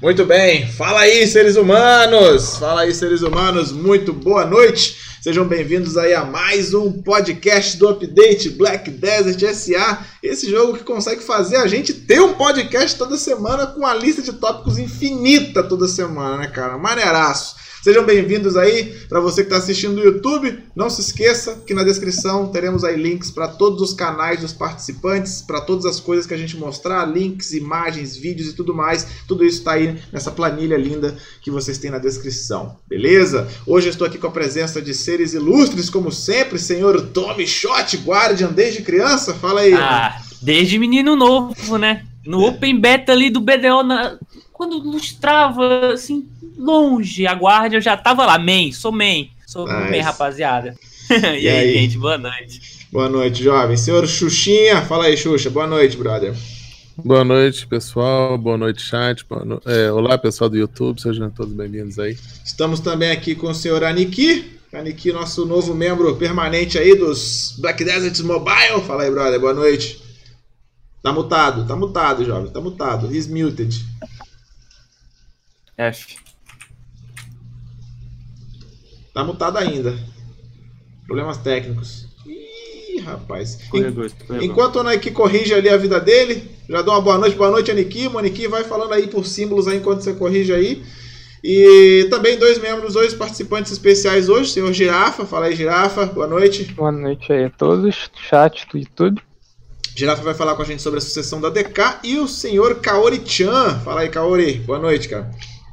Muito bem, fala aí, seres humanos! Fala aí, seres humanos, muito boa noite! Sejam bem-vindos aí a mais um podcast do Update Black Desert SA. Esse jogo que consegue fazer a gente ter um podcast toda semana com uma lista de tópicos infinita toda semana, né, cara? Maneiraço. Sejam bem-vindos aí para você que está assistindo no YouTube. Não se esqueça que na descrição teremos aí links para todos os canais dos participantes, para todas as coisas que a gente mostrar, links, imagens, vídeos e tudo mais. Tudo isso está aí nessa planilha linda que vocês têm na descrição, beleza? Hoje eu estou aqui com a presença de seres ilustres, como sempre, senhor Tommy Shot, Guardian desde criança. Fala aí. Ah, desde menino novo, né? No Open Beta ali do BDO, na... quando lustrava, assim, longe, a guarda eu já tava lá, main, sou main, sou nice. main, rapaziada. e, e aí, aí, gente, boa noite. Boa noite, jovem. Senhor Xuxinha, fala aí, Xuxa, boa noite, brother. Boa noite, pessoal. Boa noite, chat. Boa no... é, olá, pessoal do YouTube. Sejam todos bem-vindos aí. Estamos também aqui com o senhor Aniki. Aniki, nosso novo membro permanente aí dos Black Desert Mobile. Fala aí, brother. Boa noite. Tá mutado, tá mutado, jovem. Tá mutado. He's muted. F. Tá mutado ainda. Problemas técnicos. Ih, rapaz. Enquanto o Aniki corrige ali a vida dele, já dou uma boa noite. Boa noite, Aniki. O Aniki vai falando aí por símbolos aí enquanto você corrige aí. E também dois membros, dois participantes especiais hoje, senhor Girafa. Fala aí, Girafa. Boa noite. Boa noite aí a todos, chat, tudo e tudo. Girafa vai falar com a gente sobre a sucessão da DK e o senhor Kaori-chan. Fala aí, Kaori. Boa noite, cara.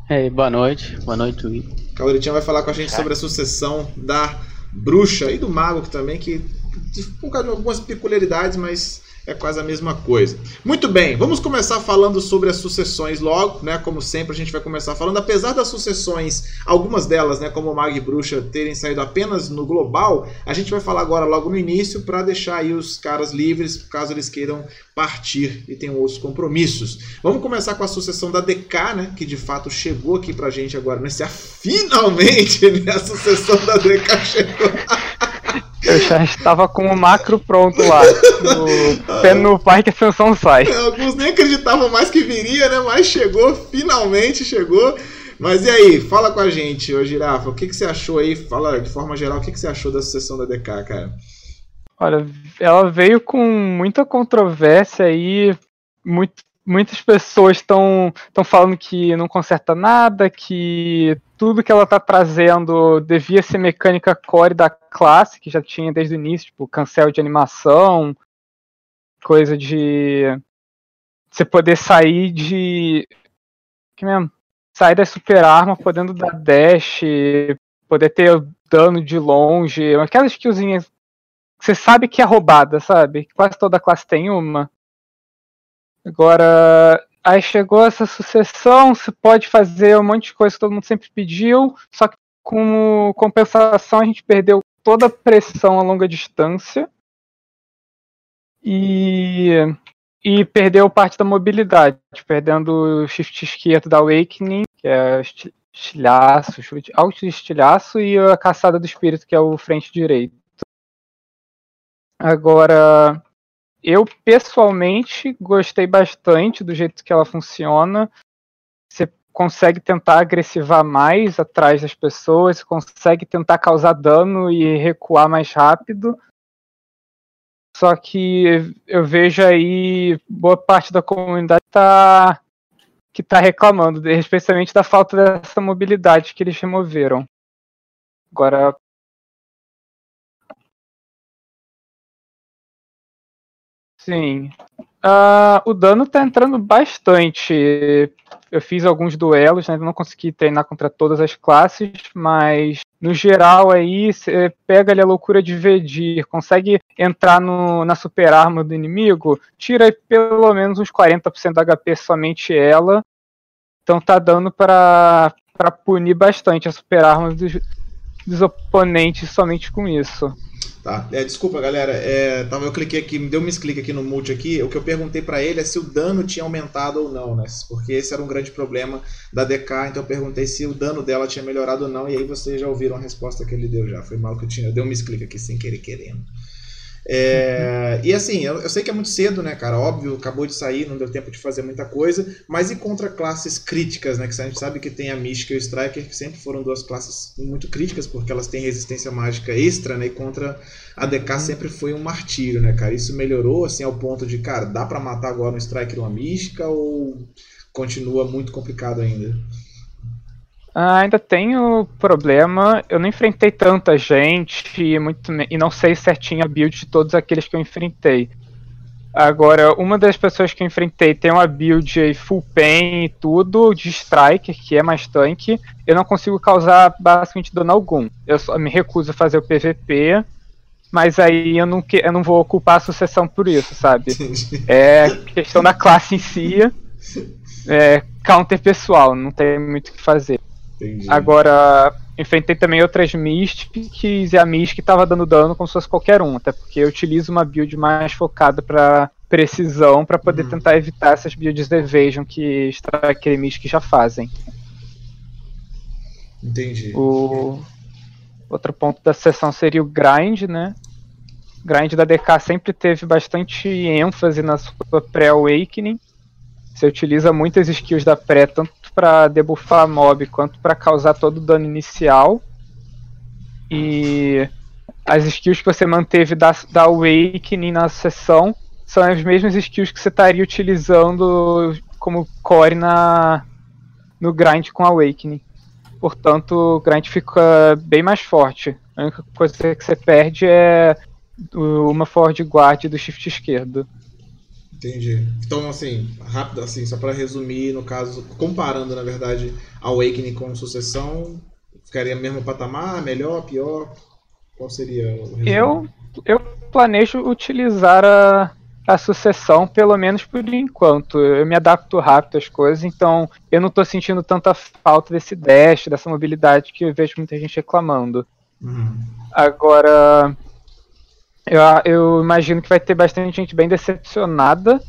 Hey, boa noite. Boa noite, Will. Cauritinha vai falar com a gente sobre a sucessão da bruxa e do mago que também, que com algumas peculiaridades, mas é quase a mesma coisa. Muito bem, vamos começar falando sobre as sucessões logo, né? Como sempre, a gente vai começar falando, apesar das sucessões, algumas delas, né, como Mag e Bruxa, terem saído apenas no global, a gente vai falar agora logo no início para deixar aí os caras livres, caso eles queiram partir e tenham outros compromissos. Vamos começar com a sucessão da DK, né, que de fato chegou aqui pra gente agora, nesse né? finalmente, né, a sucessão da DK chegou. Eu já estava com o macro pronto lá. No, pé no pai que a sanção sai. Alguns nem acreditavam mais que viria, né? Mas chegou, finalmente chegou. Mas e aí, fala com a gente, ô Girafa, o que, que você achou aí? Fala de forma geral, o que, que você achou da sucessão da DK, cara? Olha, ela veio com muita controvérsia aí, muito, muitas pessoas estão falando que não conserta nada, que tudo que ela está trazendo devia ser mecânica core da classe, que já tinha desde o início, tipo, cancel de animação, coisa de você poder sair de. Que mesmo? Sair da super arma podendo dar dash, poder ter dano de longe, aquelas skillzinhas que você sabe que é roubada, sabe? Quase toda classe tem uma. Agora, aí chegou essa sucessão, se pode fazer um monte de coisa que todo mundo sempre pediu, só que com compensação a gente perdeu toda a pressão a longa distância e, e perdeu parte da mobilidade, perdendo o shift esquerdo da Awakening, que é estilhaço, chute, alto estilhaço, e a caçada do espírito, que é o frente direito. Agora, eu pessoalmente gostei bastante do jeito que ela funciona. Você consegue tentar agressivar mais atrás das pessoas, consegue tentar causar dano e recuar mais rápido. Só que eu vejo aí boa parte da comunidade tá que está reclamando, especialmente da falta dessa mobilidade que eles removeram. Agora, Sim. Uh, o dano tá entrando bastante. Eu fiz alguns duelos, né? Não consegui treinar contra todas as classes, mas no geral aí você pega ali a loucura de Vedir, consegue entrar no, na super arma do inimigo, tira pelo menos uns 40% da HP somente ela. Então tá dando para punir bastante a super arma dos, dos oponentes somente com isso. Tá. É, desculpa, galera. É, tava, eu cliquei aqui, me deu um misclick aqui no mute aqui. O que eu perguntei para ele é se o dano tinha aumentado ou não, né? Porque esse era um grande problema da DK, então eu perguntei se o dano dela tinha melhorado ou não, e aí vocês já ouviram a resposta que ele deu já. Foi mal que eu tinha. Eu dei um misclick aqui sem querer querendo. É, e assim, eu, eu, sei que é muito cedo, né, cara? Óbvio, acabou de sair, não deu tempo de fazer muita coisa, mas e contra classes críticas, né? Que a gente sabe que tem a Mística e o Striker, que sempre foram duas classes muito críticas, porque elas têm resistência mágica extra, né? E contra a DK uhum. sempre foi um martírio, né, cara? Isso melhorou, assim, ao ponto de, cara, dá para matar agora um Striker uma Mística ou continua muito complicado ainda? Ah, ainda tenho problema. Eu não enfrentei tanta gente e, muito, e não sei certinho a build de todos aqueles que eu enfrentei. Agora, uma das pessoas que eu enfrentei tem uma build full pain e tudo, de striker, que é mais tanque. Eu não consigo causar basicamente dano algum. Eu só me recuso a fazer o PVP, mas aí eu não, que, eu não vou ocupar a sucessão por isso, sabe? É questão da classe em si. É counter pessoal, não tem muito o que fazer. Entendi. Agora, enfrentei também outras Mystics e a Mystic tava dando dano como se fosse qualquer um, até porque eu utilizo uma build mais focada para precisão para poder uhum. tentar evitar essas builds de Evasion que Striker e Mystic já fazem. Entendi. O outro ponto da sessão seria o grind, né? grind da DK sempre teve bastante ênfase na sua pré-awakening. Você utiliza muitas skills da pré, tanto para debuffar mob quanto para causar todo o dano inicial. E as skills que você manteve da, da Awakening na sessão são as mesmas skills que você estaria utilizando como core na, no grind com Awakening. Portanto, o grind fica bem mais forte. A única coisa que você perde é uma Ford Guard do shift esquerdo. Entendi. Então, assim, rápido, assim, só para resumir, no caso, comparando, na verdade, Awakening com Sucessão, ficaria mesmo patamar, melhor, pior? Qual seria o resumo? Eu, eu planejo utilizar a, a Sucessão, pelo menos por enquanto. Eu me adapto rápido às coisas, então eu não estou sentindo tanta falta desse dash, dessa mobilidade que eu vejo muita gente reclamando. Uhum. Agora, eu, eu imagino que vai ter bastante gente bem decepcionada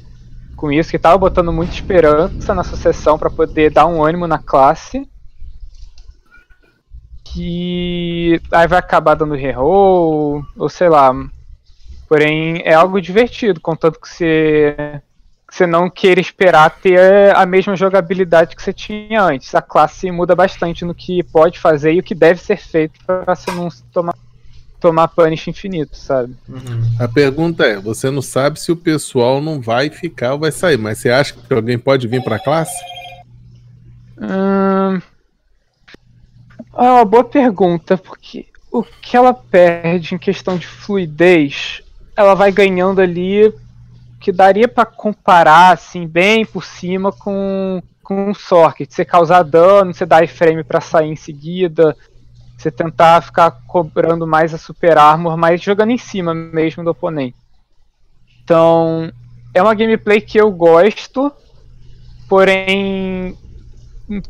com isso, que tava botando muita esperança na sucessão para poder dar um ânimo na classe. Que aí vai acabar dando reroll, ou sei lá. Porém, é algo divertido, contanto que você, que você não queira esperar ter a mesma jogabilidade que você tinha antes. A classe muda bastante no que pode fazer e o que deve ser feito para você não tomar tomar punish infinito, sabe? Uhum. A pergunta é: você não sabe se o pessoal não vai ficar ou vai sair, mas você acha que alguém pode vir para a classe? Hum... É uma boa pergunta, porque o que ela perde em questão de fluidez, ela vai ganhando ali que daria para comparar assim bem por cima com com um Sork, você causar dano, você dá iframe para sair em seguida, você tentar ficar cobrando mais a super armor, mas jogando em cima mesmo do oponente. Então, é uma gameplay que eu gosto, porém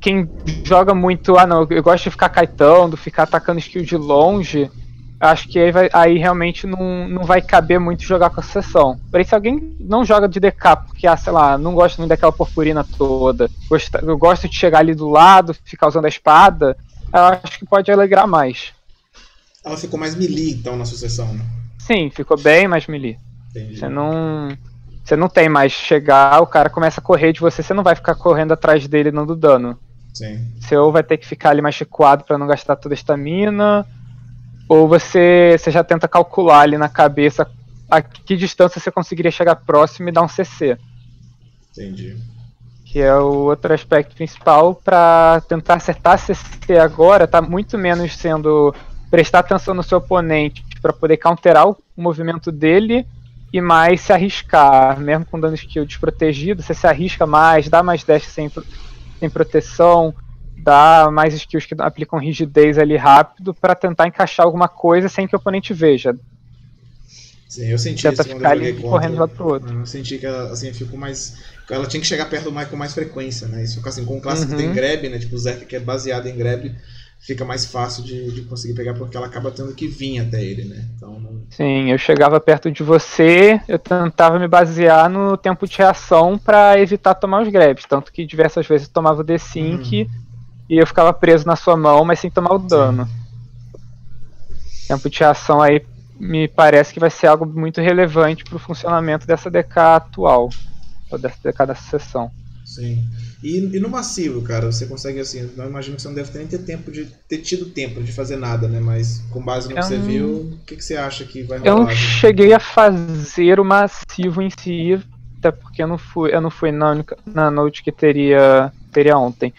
quem joga muito, ah não, eu gosto de ficar caetando, ficar atacando skill de longe, acho que aí, vai, aí realmente não, não vai caber muito jogar com a sessão. Porém, se alguém não joga de DK, porque, ah, sei lá, não gosta muito daquela purpurina toda, gosta, eu gosto de chegar ali do lado, ficar usando a espada, eu acho que pode alegrar mais. Ela ficou mais melee, então, na sucessão, né? Sim, ficou bem mais melee. Entendi. Você não. Você não tem mais chegar, o cara começa a correr de você, você não vai ficar correndo atrás dele dando dano. Sim. Você ou vai ter que ficar ali mais recuado para não gastar toda a estamina, ou você, você já tenta calcular ali na cabeça a que distância você conseguiria chegar próximo e dar um CC. Entendi que é o outro aspecto principal para tentar acertar CC agora, tá muito menos sendo prestar atenção no seu oponente para poder counterar o movimento dele e mais se arriscar, mesmo com dano skill desprotegido, você se arrisca mais, dá mais dash sem, sem proteção, dá mais skills que aplicam rigidez ali rápido para tentar encaixar alguma coisa sem que o oponente veja. Sim, eu senti Tenta isso ficar ali correndo lá pro outro. Eu senti que assim, ficou mais ela tinha que chegar perto do Mike com mais frequência, né? Isso assim, com um clássico uhum. que tem grab, né? Tipo o Zerk que é baseado em grab, fica mais fácil de, de, conseguir pegar porque ela acaba tendo que vir até ele, né? Então, não... Sim, eu chegava perto de você, eu tentava me basear no tempo de reação para evitar tomar os grabs, tanto que diversas vezes eu tomava o D5 uhum. e eu ficava preso na sua mão, mas sem tomar o dano. Sim. Tempo de reação aí me parece que vai ser algo muito relevante para o funcionamento dessa DK atual, ou dessa DK dessa sessão. Sim. E, e, no massivo, cara, você consegue assim, eu imagino que você não deve nem ter tempo de ter tido tempo de fazer nada, né? Mas com base no que você viu, o que, que você acha que vai rolar? Eu não cheguei a fazer o massivo em si, até porque eu não fui, eu não fui na, única, na noite que teria, teria ontem.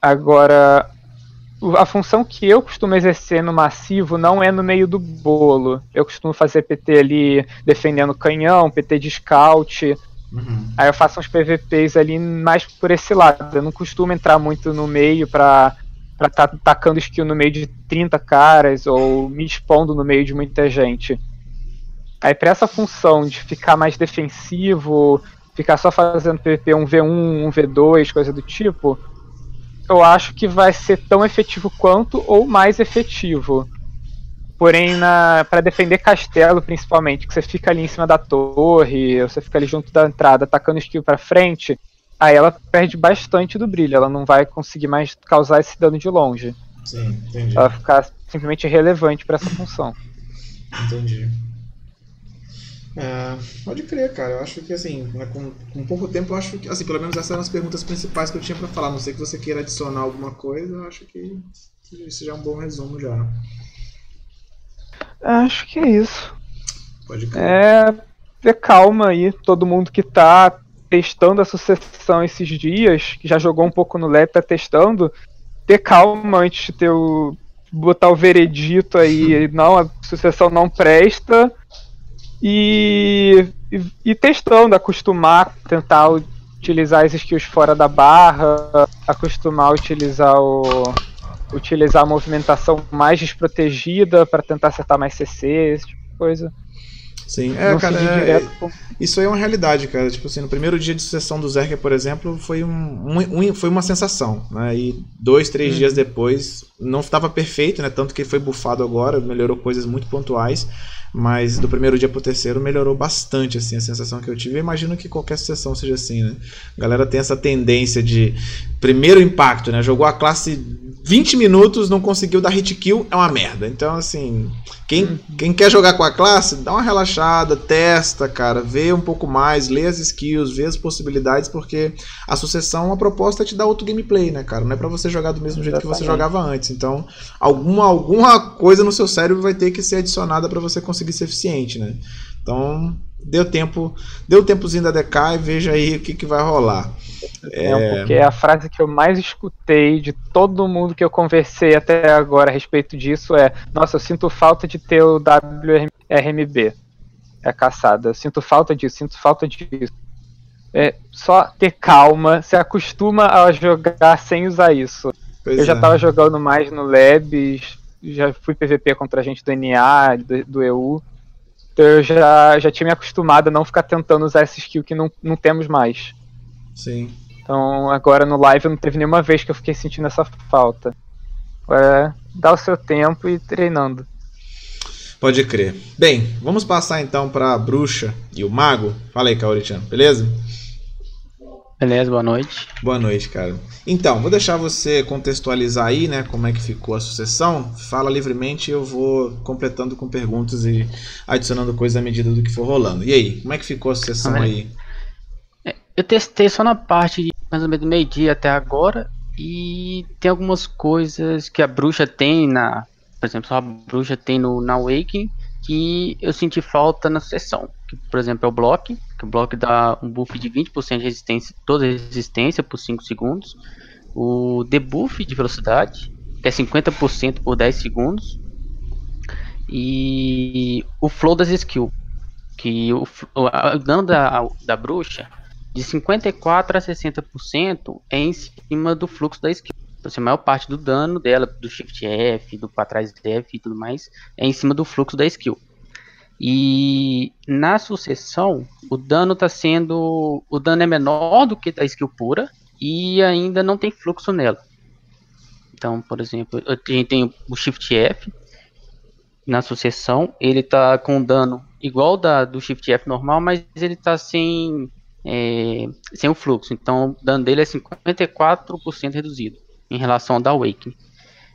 Agora, a função que eu costumo exercer no massivo não é no meio do bolo. Eu costumo fazer PT ali defendendo canhão, PT de scout. Uhum. Aí eu faço uns PVPs ali mais por esse lado. Eu não costumo entrar muito no meio pra pra tá tacando skill no meio de 30 caras ou me expondo no meio de muita gente. Aí pra essa função de ficar mais defensivo, ficar só fazendo PVP 1v1, 1v2, coisa do tipo, eu acho que vai ser tão efetivo quanto ou mais efetivo. Porém, para defender castelo, principalmente, que você fica ali em cima da torre, você fica ali junto da entrada, atacando skill para frente, aí ela perde bastante do brilho. Ela não vai conseguir mais causar esse dano de longe. Sim, entendi. Ela vai ficar simplesmente irrelevante para essa função. Entendi. É, pode crer, cara. Eu acho que assim, né, com, com pouco tempo, eu acho que, assim, pelo menos essas eram as perguntas principais que eu tinha para falar. Não sei que você queira adicionar alguma coisa, eu acho que isso já é um bom resumo já. Acho que é isso. Pode crer. É ter calma aí, todo mundo que tá testando a sucessão esses dias, que já jogou um pouco no lab, tá testando, ter calma antes de ter o botar o veredito aí, não, a sucessão não presta e, e, e testando, acostumar, tentar utilizar as skills fora da barra, acostumar a utilizar o utilizar a movimentação mais desprotegida para tentar acertar mais CC, esse tipo de coisa. Sim, é, cara, é, isso aí é uma realidade, cara. Tipo assim, no primeiro dia de sucessão do Zerker, por exemplo, foi, um, um, foi uma sensação, né? E dois, três hum. dias depois, não estava perfeito, né? Tanto que foi bufado agora, melhorou coisas muito pontuais. Mas do primeiro dia pro terceiro melhorou bastante, assim, a sensação que eu tive. Eu imagino que qualquer sessão seja assim, né? A galera tem essa tendência de primeiro impacto, né? Jogou a classe 20 minutos, não conseguiu dar hit kill, é uma merda. Então, assim, quem, quem quer jogar com a classe, dá uma relaxada, testa, cara, vê um pouco mais, lê as skills, vê as possibilidades, porque a sucessão, a proposta é te dar outro gameplay, né, cara? Não é para você jogar do mesmo jeito que você jogava antes. Então, alguma, alguma coisa no seu cérebro vai ter que ser adicionada para você conseguir ser eficiente, né? Então, deu tempo, deu tempozinho da DK e veja aí o que, que vai rolar. É... Porque é a frase que eu mais escutei de todo mundo que eu conversei até agora a respeito disso é: Nossa, eu sinto falta de ter o WRMB. É caçada. Eu sinto falta disso, sinto falta disso. É só ter calma, se acostuma a jogar sem usar isso. Pois eu já é. tava jogando mais no Labs, já fui PVP contra a gente do NA, do, do EU. Então eu já, já tinha me acostumado a não ficar tentando usar essa skill que não, não temos mais. Sim. Então agora no live não teve nenhuma vez que eu fiquei sentindo essa falta. Agora dá o seu tempo e treinando. Pode crer. Bem, vamos passar então para a bruxa e o mago. Fala aí, Kaori-chan, beleza? Beleza, boa noite. Boa noite, cara. Então, vou deixar você contextualizar aí, né, como é que ficou a sucessão. Fala livremente, eu vou completando com perguntas e adicionando coisas à medida do que for rolando. E aí, como é que ficou a sucessão aí? É, eu testei só na parte de mais ou menos meio-dia até agora e tem algumas coisas que a bruxa tem na, por exemplo, só a bruxa tem no na Awakening que eu senti falta na sucessão. Que, por exemplo, é o bloco, que o bloco dá um buff de 20% de resistência, toda resistência por 5 segundos. O debuff de velocidade, que é 50% por 10 segundos. E o flow das skills, que o, o dano da, da bruxa, de 54% a 60% é em cima do fluxo da skill. Então, a maior parte do dano dela, do Shift F, do para trás F e tudo mais, é em cima do fluxo da skill. E na sucessão, o dano está sendo. O dano é menor do que a skill pura e ainda não tem fluxo nela. Então, por exemplo, a gente tem o Shift F na sucessão, ele está com dano igual da do Shift F normal, mas ele está sem, é, sem o fluxo. Então, o dano dele é 54% reduzido em relação ao da Awakening.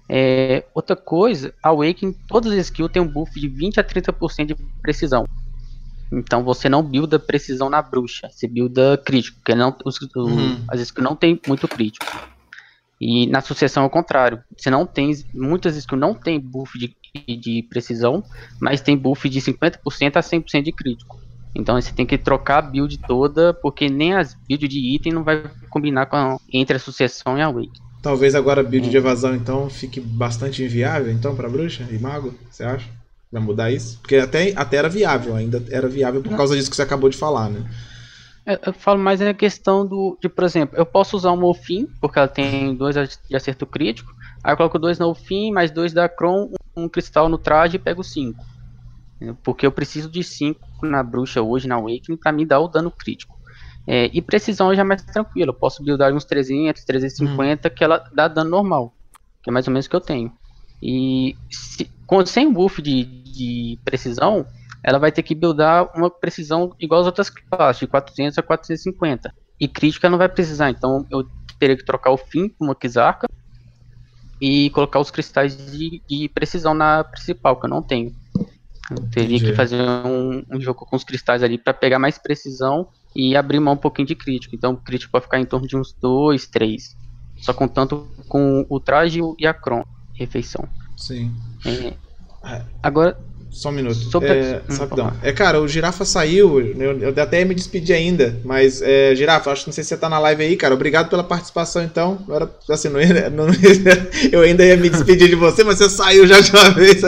É, outra coisa, a Awakening, todas as skills têm um buff de 20 a 30% de precisão. Então você não builda precisão na bruxa, você builda crítico, porque não, os, Uhum. as skills não tem muito crítico. E na sucessão é o contrário. Você não tem. Muitas skills não tem buff de, de precisão, mas tem buff de 50% a 100% de crítico. Então você tem que trocar a build toda, porque nem as builds de item não vai combinar com a- entre a sucessão e a wake. Talvez agora a build Hum. de evasão então fique bastante inviável então pra bruxa e mago, você acha? Vai mudar isso? Porque até, até era viável, ainda era viável por causa disso que você acabou de falar, né? Eu, eu falo mais na questão do. De, por exemplo, eu posso usar uma Ofin, porque ela tem dois de acerto crítico. Aí eu coloco dois na Ofin, mais dois da Kron, um cristal no traje e pego cinco. Entendeu? Porque eu preciso de cinco na bruxa hoje, na Awakening, pra me dar o dano crítico. É, e precisão já é mais tranquilo. Eu posso buildar uns 300, 350, que ela dá dano normal. Que é mais ou menos o que eu tenho. E se- com, sem buff de, de precisão, ela vai ter que buildar uma precisão igual as outras classes, de 400 a 450. E crítica não vai precisar, então eu teria que trocar o fim por uma Kizarka e colocar os cristais de, de precisão na principal, que eu não tenho. Eu teria Entendi. que fazer um, um jogo com os cristais ali para pegar mais precisão e abrir mão um pouquinho de crítico. Então o crítico vai ficar em torno de uns 2, 3. Só contando com o traje e a Kron, refeição. Sim. É, Ah, agora, Só um minuto. Sobre é, hum, rapidão. É, cara, o Girafa saiu, eu, eu até ia me despedir ainda, mas, é, Girafa, acho que não sei se você tá na live aí, cara, obrigado pela participação, então, agora, assim, não ia- não ia- eu ainda ia me despedir de você, mas você saiu já de uma vez,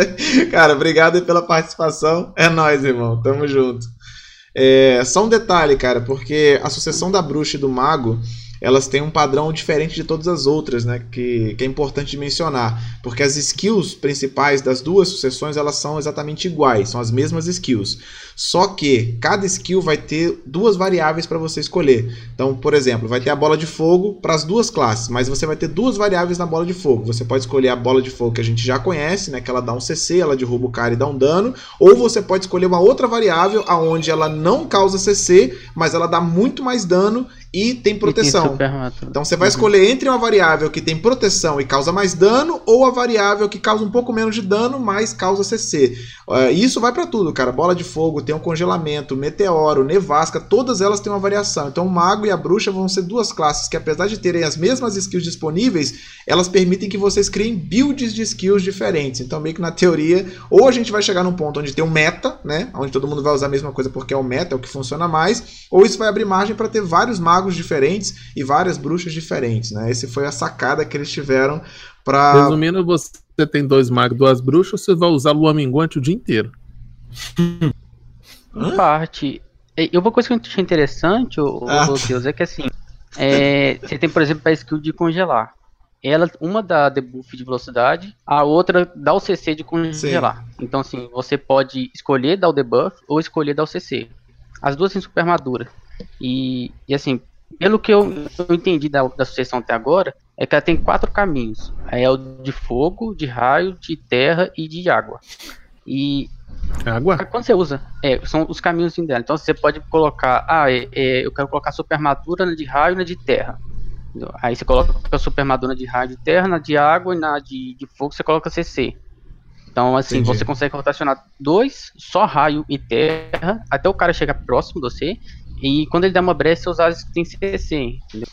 cara, obrigado pela participação, é nóis, irmão, tamo junto. É, só um detalhe, cara, porque a sucessão da bruxa e do mago, elas têm um padrão diferente de todas as outras, né? Que, que é importante mencionar. Porque as skills principais das duas sucessões, elas são exatamente iguais, são as mesmas skills. Só que cada skill vai ter duas variáveis para você escolher. Então, por exemplo, vai ter a bola de fogo para as duas classes, mas você vai ter duas variáveis na bola de fogo. Você pode escolher a bola de fogo que a gente já conhece, né? Que ela dá um CC, ela derruba o cara e dá um dano. Ou você pode escolher uma outra variável aonde ela não causa CC, mas ela dá muito mais dano e tem proteção. e tem. Então você vai escolher entre uma variável que tem proteção e causa mais dano ou a variável que causa um pouco menos de dano, mas causa CC. Uh, e isso vai pra tudo, cara. Bola de fogo, tem um congelamento, meteoro, nevasca, todas elas têm uma variação. Então o mago e a bruxa vão ser duas classes que apesar de terem as mesmas skills disponíveis, elas permitem que vocês criem builds de skills diferentes. Então meio que na teoria, ou a gente vai chegar num ponto onde tem um meta, né, onde todo mundo vai usar a mesma coisa porque é o meta, é o que funciona mais, ou isso vai abrir margem para ter vários magos diferentes e várias bruxas diferentes, né? Esse foi a sacada que eles tiveram para Resumindo, você tem dois magos, duas bruxas, você vai usar lua minguante o dia inteiro. Hã? Em parte. E uma coisa que eu achei interessante, ô, Ah. Matheus, é que assim, é, você tem, por exemplo, a skill de congelar. Ela, uma dá debuff de velocidade, a outra dá o CC de congelar. Então, assim, você pode escolher dar o debuff ou escolher dar o CC. As duas têm super armadura. E, e assim, pelo que eu, eu entendi da, da sucessão até agora, é que ela tem quatro caminhos. É o de fogo, de raio, de terra e de água. E Água? quando você usa, é, são os caminhos dela. Então você pode colocar, ah, é, é, eu quero colocar super armadura na de raio e na de terra. Aí você coloca a super armadura de raio de terra, na de água e na de, de fogo você coloca CC. Então, assim, Entendi. você consegue rotacionar dois, só raio e terra, até o cara chegar próximo de você. E quando ele dá uma brecha, você que tem CC, entendeu?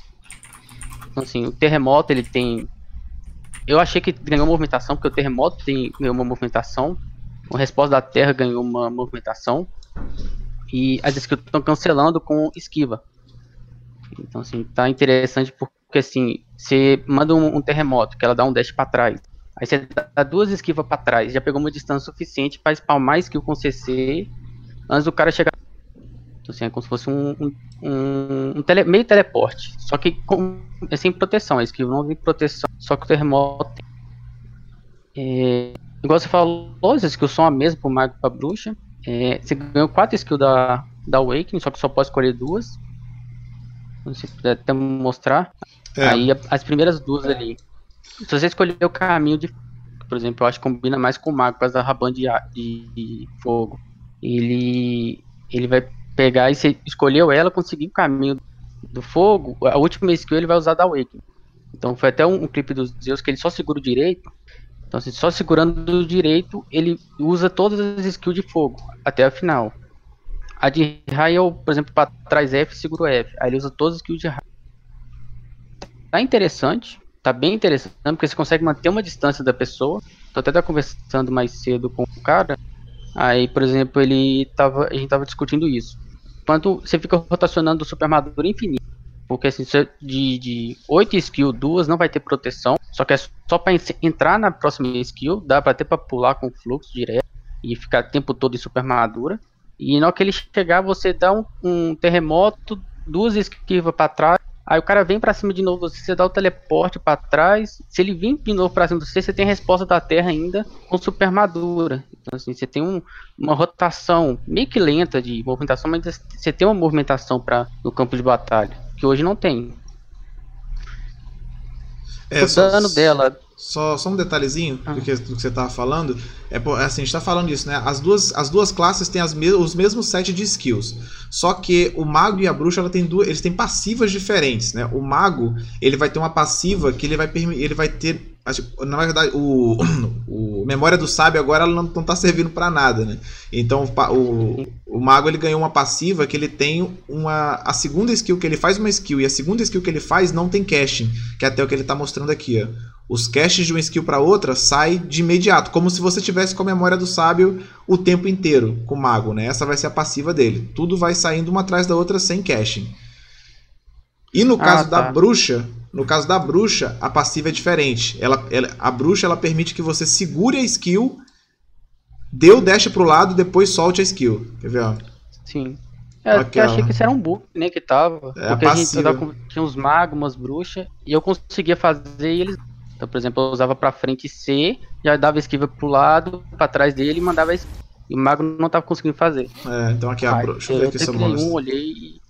Então, assim, o terremoto, ele tem. Eu achei que ganhou movimentação, porque o terremoto tem, ganhou uma movimentação. O resposta da Terra ganhou uma movimentação. E as skills estão cancelando com esquiva. Então, assim, tá interessante porque, assim, você manda um, um terremoto, que ela dá um dash pra trás. Aí você dá duas esquivas pra trás, já pegou uma distância suficiente pra spawnar skill com CC antes do cara chegar. Então, assim, é como se fosse um, um, um- um tele- meio teleporte. Só que com, é sem proteção. A skill não tem proteção. Só que o terremoto. É, igual você falou, as skills são a mesma pro mago e pra bruxa. É, você ganhou quatro skills da, da Awakening, só que só pode escolher duas. Se você puder até mostrar. É. Aí as primeiras duas ali. Se você escolher o caminho de. Por exemplo, eu acho que combina mais com o mago, por causa da raban de, de fogo. Ele. Ele vai pegar e você escolheu ela, conseguir o caminho do fogo. A última skill ele vai usar da Awakening. Então foi até um, um clipe dos Zeus que ele só segura o direito. Então, assim, só segurando o direito, ele usa todas as skills de fogo até a final. A de raio, por exemplo, para trás F, segura o F. Aí ele usa todas as skills de raio. Tá interessante, tá bem interessante, porque você consegue manter uma distância da pessoa. Tô até conversando mais cedo com o cara. Aí, por exemplo, ele tava, a gente tava discutindo isso. Quando você fica rotacionando o super armadura infinito, porque assim, de, de 8 skills, duas não vai ter proteção. Só que é só para entrar na próxima skill, dá para ter para pular com fluxo direto e ficar o tempo todo em super armadura. E na hora que ele chegar, você dá um, um terremoto, duas esquivas para trás. Aí o cara vem para cima de novo, você dá o teleporte para trás. Se ele vir de novo para cima de você, você tem resposta da Terra ainda com super armadura. Então assim, você tem um, uma rotação meio que lenta de movimentação, mas você tem uma movimentação para no campo de batalha que hoje não tem. É, o só, dano dela. Só, só um detalhezinho ah. do, que, do que você estava falando. É, assim, a gente tá falando isso, né? As duas, as duas classes têm as me os mesmos set de skills. Só que o mago e a bruxa ela tem duas, eles têm passivas diferentes, né? O mago, ele vai ter uma passiva que ele vai, ele vai ter na verdade, o, o Memória do Sábio agora não, não tá servindo para nada, né? Então o, o Mago ele ganhou uma passiva que ele tem uma. A segunda skill que ele faz uma skill e a segunda skill que ele faz não tem caching, que é até o que ele tá mostrando aqui, ó. Os caches de uma skill para outra sai de imediato, como se você tivesse com a Memória do Sábio o tempo inteiro com o Mago, né? Essa vai ser a passiva dele. Tudo vai saindo uma atrás da outra sem caching. E no caso ah, tá. da bruxa, no caso da bruxa, a passiva é diferente. Ela, ela, a bruxa ela permite que você segure a skill, dê o dash pro lado e depois solte a skill. Quer ver? Ó? Sim. É, Aqui, eu achei que isso era um bug, né, que tava. É porque a, a gente tava, tinha uns magos, umas bruxas, e eu conseguia fazer e eles. Então, por exemplo, eu usava pra frente C, já dava esquiva pro lado, pra trás dele e mandava esquiva. E o mago não tava conseguindo fazer. É, então aqui a bruxa. Deixa eu ver aqui se eu mostro. Um, olhei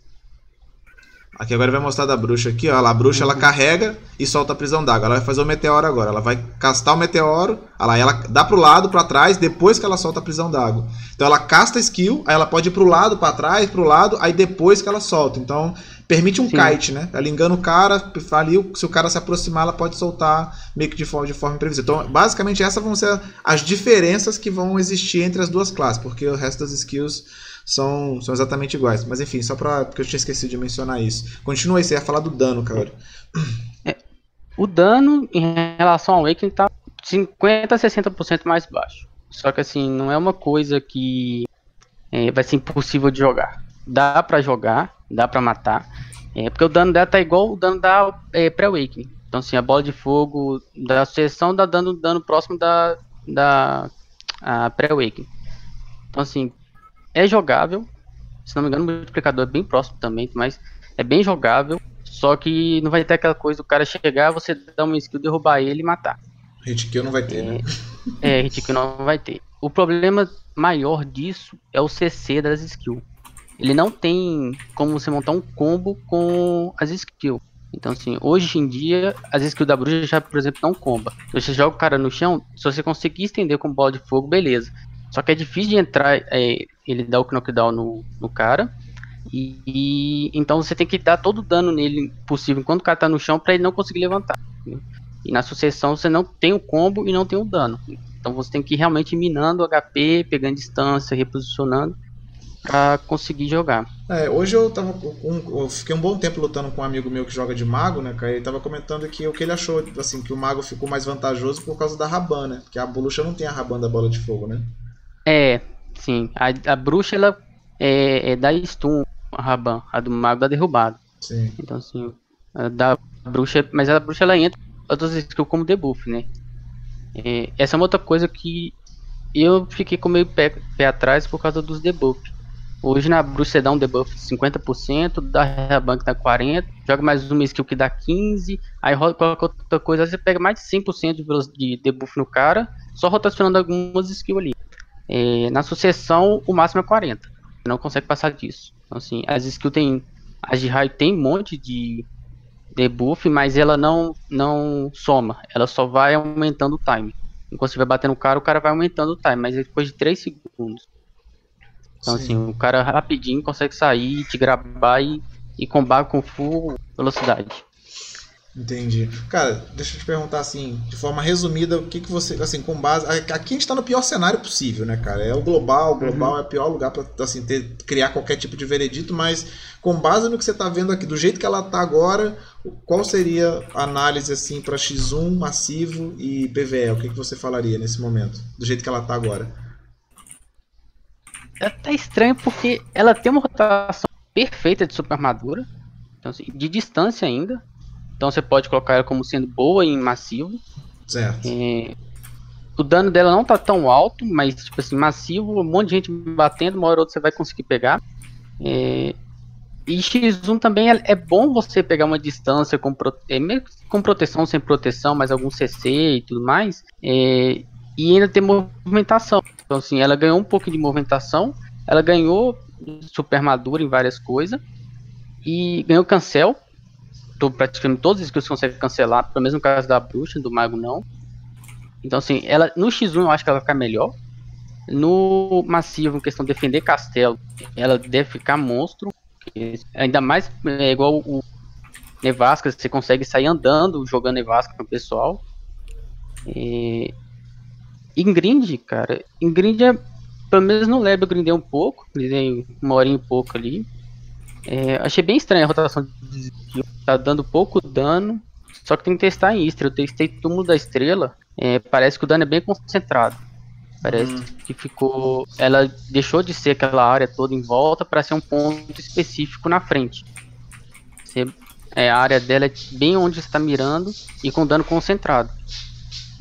Aqui agora vai mostrar da bruxa aqui, ó. A bruxa ela carrega e solta a prisão d'água. Ela vai fazer o meteoro agora. Ela vai castar o meteoro. Ela, ela dá pro lado, para trás, depois que ela solta a prisão d'água. Então ela casta a skill, aí ela pode ir pro lado, para trás, pro lado, aí depois que ela solta. Então permite um Sim. kite, né? Ela engana o cara, ali, se o cara se aproximar, ela pode soltar meio que de forma, de forma imprevisível. Então, basicamente, essas vão ser as diferenças que vão existir entre as duas classes, porque o resto das skills são, são exatamente iguais. Mas enfim, só pra, porque eu tinha esquecido de mencionar isso. Continua aí, você ia falar do dano, cara. É, o dano em relação ao Awakening tá 50 a 60% mais baixo. Só que assim, não é uma coisa que é, vai ser impossível de jogar. Dá para jogar, dá para matar. É, porque o dano dela tá igual o dano da é, pré-awakening. Então assim, a bola de fogo da sucessão dá dando dano próximo da, da pré-awakening. Então assim, é jogável. Se não me engano, o multiplicador é bem próximo também, mas é bem jogável. Só que não vai ter aquela coisa do cara chegar, você dar uma skill, derrubar ele e matar. Hit kill não vai ter, é, né? É, hit kill não vai ter. O problema maior disso é o CC das skills. Ele não tem como você montar um combo com as skills. Então, assim, hoje em dia, as skills da bruxa já, por exemplo, não comba. Você joga o cara no chão, se você conseguir estender com bola de fogo, beleza. Só que é difícil de entrar, é, ele dá o knockdown no, no cara. E, e, então você tem que dar todo o dano nele possível enquanto o cara tá no chão para ele não conseguir levantar. Né? E na sucessão você não tem o combo e não tem o dano. Então você tem que ir realmente minando o HP, pegando distância, reposicionando para conseguir jogar. É, hoje eu tava eu fiquei um bom tempo lutando com um amigo meu que joga de mago, né, cara? Ele tava comentando que o que ele achou, assim, que o mago ficou mais vantajoso por causa da Raban, né? Porque a Bolucha não tem a Raban da bola de fogo, né? É, sim. A, a bruxa, ela é, é da stun, a Raban. A do mago da derrubada. Sim. Então, assim, a da bruxa... Mas a bruxa, ela entra outras skills como debuff, né? É, essa é uma outra coisa que eu fiquei com meio pé, pé atrás por causa dos debuffs. Hoje na bruxa você dá um debuff de 50%, dá Raban que dá 40%, joga mais uma skill que dá 15%, aí coloca outra coisa, você pega mais de 100% de, de debuff no cara, só rotacionando algumas skills ali. É, na sucessão, o máximo é 40. Não consegue passar disso. Então, assim, as skills tem. A de raio tem um monte de debuff, mas ela não, não soma. Ela só vai aumentando o time. Enquanto você vai batendo o cara, o cara vai aumentando o time, mas é depois de 3 segundos. Então, Sim. assim, o cara rapidinho consegue sair, te gravar e, e combar com full velocidade. Entendi. Cara, deixa eu te perguntar assim, de forma resumida, o que, que você, assim, com base. Aqui a gente tá no pior cenário possível, né, cara? É o global, o global uhum. é o pior lugar pra assim, ter, criar qualquer tipo de veredito, mas com base no que você tá vendo aqui, do jeito que ela tá agora, qual seria a análise assim para X1, massivo e PVE? O que, que você falaria nesse momento, do jeito que ela tá agora? Ela tá estranho porque ela tem uma rotação perfeita de super armadura, então, assim, de distância ainda. Então você pode colocar ela como sendo boa em massivo. Certo. É, o dano dela não tá tão alto, mas tipo assim, massivo, um monte de gente batendo, uma hora ou outra você vai conseguir pegar. É, e X1 também é, é, bom você pegar uma distância com, é, com proteção, sem proteção, mas algum CC e tudo mais. É, e ainda ter movimentação. Então assim, ela ganhou um pouco de movimentação, ela ganhou super armadura em várias coisas. E ganhou cancel, tô praticamente todas as skills consegue cancelar, pelo menos no caso da bruxa, do mago não. Então assim, ela no X1 eu acho que ela vai ficar melhor. No massivo, em questão de defender castelo, ela deve ficar monstro. Ainda mais é igual o Nevasca, você consegue sair andando jogando Nevasca com o pessoal. E... Ingrid, cara, Ingrid é. Pelo menos no lab eu grindei um pouco, grindei uma horinha e pouco ali. É, achei bem estranha a rotação de skill. Tá dando pouco dano. Só que tem que testar em Istra. Eu testei túmulo da estrela. É, parece que o dano é bem concentrado. Parece hum. que ficou. Ela deixou de ser aquela área toda em volta para ser um ponto específico na frente. Você, é, a área dela é bem onde está mirando e com dano concentrado.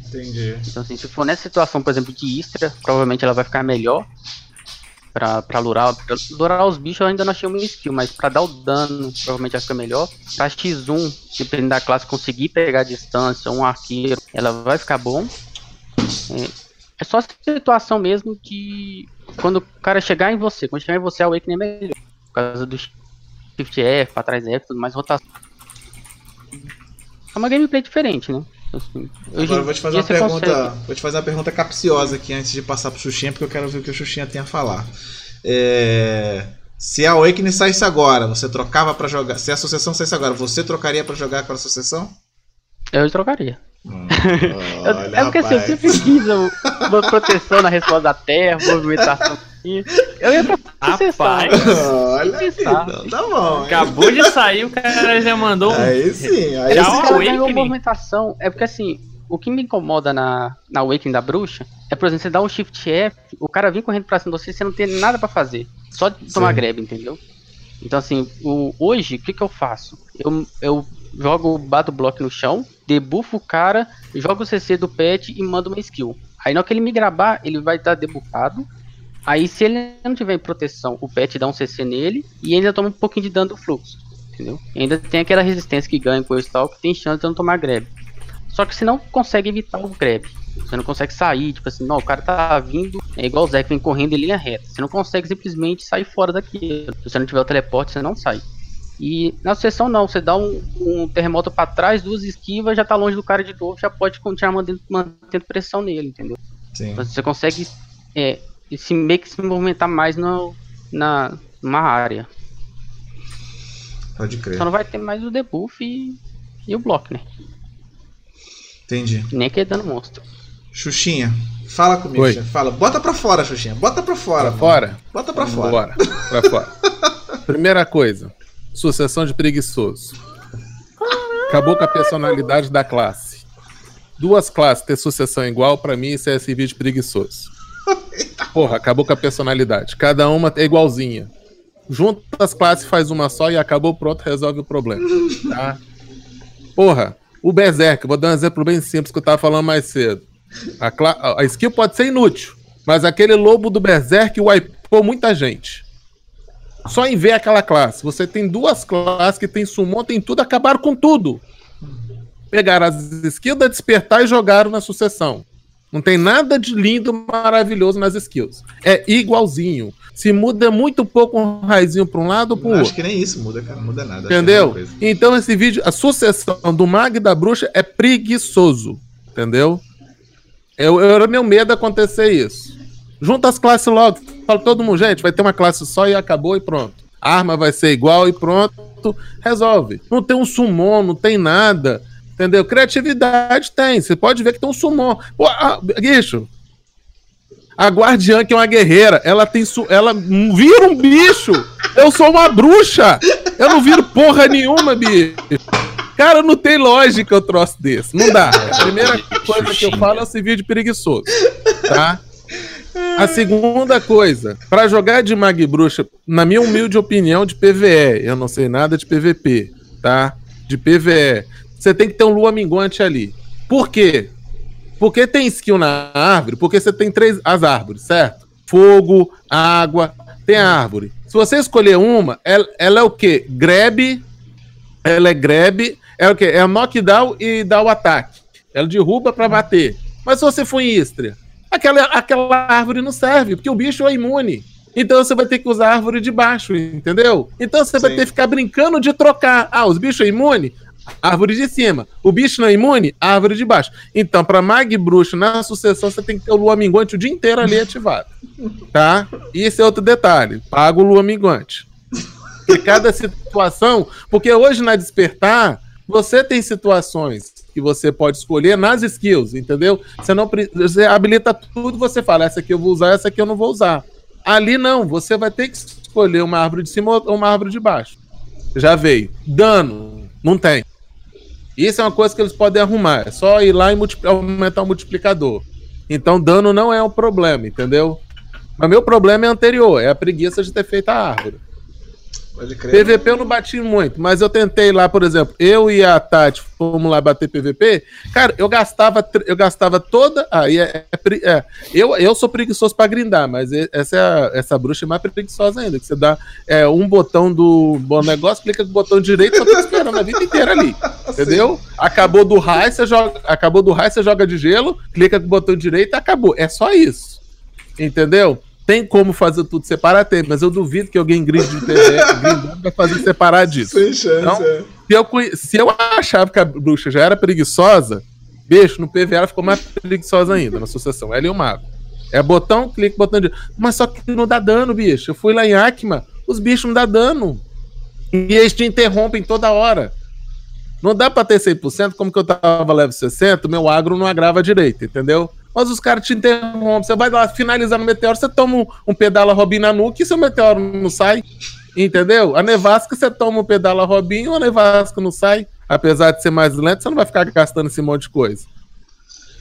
Entendi. Então, assim, se for nessa situação, por exemplo, de Istra, provavelmente ela vai ficar melhor pra, pra lurar. Pra lurar os bichos eu ainda não achei uma skill, mas pra dar o dano provavelmente vai ficar melhor. Pra X1, dependendo da classe, conseguir pegar a distância, um arqueiro, ela vai ficar bom. É, é só situação mesmo que quando o cara chegar em você, quando chegar em você, a Awakening é melhor. Por causa do Shift F, pra trás F, tudo mais, rotação. É uma gameplay diferente, né? Assim, Agora eu vou te fazer uma pergunta. Consegue. Vou te fazer uma pergunta capciosa aqui antes de passar pro Xuxinha, porque eu quero ver o que o Xuxinha tem a falar. É... Se a Awakening saísse agora, você trocava para jogar. Se a associação saísse agora, você trocaria para jogar com a associação? Eu trocaria. Hum, olha, é porque assim, eu sempre quis uma proteção na resposta da terra, movimentação. Eu ia pra Rapaz, olha aí, então, tá bom. Acabou de sair, o cara já mandou. Aí sim, aí já sim. movimentação. É porque assim, o que me incomoda na, na Awakening da bruxa é, por exemplo, você dá um Shift F, o cara vem correndo pra cima de você e você não tem nada pra fazer. Só de tomar grab, entendeu? Então, assim, o, hoje, o que, que eu faço? Eu, eu jogo, bato o bloco no chão, debuffo o cara, jogo o CC do pet e mando uma skill. Aí na hora que ele me gravar, ele vai estar debuffado. Aí se ele não tiver em proteção, o pet dá um CC nele e ainda toma um pouquinho de dano do fluxo. Entendeu? E ainda tem aquela resistência que ganha com o Stalk que tem chance de não tomar grab. Só que você não consegue evitar o grab. Você não consegue sair, tipo assim, não, o cara tá vindo, é igual o Zé que vem correndo em linha reta. Você não consegue simplesmente sair fora daqui. Se você não tiver o teleporte, você não sai. E na sucessão não, você dá um, um terremoto para trás, duas esquivas, já tá longe do cara de novo, já pode continuar mantendo, mantendo pressão nele, entendeu? Sim. Então, você consegue é, se meio que se movimentar mais no, na numa área. Pode crer. Só não vai ter mais o debuff e, e o bloco, né? Entendi. Nem que dano monstro. Xuxinha, fala comigo, Oi. fala. Bota pra fora, Xuxinha. Bota pra fora. Pra fora? Bota pra fora. Bora. Pra fora. Primeira coisa. Sucessão de preguiçoso. Acabou com a personalidade da classe. Duas classes ter sucessão igual, para mim, isso é servir de preguiçoso. Porra, acabou com a personalidade. Cada uma é igualzinha. Junta as classes, faz uma só e acabou, pronto, resolve o problema. Tá? Porra, o Berserk, vou dar um exemplo bem simples que eu tava falando mais cedo. A, a skill pode ser inútil, mas aquele lobo do Berserk wipou muita gente. Só em ver aquela classe. Você tem duas classes que tem summon, tem tudo, acabaram com tudo. Pegaram as skills da despertar e jogaram na sucessão. Não tem nada de lindo, maravilhoso nas skills. É igualzinho. Se muda muito pouco um raizinho para um lado ou para o outro. Acho que nem isso muda, cara. Não muda nada. Entendeu? É então esse vídeo, a sucessão do Mag e da Bruxa é preguiçoso. Entendeu? Eu, eu era meu medo acontecer isso. Junta as classes logo. Fala todo mundo, gente, vai ter uma classe só e acabou e pronto. A arma vai ser igual e pronto. resolve. Não tem um summon, não tem nada. Entendeu? Criatividade tem. Você pode ver que tem um summon. Pô, bicho, a guardiã, que é uma guerreira, ela tem. Su ela vira um bicho. Eu sou uma bruxa. Eu não viro porra nenhuma, bicho. Cara, não tem lógica o troço desse. Não dá. A primeira coisa que eu falo é o civil de preguiçoso. Tá? A segunda coisa, para jogar de Mag Bruxa, na minha humilde opinião, de PVE, eu não sei nada de PVP, tá? De PVE, você tem que ter um lua minguante ali. Por quê? Porque tem skill na árvore, porque você tem três as árvores, certo? Fogo, água, tem árvore. Se você escolher uma, ela, ela é o quê? Grab, ela é grab, é o quê? É knockdown e dá o ataque. Ela derruba para bater. Mas se você for em Istria, aquela, aquela árvore não serve, porque o bicho é imune. Então você vai ter que usar a árvore de baixo, entendeu? Então você Sim. vai ter que ficar brincando de trocar. Ah, os bichos é imune? Árvore de cima. O bicho não é imune? Árvore de baixo. Então, para Mag Bruxo, na sucessão, você tem que ter o Lua Minguante o dia inteiro ali ativado. Tá? E esse é outro detalhe. Paga o Lua Minguante. Porque cada situação. Porque hoje na Despertar, você tem situações que você pode escolher nas skills, entendeu? Você não você habilita tudo, você fala, essa aqui eu vou usar, essa aqui eu não vou usar. Ali não, você vai ter que escolher uma árvore de cima ou uma árvore de baixo. Já veio. Dano, não tem. Isso é uma coisa que eles podem arrumar. É só ir lá e aumentar o multiplicador. Então, dano não é um problema, entendeu? Mas meu problema é anterior, é a preguiça de ter feito a árvore. PVP eu não bati muito, mas eu tentei lá, por exemplo, eu e a Tati fomos lá bater PVP. Cara, eu gastava, eu gastava toda. Aí ah, é, é, é, eu, eu sou preguiçoso pra grindar, mas essa, é essa bruxa é mais preguiçosa ainda. Que você dá é, um botão do bom negócio, clica com o botão direito, eu tô esperando a vida inteira ali. Entendeu? Sim. Acabou do raio, você joga. Acabou do raio, você joga de gelo, clica com o botão direito acabou. É só isso. Entendeu? Tem como fazer tudo separar? Tem, mas eu duvido que alguém grinde de TV vai fazer separar disso. Sem chance, então, é. se, eu, se eu achava que a bruxa já era preguiçosa, beijo, no PV ela ficou mais preguiçosa ainda na sucessão. Ela e o mago. É botão, clique, botão de. Mas só que não dá dano, bicho. Eu fui lá em Akima, os bichos não dá dano. E eles te interrompem toda hora. Não dá pra ter 100%, como que eu tava level 60, meu agro não agrava direito, entendeu? Mas os caras te interrompem. Você vai lá finalizar no meteoro, você toma um, pedala Robin na nuca e seu meteoro não sai. Entendeu? A nevasca você toma um pedala Robin e a nevasca não sai. Apesar de ser mais lento, você não vai ficar gastando esse monte de coisa.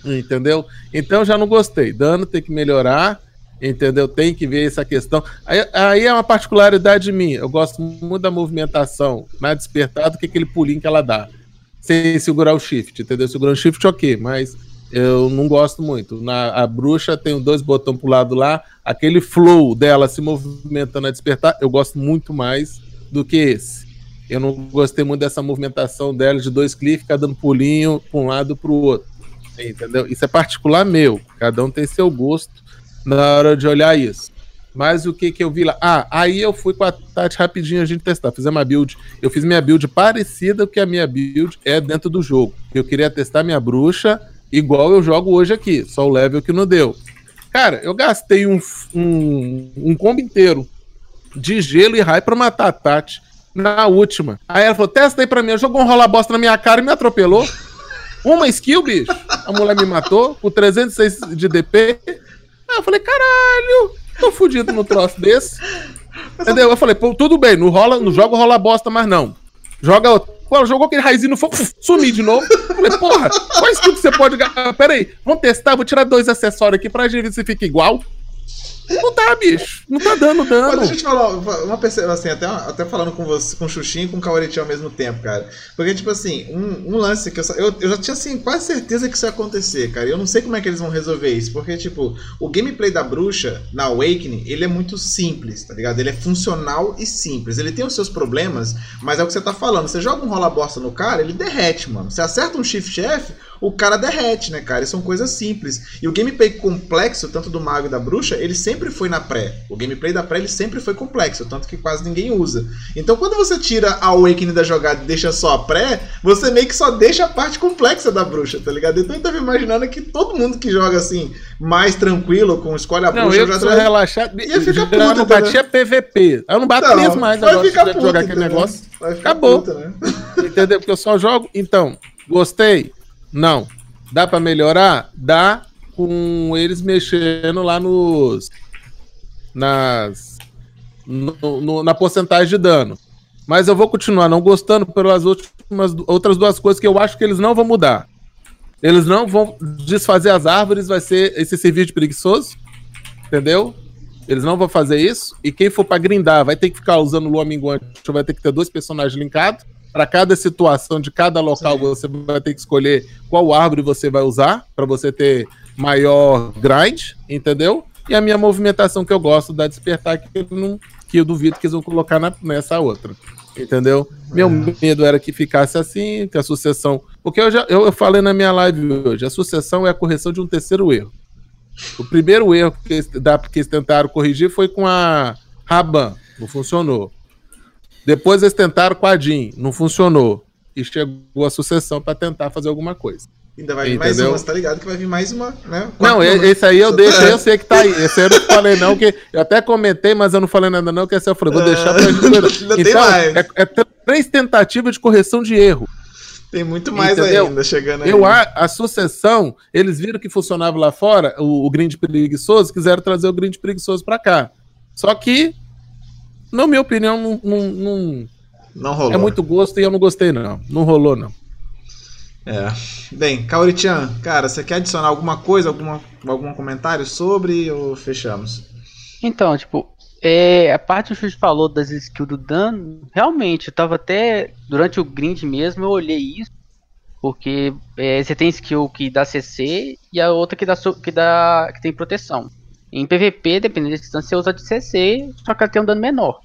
Entendeu? Então já não gostei. Dano tem que melhorar. Entendeu? Tem que ver essa questão. Aí, aí, é uma particularidade minha. Eu gosto muito da movimentação mais despertada que aquele pulinho que ela dá. Sem segurar o shift, entendeu? Segurando o shift, ok, mas eu não gosto muito. Na, a bruxa tem dois botões pro lado lá, aquele flow dela se movimentando a despertar, eu gosto muito mais do que esse. Eu não gostei muito dessa movimentação dela de dois cliques, ficar dando pulinho para um lado para o outro. Entendeu? Isso é particular meu. Cada um tem seu gosto na hora de olhar isso. Mas o que que eu vi lá? Ah, aí eu fui com a Tati rapidinho a gente testar. Fizemos uma build. Eu fiz minha build parecida com que a minha build é dentro do jogo. Eu queria testar minha bruxa igual eu jogo hoje aqui, só o level que não deu. Cara, eu gastei um, um, um combo inteiro de gelo e raio pra matar a Tati na última. Aí ela falou: testa aí pra mim. Jogou um rola bosta na minha cara e me atropelou. Uma skill, bicho. A mulher me matou com 306 de DP. Aí eu falei: caralho, tô fudido no troço desse. Entendeu? Eu falei: tudo bem, não, rola, não joga rola bosta, mas não. Joga Pô, ela jogou aquele raizinho no fogo, sumi de novo. Falei, porra, qual skill que você pode. Pera aí, vamos testar, vou tirar dois acessórios aqui pra gente ver se fica igual. Não tá, bicho. Não tá dando dano. Mas deixa eu te falar, uma percepção, assim, até, até falando com você, com o Xuxinho e com o ao mesmo tempo, cara. Porque, tipo assim, um, um lance que eu, eu, eu, já tinha, assim, quase certeza que isso ia acontecer, cara. Eu não sei como é que eles vão resolver isso. Porque, tipo, o gameplay da bruxa, na Awakening, ele é muito simples, tá ligado? Ele é funcional e simples. Ele tem os seus problemas, mas é o que você tá falando. Você joga um rola bosta no cara, ele derrete, mano. Você acerta um shift F, o cara derrete, né, cara? E são coisas simples. E o gameplay complexo, tanto do mago e da bruxa, ele sempre foi na pré. O gameplay da pré, ele sempre foi complexo, tanto que quase ninguém usa. Então, quando você tira a Awakening da jogada e deixa só a pré, você meio que só deixa a parte complexa da bruxa, tá ligado? Então, eu tava imaginando que todo mundo que joga assim, mais tranquilo, com escolhe a Não, bruxa, eu já traz- relaxado. Ia ficar puto, não entendeu? batia PVP. Eu não bato Não, mesmo mais vai ficar puto, jogar aquele entendeu? negócio. Vai ficar Acabou. puta, né? Entendeu? Porque eu só jogo. Então, gostei? Não. Dá pra melhorar? Dá com eles mexendo lá nos. Nas. no- no- na porcentagem de dano. Mas eu vou continuar não gostando pelas últimas, outras duas coisas que eu acho que eles não vão mudar. Eles não vão desfazer as árvores, vai ser esse serviço preguiçoso. Entendeu? Eles não vão fazer isso. E quem for pra grindar vai ter que ficar usando lua minguante, vai ter que ter dois personagens linkados. Para cada situação de cada local, Sim. você vai ter que escolher qual árvore você vai usar para você ter maior grind, entendeu? E a minha movimentação que eu gosto da despertar que eu, não, que eu duvido que eles vão colocar na- nessa outra. Entendeu? Meu medo era que ficasse assim, que a sucessão. Porque eu já eu, eu falei na minha live hoje, a sucessão é a correção de um terceiro erro. O primeiro erro que da- que eles tentaram corrigir foi com a Raban, não funcionou. Depois eles tentaram com a Jean, não funcionou. E chegou a sucessão para tentar fazer alguma coisa. Ainda vai vir mais Entendeu? uma, você tá ligado que vai vir mais uma, né? Não, e- esse aí eu deixo, tá- eu sei que tá aí. Esse aí eu não falei não, que eu até comentei, mas eu não falei nada não, que esse eu falei, vou deixar pra gente Ainda Então, mais. é, é três tentativas de correção de erro. Tem muito mais Entendeu? ainda chegando aí. Eu, a, a sucessão, eles viram que funcionava lá fora, o, o grind preguiçoso, quiseram trazer o grind preguiçoso pra cá. Só que, na minha opinião, não, não- não- Não rolou. é muito gosto e eu não gostei, não. Não rolou, não. É. Bem, Kaori-chan, cara, você quer adicionar alguma coisa, alguma, algum comentário sobre ou fechamos? Então, tipo, é, a parte que o Xuxa falou das skills do dano, realmente, eu tava até. Durante o grind mesmo, eu olhei isso. Porque é, você tem skill que dá CC e a outra que dá, que dá que tem proteção. Em PVP, dependendo da distância, você usa de CC, só que ela tem um dano menor.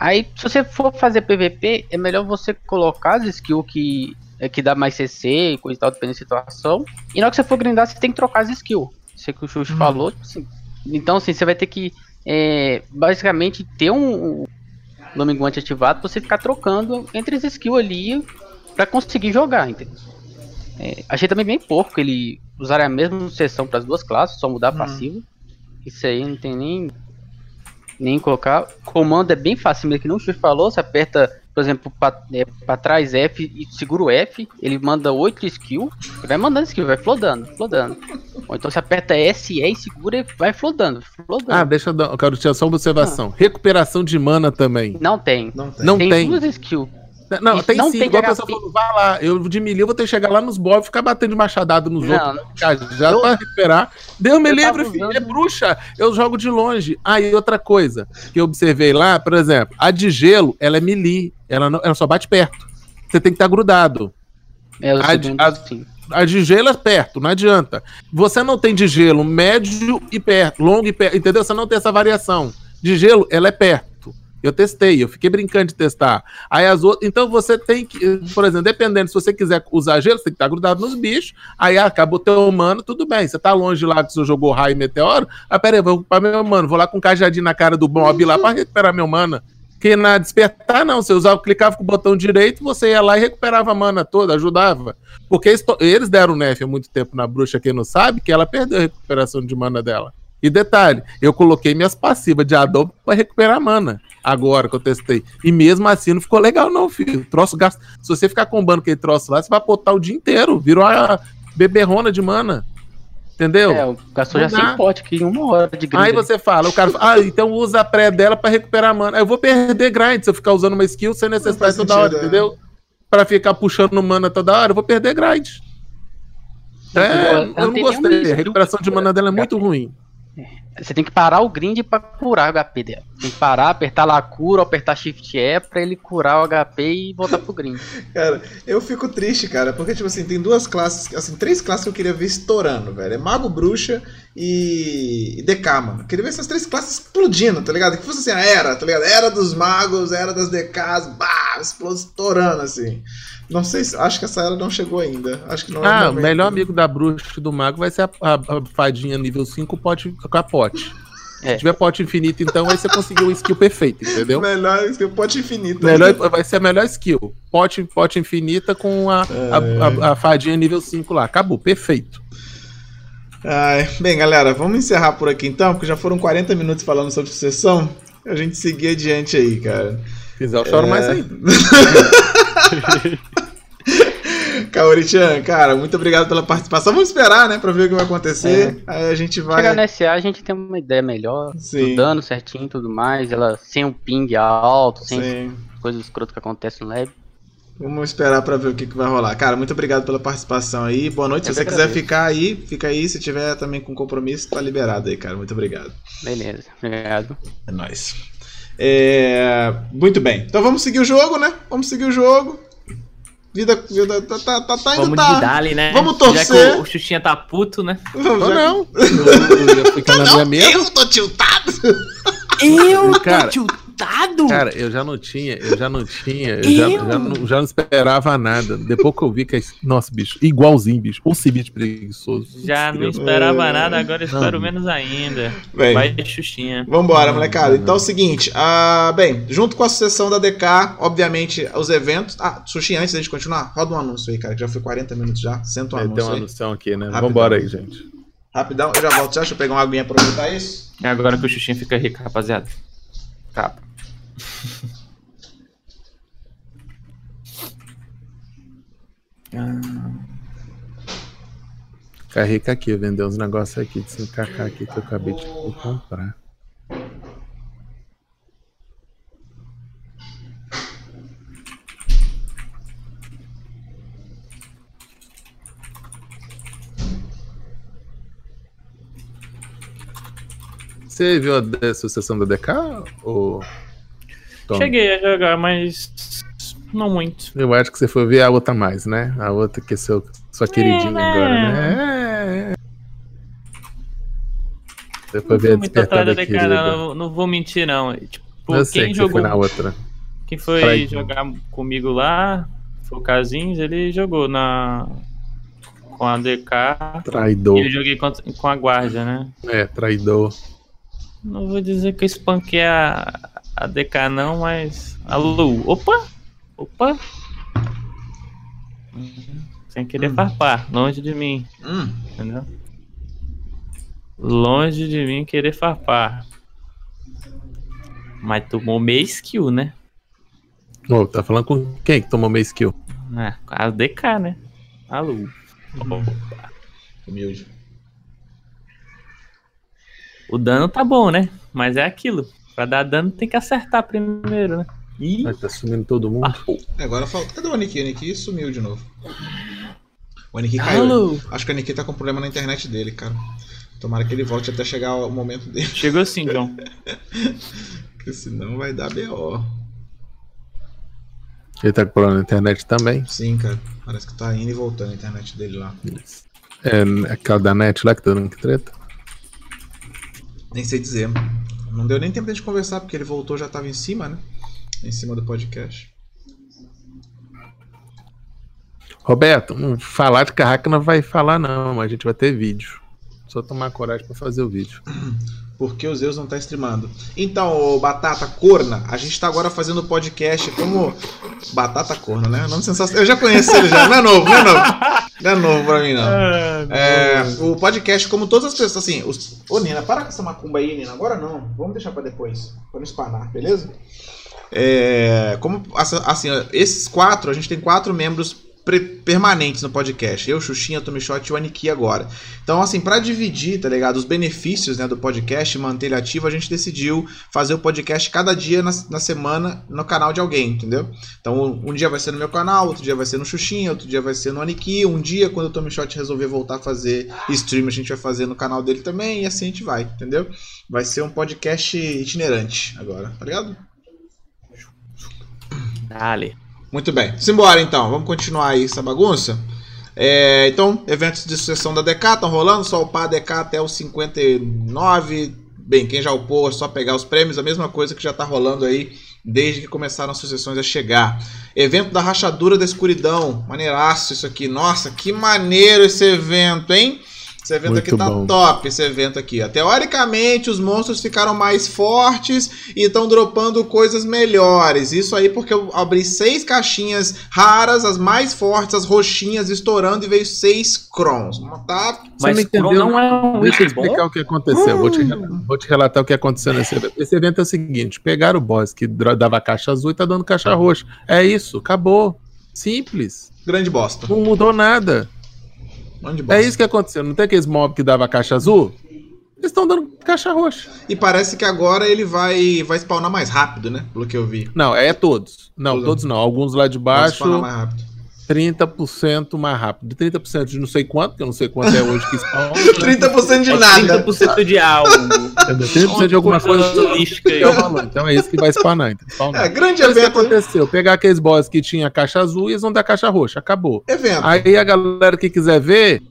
Aí, se você for fazer PVP, é melhor você colocar as skills que, é, que dá mais CC, coisa e tal, dependendo da situação. E na hora que você for grindar, você tem que trocar as skills. Isso que o Xuxa falou, tipo assim. Então, assim, você vai ter que é, basicamente ter um, Lominguante ativado pra você ficar trocando entre as skills ali pra conseguir jogar, entendeu? É, achei também bem porco ele usar a mesma sessão para as duas classes, só mudar Hum. passiva. Isso aí não tem nem nem colocar. Comando é bem fácil, mesmo que não o Xuxa falou, você aperta, por exemplo, pra, é, pra trás F e segura o F, ele manda 8 skills, e vai mandando skill, vai flodando, flodando. Ou então você aperta S, E e segura e vai flodando, flodando. Ah, deixa eu dar. Eu quero tirar só uma observação. Recuperação de mana também. Não tem. Não tem. Não tem, tem. duas skills. Não, Isso tem não sim. tem igual a pessoa falou, vai lá. Eu de melee vou ter que chegar lá nos bobs e ficar batendo de machadada nos Não, outros. Ficar já eu- pra recuperar. Deus me livre, filho. usando- É bruxa. Eu jogo de longe. Ah, e outra coisa que eu observei lá, por exemplo, a de gelo, ela é melee. Ela, não, ela só bate perto. Você tem que estar grudado. É A segundo, a- sim. A de gelo é perto, não adianta. Você não tem de gelo médio e perto, longo e perto, entendeu? Você não tem essa variação. De gelo, ela é perto. Eu testei, eu fiquei brincando de testar. Aí as outras. Então você tem que, por exemplo, dependendo, se você quiser usar gelo, você tem que estar grudado nos bichos. Aí acabou teu humano, tudo bem. Você tá longe lá que você jogou raio e meteoro. Ah, pera aí, vou ocupar meu humano. Vou lá com um cajadinho na cara do mob lá pra recuperar meu mana. Porque na despertar, não. Você usava, clicava com o botão direito, você ia lá e recuperava a mana toda, ajudava. Porque eles, deram nerf há muito tempo na bruxa, quem não sabe, que ela perdeu a recuperação de mana dela. E detalhe, eu coloquei minhas passivas de adobo pra recuperar mana. Agora que eu testei. E mesmo assim não ficou legal, não, filho. O troço gasta. Se você ficar combando aquele troço lá, você vai botar o dia inteiro. Virou a beberrona de mana. Entendeu? É, o gastou já sem pote aqui em uma hora de grind. Aí você fala, o cara fala, ah, então usa a pré dela pra recuperar mana. Aí eu vou perder grind se eu ficar usando uma skill sem necessidade toda sentido, hora, é. entendeu? Pra ficar puxando mana toda hora, eu vou perder grind. É, eu não gostei. A recuperação de mana dela é muito ruim. Você tem que parar o grind pra curar o HP dela. Tem que parar, apertar lá a cura, apertar Shift E pra ele curar o HP e voltar pro grind. Cara, eu fico triste, cara, porque, tipo assim, tem duas classes, assim, três classes que eu queria ver estourando, velho. É Mago, Bruxa e, e DK, mano. Eu queria ver essas três classes explodindo, tá ligado? Que fosse assim, a era, tá ligado? Era dos magos, era das DKs, bah, estourando assim. Não sei se. Acho que essa era não chegou ainda. Acho que não é Ah, o melhor amigo da bruxa e do mago vai ser a, a, a fadinha nível 5 pote, com a pote. É. Se tiver pote infinito, então aí você conseguiu o skill perfeito, entendeu? Melhor skill pote infinito. Melhor, vai ser a melhor skill. Pote, pote infinita com a, a, a, a fadinha nível 5 lá. Acabou, perfeito. Ai, bem, galera, vamos encerrar por aqui então, porque já foram 40 minutos falando sobre sucessão. A gente seguir adiante aí, cara. Se quiser, eu choro É. mais ainda. Kaori-chan, cara, muito obrigado pela participação. Vamos esperar, né, pra ver o que vai acontecer. Aí a gente vai. Chegar no SA a gente tem uma ideia melhor, Sim. do dano certinho e tudo mais, ela sem um ping alto, sem Sim. coisas escrotas que acontecem no lab. Vamos esperar pra ver o que, que vai rolar. Cara, muito obrigado pela participação aí. Boa noite. Se Eu você que quiser agradeço. ficar aí, fica aí. Se tiver também com compromisso, tá liberado aí, cara. Muito obrigado. Beleza, obrigado. É nóis. É, Muito bem. Então vamos seguir o jogo, né? Vamos seguir o jogo. Vida, vida tá, tá, tá, tá indo, Vamos tá. de Dali, né? Vamos Já torcer. que o, o Xuxinha tá puto, né? Vamos, Ou já- não. Eu ia ficar na minha mesa. Eu tô tiltado. Eu Cara, tiltado? Cara, eu já não tinha, eu já não tinha, eu, já, Eu? já não, já não esperava nada. Depois que eu vi que. é- Nossa, bicho, igualzinho, bicho. Ou se bicho preguiçoso. Já não esperava É. nada, agora espero Não. menos ainda. Bem. Vai, Xuxinha. Vambora, molecada. Então é o seguinte, ah, bem, junto com a sucessão da DK, obviamente, os eventos. Ah, Sushi, antes da gente continuar, roda um anúncio aí, cara, que já foi 40 minutos já. Senta um É, tem anúncio uma aí. noção aqui, né? Rapidão. Vambora aí, gente. Rapidão, eu já volto já, deixa eu pegar uma aguinha pra aproveitar isso. É agora que o Xuxinha fica rico, rapaziada. Capa. Carrega aqui, vender uns negócios aqui de 5kk aqui que eu acabei de comprar. Você viu a sucessão da DK? Ou... Cheguei a jogar, mas não muito. Eu acho que você foi ver a outra mais, né? A outra que é seu, sua queridinha né? agora, né? É. Você foi Não ver a despertar da DK, não, não vou mentir, não. Tipo, Eu sei quem que você jogou, foi na outra. quem foi jogar comigo lá, foi o Casinhos, ele jogou na com a DK Traidor. e eu joguei com a Guardia, né? É, traidor. Não vou dizer que eu espanquei a, a DK não, mas a Lu. Opa! Opa! Uhum. Sem querer farpar, longe de mim, Hum, entendeu? Longe de mim querer farpar. Mas tomou meia skill, né? Ô, tá falando com quem que tomou meio skill? É, a DK, né? A Lu. humilde. O dano tá bom, né? Mas é aquilo. Pra dar dano tem que acertar primeiro, né? Ih, Vai tá sumindo todo mundo. farpou. Agora falta. Cadê o Aniki? O Aniki sumiu de novo. O Aniki caiu. Alô? Acho que o Aniki tá com problema na internet dele, cara. Tomara que ele volte até chegar o momento dele, Chegou assim, João. porque senão vai dar BO. Ele tá com problema na internet também. Sim, cara. Parece que tá indo e voltando a internet dele lá. É aquela da net lá que tá dando que treta. Nem sei dizer. Não deu nem tempo de a gente conversar, porque ele voltou já tava em cima, né? Em cima do podcast. Roberto, falar de carraca não vai falar, não, mas a gente vai ter vídeo. Só tomar coragem pra fazer o vídeo. Porque o Zeus não tá streamando. Então, Batata Corna, a gente tá agora fazendo o podcast como. Batata Corna, né? Nome sensacional. Eu já conheci ele já. Não é novo, não é novo. Não é novo pra mim, não. É, o podcast, como todas as pessoas, assim. Os... Ô, Nina, para com essa macumba aí, Nina. Agora não. Vamos deixar pra depois. Pra não espanar, beleza? É, como, assim, esses quatro, a gente tem quatro membros permanentes no podcast. Eu, Xuxinha, Tomichote e o Aniki agora. Então, assim, pra dividir, tá ligado? Os benefícios né, do podcast manter ele ativo, a gente decidiu fazer o podcast cada dia na, na semana no canal de alguém, entendeu? Então, um dia vai ser no meu canal, outro dia vai ser no Xuxinha, outro dia vai ser no Aniki. Um dia, quando o Tomichote resolver voltar a fazer stream, a gente vai fazer no canal dele também. E assim a gente vai, entendeu? Vai ser um podcast itinerante agora, tá ligado? Dale. Muito bem. Simbora então, vamos continuar aí essa bagunça. É, então, eventos de sucessão da DK estão rolando, só upar a DK até os 59. Bem, quem já upou é só pegar os prêmios, a mesma coisa que já tá rolando aí desde que começaram as sucessões a chegar. Evento da Rachadura da Escuridão. Maneiraço isso aqui. Nossa, que maneiro esse evento, hein? Esse evento Muito aqui tá bom. top, esse evento aqui. Teoricamente, os monstros ficaram mais fortes e estão dropando coisas melhores. Isso aí porque eu abri seis caixinhas raras, as mais fortes, as roxinhas, estourando e veio seis crons. Tá? Mas Você não, não é um Deixa eu explicar bom? o que aconteceu. Vou, te, hum. vou te relatar o que aconteceu nesse evento. Esse evento é o seguinte: pegaram o boss que dava caixa azul e tá dando caixa roxa. É isso, acabou. Simples. Grande bosta. Não mudou nada. É isso que aconteceu. Não tem aqueles mob que dava caixa azul? Eles estão dando caixa roxa. E parece que agora ele vai, vai spawnar mais rápido, né? Pelo que eu vi. Não, é todos. Não, todos não. Alguns lá de baixo. Vai spawnar mais rápido. 30% mais rápido. 30% de não sei quanto, que eu não sei quanto é hoje que spawn. 30% de nada. 30% de algo. 30% de alguma coisa. Então é isso que vai spawnar. Então, é, grande então, evento. que aconteceu? Pegar aqueles boss que tinha caixa azul e eles vão dar caixa roxa. Acabou. Evento. Aí a galera que quiser ver,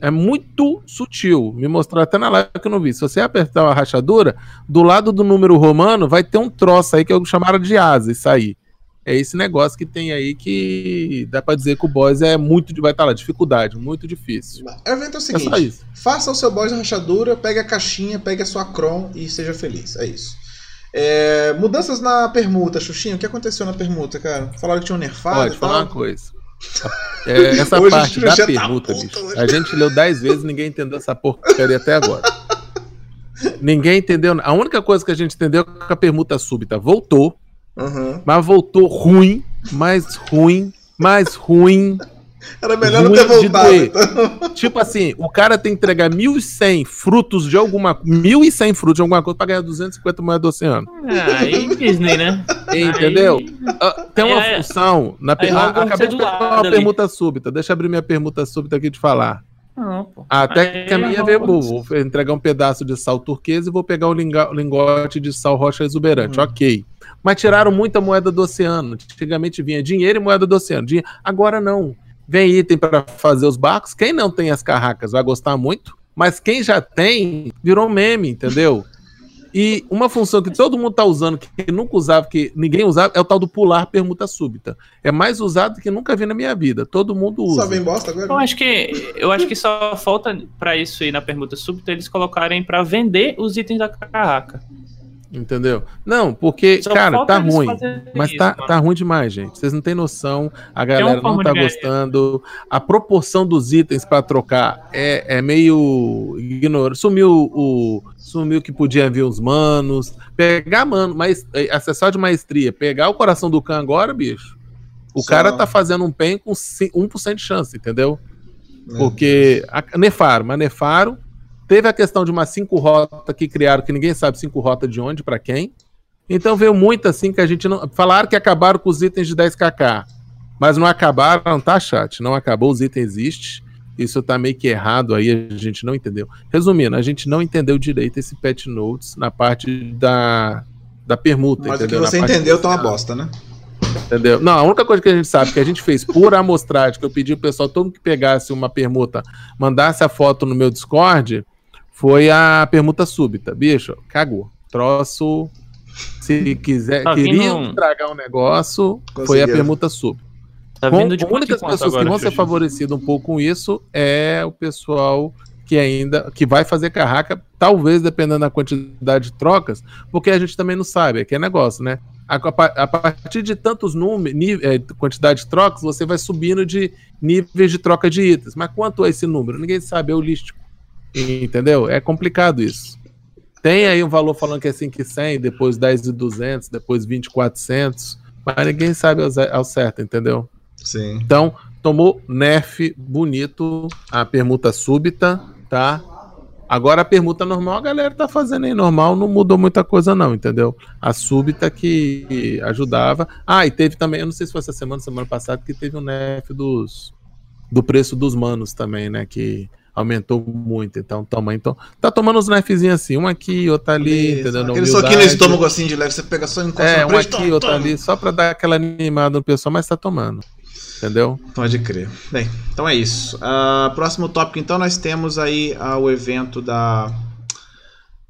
é muito sutil. Me mostrou até na live que eu não vi. Se você apertar a rachadura, do lado do número romano vai ter um troço aí que eu chamaram de asa, isso aí é esse negócio que tem aí que dá para dizer que o boss é muito. Vai estar tá lá, dificuldade, muito difícil. O evento é o seguinte: é faça o seu boss de rachadura, pegue a caixinha, pegue a sua Cron e seja feliz. É isso. É, mudanças na permuta, Xuxinha. O que aconteceu na permuta, cara? Falaram que tinha um nerfado. Pode falar uma coisa. É, essa hoje parte da tá permuta, tá bicho. A gente leu dez vezes e ninguém entendeu essa porcaria até agora. ninguém entendeu. A única coisa que a gente entendeu é que a permuta súbita voltou Uhum. Mas voltou ruim, mais ruim, mais ruim. Era melhor não ter voltado. Então. Tipo assim, o cara tem que entregar 1.100 frutos de alguma 1.100 frutos de alguma coisa pra ganhar 250 moedas do oceano. Ah, aí Disney, né? Entendeu? Aí... Uh, tem uma é... função na per... ah, Acabei de uma permuta súbita. Deixa eu abrir minha permuta súbita aqui de falar. Não, pô. Até que a minha veio, vou entregar um pedaço de sal turquesa e vou pegar um lingote de sal rocha exuberante. Hum. Ok. Mas tiraram muita moeda do oceano. Antigamente vinha dinheiro e moeda do oceano. Agora não. Vem item para fazer os barcos. Quem não tem as carracas vai gostar muito. Mas quem já tem, virou meme, entendeu? E uma função que todo mundo está usando, que nunca usava, que ninguém usava, é o tal do pular permuta súbita. É mais usado que nunca vi na minha vida. Todo mundo usa. Só vem bosta agora? Eu acho que, eu acho que só falta para isso aí na permuta súbita eles colocarem para vender os itens da carraca. Entendeu? Não, porque, Só cara, tá ruim. Mas isso, tá, tá ruim demais, gente. Vocês não têm noção. A galera não tá gostando. A proporção dos itens para trocar é, é meio ignorante. Sumiu o. Sumiu que podia vir os manos. Pegar, mano, mas é, acessar de maestria. Pegar o coração do Khan agora, bicho. O Só... cara tá fazendo um pen com 1% de chance, entendeu? É. Porque. A, Nefaro, mas Nefaro Teve a questão de umas cinco rotas que criaram, que ninguém sabe cinco rotas de onde, para quem. Então veio muito assim que a gente não. Falaram que acabaram com os itens de 10kk. Mas não acabaram, tá, chat? Não acabou, os itens existem. Isso tá meio que errado aí, a gente não entendeu. Resumindo, a gente não entendeu direito esse patch notes na parte da, da permuta. Mas entendeu? o que você entendeu tá uma bosta, né? Entendeu? Não, a única coisa que a gente sabe que a gente fez por amostragem, que eu pedi pro pessoal todo mundo que pegasse uma permuta, mandasse a foto no meu Discord, foi a permuta súbita. Bicho, cagou. Troço. Se quiser, tá queria um... estragar um negócio, Conseguiu. foi a permuta súbita. Tá vindo de a única pessoas que vão ser favorecidas um pouco com isso é o pessoal que ainda que vai fazer carraca, talvez dependendo da quantidade de trocas, porque a gente também não sabe, é que é negócio, né? A, a partir de tantos números, é, quantidade de trocas, você vai subindo de níveis de troca de itens. Mas quanto é esse número? Ninguém sabe, é holístico. Entendeu? É complicado isso. Tem aí um valor falando que é 5,100, depois 10,200, depois 20,400, mas ninguém sabe ao certo, entendeu? Sim. Então, tomou nerf bonito a permuta súbita, tá? Agora a permuta normal a galera tá fazendo aí normal, não mudou muita coisa não, entendeu? A súbita que ajudava. Ah, e teve também, eu não sei se foi essa semana, semana passada, que teve um nerf dos do preço dos manos também, né, que aumentou muito. Então, toma. Então, tá tomando uns knifezinhos assim, um aqui, outro ali, Isso, entendeu? Aquele só aqui no estômago assim de leve, você pega só encosta É, um aqui, outro ali, só pra dar aquela animada no pessoal, mas tá tomando. Entendeu? Pode crer. Bem, então é isso. Uh, próximo tópico, então, nós temos aí uh, o evento da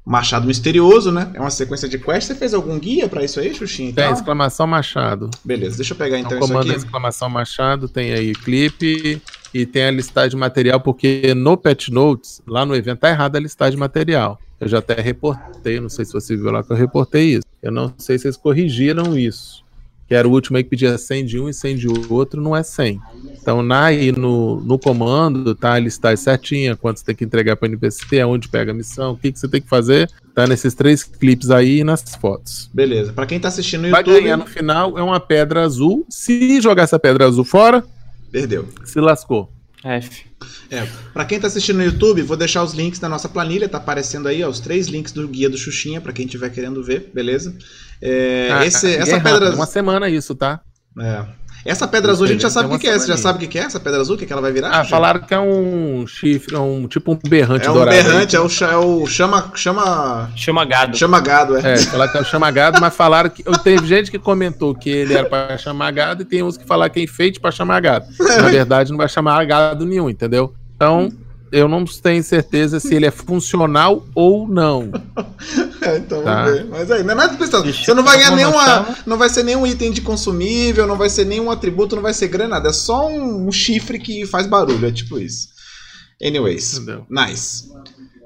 Machado Misterioso, né? É uma sequência de quests. Você fez algum guia pra isso aí, Xuxinha? Tem exclamação Machado. Beleza, deixa eu pegar então Então, isso comando aqui. exclamação Machado, tem aí clipe e tem a listagem de material, porque no Pet Notes, lá no evento, tá errada a listagem de material. Eu já até reportei, não sei se você viu lá que eu reportei isso. Eu não sei se eles corrigiram isso. Que era o último aí que pedia 100 de um e 100 de outro, não é 100. Então, na, aí no, no comando, tá a listagem certinha, quanto você tem que entregar para NPC, aonde pega a missão, o que, que você tem que fazer. Tá nesses três clipes aí e nas fotos. Beleza. Pra quem tá assistindo no Vai YouTube, ganhar no final é uma pedra azul. Se jogar essa pedra azul fora, perdeu. se lascou. F. É, pra quem tá assistindo no YouTube, vou deixar os links na nossa planilha, tá aparecendo aí, ó, os três links do guia do Xuxinha, pra quem tiver querendo ver, beleza? É, Ah, esse, é essa rápido, pedra Uma semana isso, tá? é. Essa pedra azul a gente já Tem sabe o que, que é. Você já sabe o que que é essa pedra azul? O que, que ela vai virar? Ah, Xuxinha? falaram que é um chifre, é um tipo um berrante É um dourado. aí. berrante, é o, cha- é o chama, chama, Chama gado. chama gado, é. É, falaram que é o chamagado, mas falaram que. Teve gente que comentou que ele era pra chamar gado e tem uns que falaram que é enfeite pra chamar gado. Na verdade, não vai chamar gado nenhum, entendeu? Então, eu não tenho certeza se ele é funcional ou não. É, então Tá. vamos ver. Mas aí, não é nada especial. Você não vai ganhar como nenhuma. chama? Não vai ser nenhum item de consumível, não vai ser nenhum atributo, não vai ser grana, nada. É só um, um chifre que faz barulho, é tipo isso. Anyways, Entendeu? nice.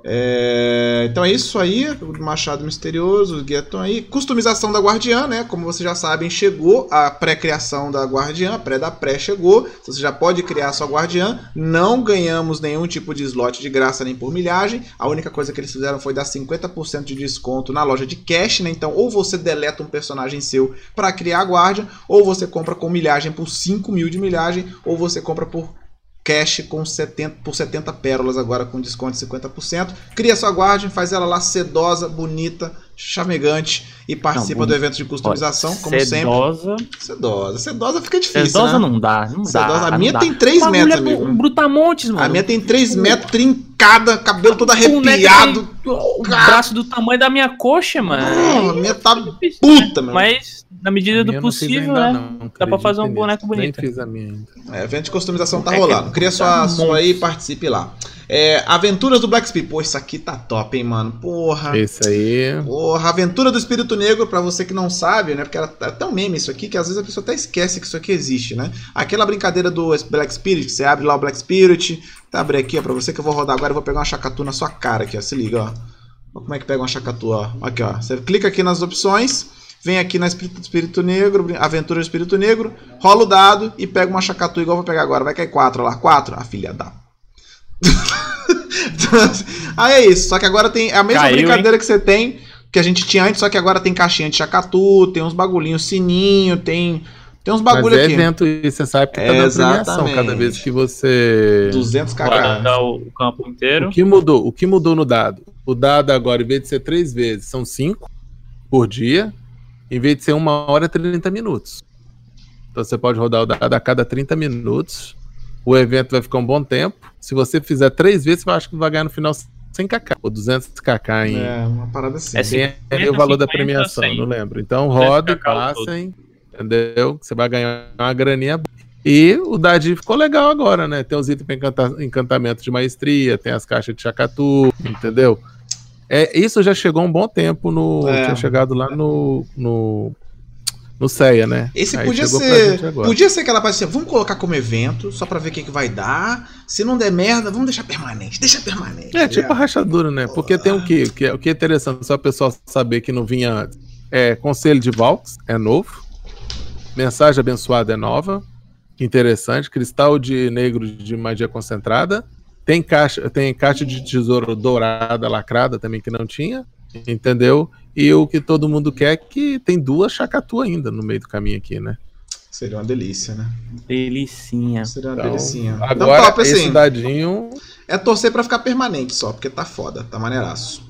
É, então é isso aí, o Machado Misterioso, os estão aí. Customização da Guardiã, né? Como vocês já sabem, chegou a pré-criação da Guardiã, a pré da pré chegou. Você já pode criar sua Guardiã. Não ganhamos nenhum tipo de slot de graça nem por milhagem. A única coisa que eles fizeram foi dar 50% de desconto na loja de cash, né? Então, ou você deleta um personagem seu para criar a Guardiã, ou você compra com milhagem por 5 mil de milhagem, ou você compra por cash com 70, por 70 pérolas agora com desconto de 50%. Cria sua guardian, faz ela lá sedosa, bonita, chamegante e participa Não, do evento de customização, como sempre. Sedosa. Sedosa. Sedosa fica difícil, Sedosa né? não dá, não Sedosa- dá. a não minha dá. tem três O bagulho metros, é amigo. Um brutamontes, mano. A minha tem 3 metros, trincada, cabelo todo arrepiado. O braço do tamanho da minha coxa, mano. A minha tá Difícil, puta, né? meu. Mas, na medida do possível, ainda né? não, Dá pra fazer um boneco bonito. Nem fiz a minha ainda. É, evento de customização tá É que rolando. Cria sua, tá sua aí e participe lá. É, Aventuras do Black Speed. Pô, isso aqui tá top, hein, mano. Porra. Esse aí. Porra, Aventura do Espírito Negro, pra você que não sabe, né? Porque era tão meme isso aqui que às vezes a pessoa até esquece que isso aqui existe, né? Aquela brincadeira do Black Spirit, que você abre lá o Black Spirit. Tá, abrir aqui, ó, pra você que eu vou rodar agora, eu vou pegar uma chacatu na sua cara aqui, ó. Se liga, ó. Olha como é que pega uma chacatu, ó. Aqui, ó. Você clica aqui nas opções, vem aqui na Espírito, Espírito Negro, Aventura do Espírito Negro, rola o dado e pega uma chacatu igual eu vou pegar agora. Vai cair quatro lá. Quatro? A filha da. Aí é isso, só que agora tem é a mesma Caiu, brincadeira que você tem, que a gente tinha antes, só que agora tem caixinha de chacatu, tem uns bagulhinhos sininho, tem tem uns Mas bagulho é aqui. evento e você sabe que tá dando premiação cada vez que você. 200 kk. Guardar o o campo inteiro. O que mudou? O que mudou no dado? O dado agora, em vez de ser três vezes, são cinco por dia, em vez de ser uma hora, 30 minutos. Então você pode rodar o dado a cada 30 minutos. O evento vai ficar um bom tempo. Se você fizer três vezes, eu acho que vai ganhar no final 100 kk ou 200 kk em. É, uma parada assim. É Tem 50, ali o valor da 50, premiação, 100. não lembro. Então roda e 200 cacau passem, entendeu? Você vai ganhar uma graninha boa. E o Dadi ficou legal agora, né? Tem os itens para encanta encantamento de maestria, tem as caixas de chacatu, entendeu? É, isso já chegou um bom tempo no. É. Tinha chegado lá no. no no CEA, né? Esse Aí podia ser. Podia ser aquela parte assim, vamos colocar como evento, só pra ver o que, que vai dar. Se não der merda, vamos deixar permanente. Deixa permanente. É, tá tipo a rachadura, né? Porque tem o que, que é- o que é interessante, só o pessoal saber que não vinha antes. É, Conselho de Valks é novo. Mensagem abençoada é nova. Interessante. Cristal de negro de magia concentrada. Tem caixa, tem caixa de tesouro dourada lacrada também que não tinha. Entendeu? E o que todo mundo quer é que tem duas chacatu ainda no meio do caminho aqui, né? Seria uma delícia, né? Delicinha. Seria uma Então, delicinha. Então, agora top, assim. esse dadinho É torcer pra ficar permanente só, porque tá foda, tá maneiraço.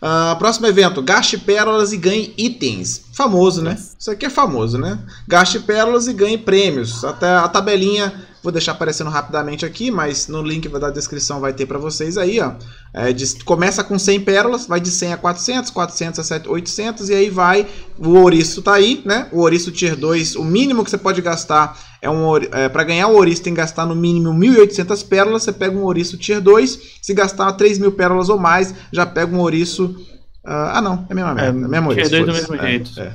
Ah, próximo evento, gaste pérolas e ganhe itens. Famoso, né? Isso aqui é famoso, né? Gaste pérolas e ganhe prêmios. Até a tabelinha, vou deixar aparecendo rapidamente aqui, mas no link da descrição vai ter pra vocês aí, ó. É, de- começa com 100 pérolas, vai de 100 a 400, 400 a 7, 800 e aí vai. O ouriço tá aí, né? O ouriço tier 2, o mínimo que você pode gastar é um é, para ganhar o ouriço tem que gastar no mínimo 1.800 pérolas. Você pega um ouriço tier 2. Se gastar 3 mil pérolas ou mais, já pega um ouriço ah, não, é a mesma merda. É, a mesma Tier 2 do mesmo é, jeito. É,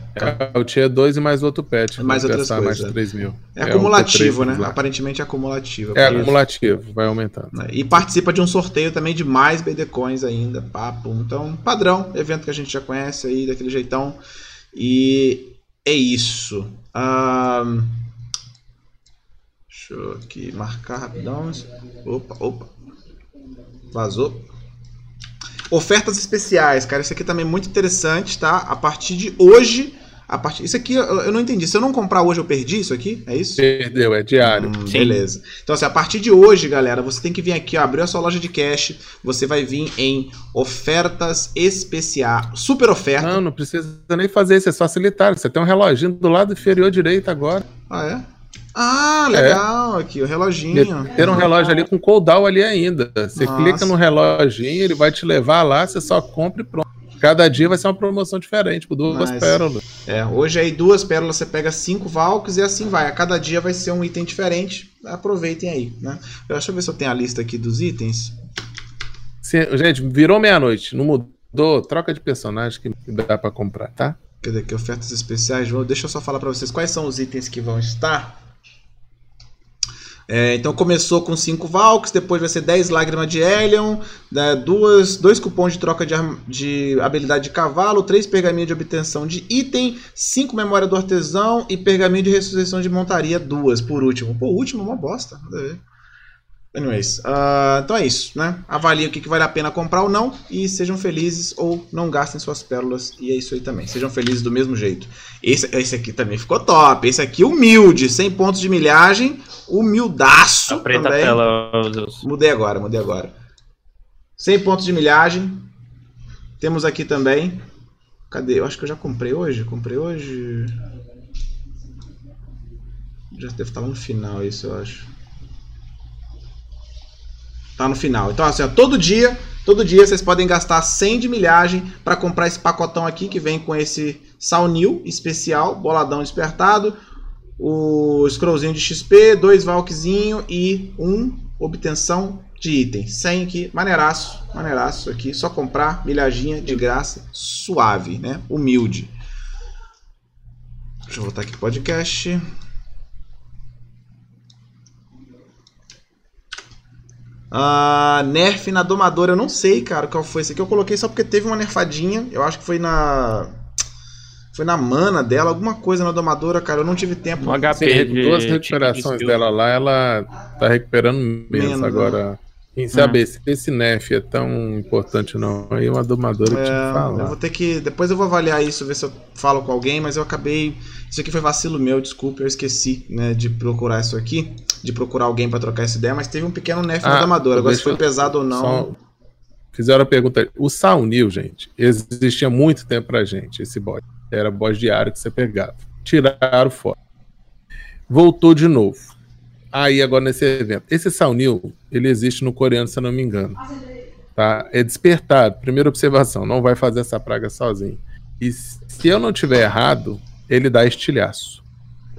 é, o Tier 2 e mais outro patch. Mais outras coisas. mais 3 mil. É, acumulativo, né? Aparentemente é acumulativo. É acumulativo, vai aumentando. E participa de um sorteio também de mais BD Coins ainda, papo. Então, padrão, evento que a gente já conhece aí, daquele jeitão. E é isso. Um... Deixa eu aqui marcar rapidão. Opa, opa. Vazou. Ofertas especiais, cara. Isso aqui também é muito interessante, tá? A partir de hoje. A partir... Isso aqui eu, eu não entendi. Se eu não comprar hoje, eu perdi isso aqui? É isso? Perdeu, é diário. Hum, beleza. Então, assim, a partir de hoje, galera, você tem que vir aqui, ó, abrir a sua loja de cash. Você vai vir em ofertas especiais. Super oferta. Não, não precisa nem fazer isso, é facilitar. Você tem um reloginho do lado inferior direito agora. Ah, é? Ah, legal, é. aqui, o reloginho. Ter um relógio ali com cooldown ali ainda. Você Nossa. clica no reloginho, ele vai te levar lá, você só compra e pronto. Cada dia vai ser uma promoção diferente, por duas Mas, pérolas. É, hoje aí duas pérolas você pega cinco Valks e assim vai. A cada dia vai ser um item diferente. Aproveitem aí, né? Deixa eu ver se eu tenho a lista aqui dos itens. gente, virou meia-noite, não mudou, troca de personagem que dá para comprar, tá? Cadê aqui? Ofertas especiais. Deixa eu só falar para vocês quais são os itens que vão estar. É, então começou com 5 Valks, depois vai ser 10 Lágrimas de Helion, né, duas, dois cupons de troca de, de habilidade de cavalo, 3 pergaminhos de obtenção de item, 5 Memória do Artesão e pergaminho de ressurreição de montaria, duas por último. O último é uma bosta, nada a ver. Anyways, uh, então é isso, né? Avaliem o que, que vale a pena comprar ou não e sejam felizes ou não gastem suas pérolas e é isso aí também. Sejam felizes do mesmo jeito. Esse, esse aqui também ficou top. Esse aqui humilde, 100 pontos de milhagem, humildaço a preta também. Tela. Mudei agora, mudei agora. 100 pontos de milhagem. Temos aqui também. Cadê? Eu acho que eu já comprei hoje. Comprei hoje. Já deve estar no final isso, eu acho. Tá no final. Então, assim, ó, todo dia, todo dia vocês podem gastar 100 de milhagem para comprar esse pacotão aqui que vem com esse Saunil especial, boladão despertado, o scrollzinho de XP, dois Valkzinho e um obtenção de item. 100 aqui, maneiraço, maneiraço aqui, só comprar milhaginha de graça, suave, né? Humilde. Deixa eu voltar aqui podcast. Uh, nerf na domadora, eu não sei, cara, qual foi esse aqui. Eu coloquei só porque teve uma nerfadinha. Eu acho que foi na. Foi na mana dela, alguma coisa na domadora, cara. Eu não tive tempo. No HP de, duas recuperações de dela lá, ela tá recuperando menos, menos agora. Em saber é. se esse nerf é tão importante não. Aí uma domadora é, te fala. Eu vou ter que. Depois eu vou avaliar isso, ver se eu falo com alguém, mas eu acabei. Isso aqui foi vacilo meu, desculpe, eu esqueci, né, de procurar isso aqui de procurar alguém para trocar essa ideia, mas teve um pequeno nerf ah, amador. Agora, se foi pesado ou não. Só... Fizeram a pergunta. O Saunil, gente, existia muito tempo pra gente, esse bot. Era bot diário que você pegava. Tiraram fora. Voltou de novo. Aí, agora nesse evento. Esse Saunil, ele existe no coreano, se eu não me engano. Tá? É despertado. Primeira observação, não vai fazer essa praga sozinho. E se eu não tiver errado, ele dá estilhaço.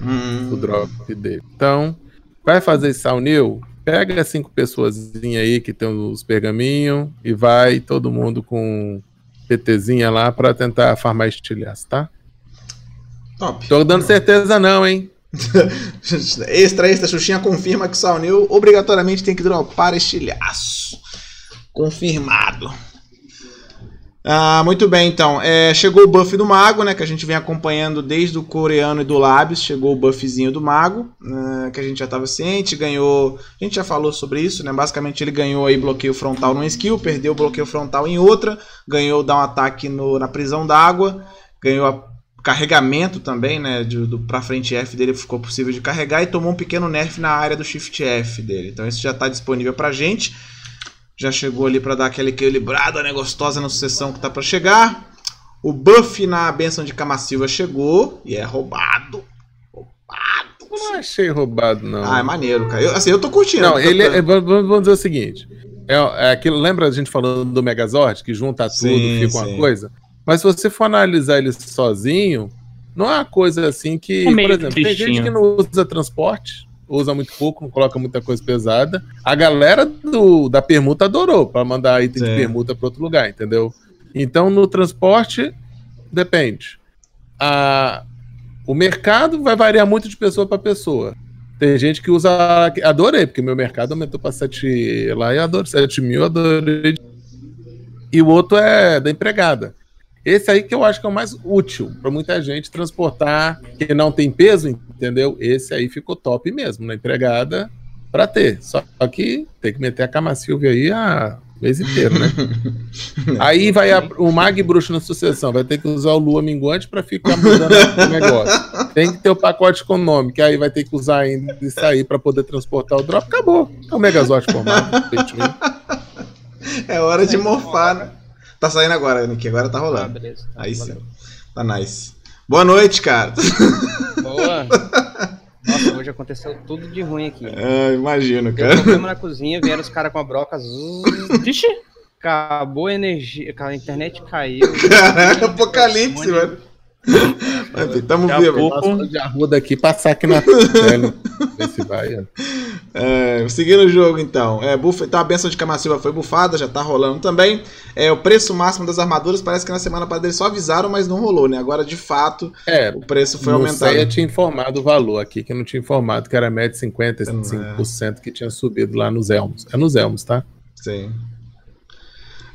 Hum. O drop dele. Então, Vai fazer Saunil? Pega cinco pessoas aí que tem os pergaminhos e vai todo mundo com PTzinha lá para tentar farmar estilhaço, tá? Top. Tô dando certeza não, hein? extra, extra, Xuxinha confirma que Saunil obrigatoriamente tem que dropar estilhaço. Confirmado. Ah, muito bem, então. É, chegou o buff do Mago, né? Que a gente vem acompanhando desde o coreano e do Lábios. Chegou o buffzinho do Mago, né, que a gente já estava ciente. Ganhou. A gente já falou sobre isso, né? Basicamente ele ganhou aí bloqueio frontal numa skill, perdeu bloqueio frontal em outra, ganhou dar um ataque no, na prisão d'água, ganhou a carregamento também, né? De, do pra frente F dele ficou possível de carregar e tomou um pequeno nerf na área do Shift F dele. Então isso já está disponível pra gente já chegou ali para dar aquela equilibrada, né, gostosa na sucessão que tá para chegar. O buff na benção de Silva chegou e é roubado. Roubado. Eu não achei roubado, não. Ah, é maneiro, cara. Eu, assim, eu tô curtindo. Não, ele é, vamos dizer o seguinte. É, é aquilo, lembra a gente falando do Megazord, que junta tudo, sim, fica sim. uma coisa? Mas se você for analisar ele sozinho, não é uma coisa assim que. É por exemplo, tristinho. tem gente que não usa transporte usa muito pouco, não coloca muita coisa pesada. A galera do, da permuta adorou para mandar item Sim. de permuta para outro lugar, entendeu? Então, no transporte, depende. A, o mercado vai variar muito de pessoa para pessoa. Tem gente que usa. Adorei, porque meu mercado aumentou para 7 lá e adoro 7 mil, adorei. E o outro é da empregada. Esse aí que eu acho que é o mais útil para muita gente transportar, que não tem peso, entendeu? Esse aí ficou top mesmo, na empregada, para ter. Só que tem que meter a Cama Silvia aí a mês inteiro, né? aí vai a, o Mag Bruxo na sucessão, vai ter que usar o Lua Minguante para ficar mudando o negócio. Tem que ter o pacote econômico, aí vai ter que usar ainda isso aí para poder transportar o drop. Acabou. É o Megazord formado. é hora de morfar, né? Tá saindo agora, Nick. Agora tá rolando. Ah, beleza. Aí Valeu. sim. Tá nice. Boa noite, cara. Boa. Nossa, hoje aconteceu tudo de ruim aqui. É, imagino, cara. Deu problema na cozinha, vieram os caras com a broca. Vixe! Acabou a energia, a internet caiu. Caraca, apocalipse, mano. Enfim, tamo vivo. Pouco... de arruda aqui, passar aqui na tela. se vai. É, seguindo o jogo, então. É, buff... Então a benção de Camassiva foi bufada, já tá rolando também. É, o preço máximo das armaduras parece que na semana passada eles só avisaram, mas não rolou, né? Agora, de fato, é, o preço foi aumentado. Eu tinha informado o valor aqui, que não tinha informado que era média 55% é. que tinha subido lá nos Elmos. É nos Elmos, tá? Sim.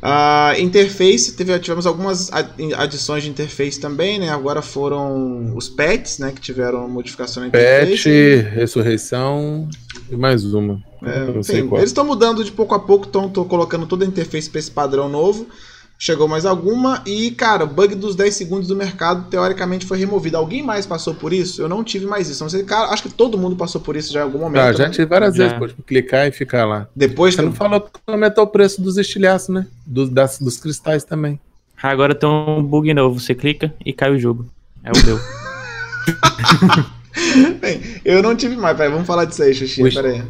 Uh, interface, teve, tivemos algumas adições de interface também, né? Agora foram os pets, né? Que tiveram modificação na interface. Pet, ressurreição e mais uma. É, enfim, eles estão mudando de pouco a pouco, estão colocando toda a interface para esse padrão novo. Chegou mais alguma e, cara, o bug dos 10 segundos do mercado teoricamente foi removido. Alguém mais passou por isso? Eu não tive mais isso. Não sei, cara, acho que todo mundo passou por isso já em algum momento. Ah, já né? tive várias já. vezes, pode clicar e ficar lá. Depois Você que... não falou que aumentou o preço dos estilhaços, né? Do, das, dos cristais também. Agora tem um bug novo. Você clica e cai o jogo. É o meu. Bem, eu não tive mais, peraí, vamos falar disso aí, Xuxinha, peraí.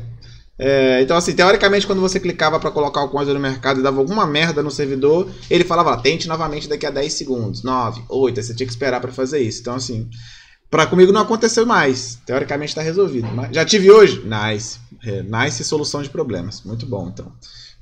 É, então, assim, teoricamente, quando você clicava para colocar alguma coisa no mercado e dava alguma merda no servidor, ele falava, tente novamente daqui a 10 segundos, 9, 8, aí você tinha que esperar para fazer isso. Então, assim, para comigo não aconteceu mais. Teoricamente está resolvido. Mas já tive hoje? Nice. É, nice solução de problemas. Muito bom, então.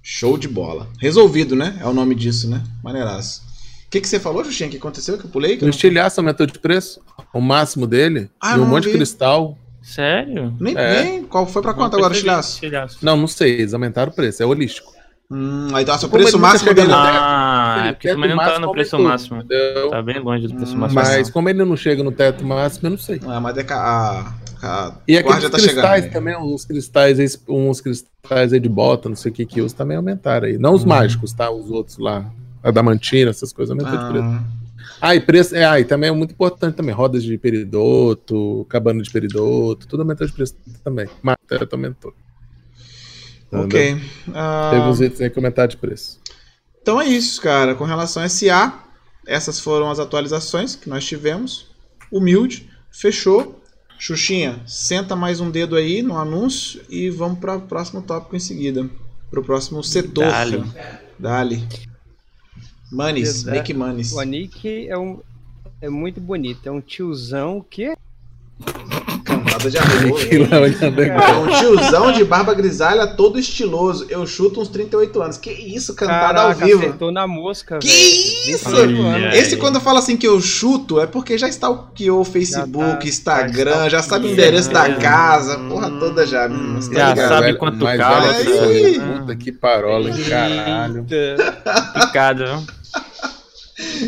Show de bola. Resolvido, né? É o nome disso, né? Maneiraço. O que, que você falou, Xuxinha? O que aconteceu? Que eu pulei? Que o estilhaço aumentou de preço. O máximo dele. Ah, e um monte vi. de cristal. Sério? Nem, é. nem. Qual foi pra quanto agora o estilhaço? Não, não sei. Eles aumentaram o preço. É holístico. Hum, aí então, o preço máximo dele. Ah, é porque também não tá no preço máximo. Entendeu? Tá bem longe do preço hum, máximo. Mas como ele não chega no teto máximo, eu não sei. Ah, mas é a, a e aqueles tá cristais chegando, também, uns cristais, uns cristais aí de bota, não sei o que que usa, também aumentaram aí. Não os hum. mágicos, tá? Os outros lá. A damantina, essas coisas aumentou ah. de preço. Ah, e preço. É, ah, e também é muito importante também. Rodas de peridoto, cabana de peridoto, tudo aumentou de preço também. Matéria aumentou. Ok. Uh... Teve uns itens aí que aumentaram de preço. Então é isso, cara. Com relação a SA, essas foram as atualizações que nós tivemos. Humilde, fechou. Xuxinha, senta mais um dedo aí no anúncio e vamos para o próximo tópico em seguida. Para o próximo setor. Dali. Dali. Manis, Nick Manis. O Nick é, um, é muito bonito. É um tiozão que. Cantada de arroz. é um tiozão de barba grisalha todo estiloso. Eu chuto uns 38 anos. Que isso, cantada Caraca, ao vivo. acertou na mosca. Que véio. isso? Esse quando fala assim que eu chuto é porque já está o que o Facebook, já tá, Instagram, já, já sabe o endereço da casa, porra toda já. Hum, já tá sabe quanto cala. Puta que parola, caralho. Picado, viu?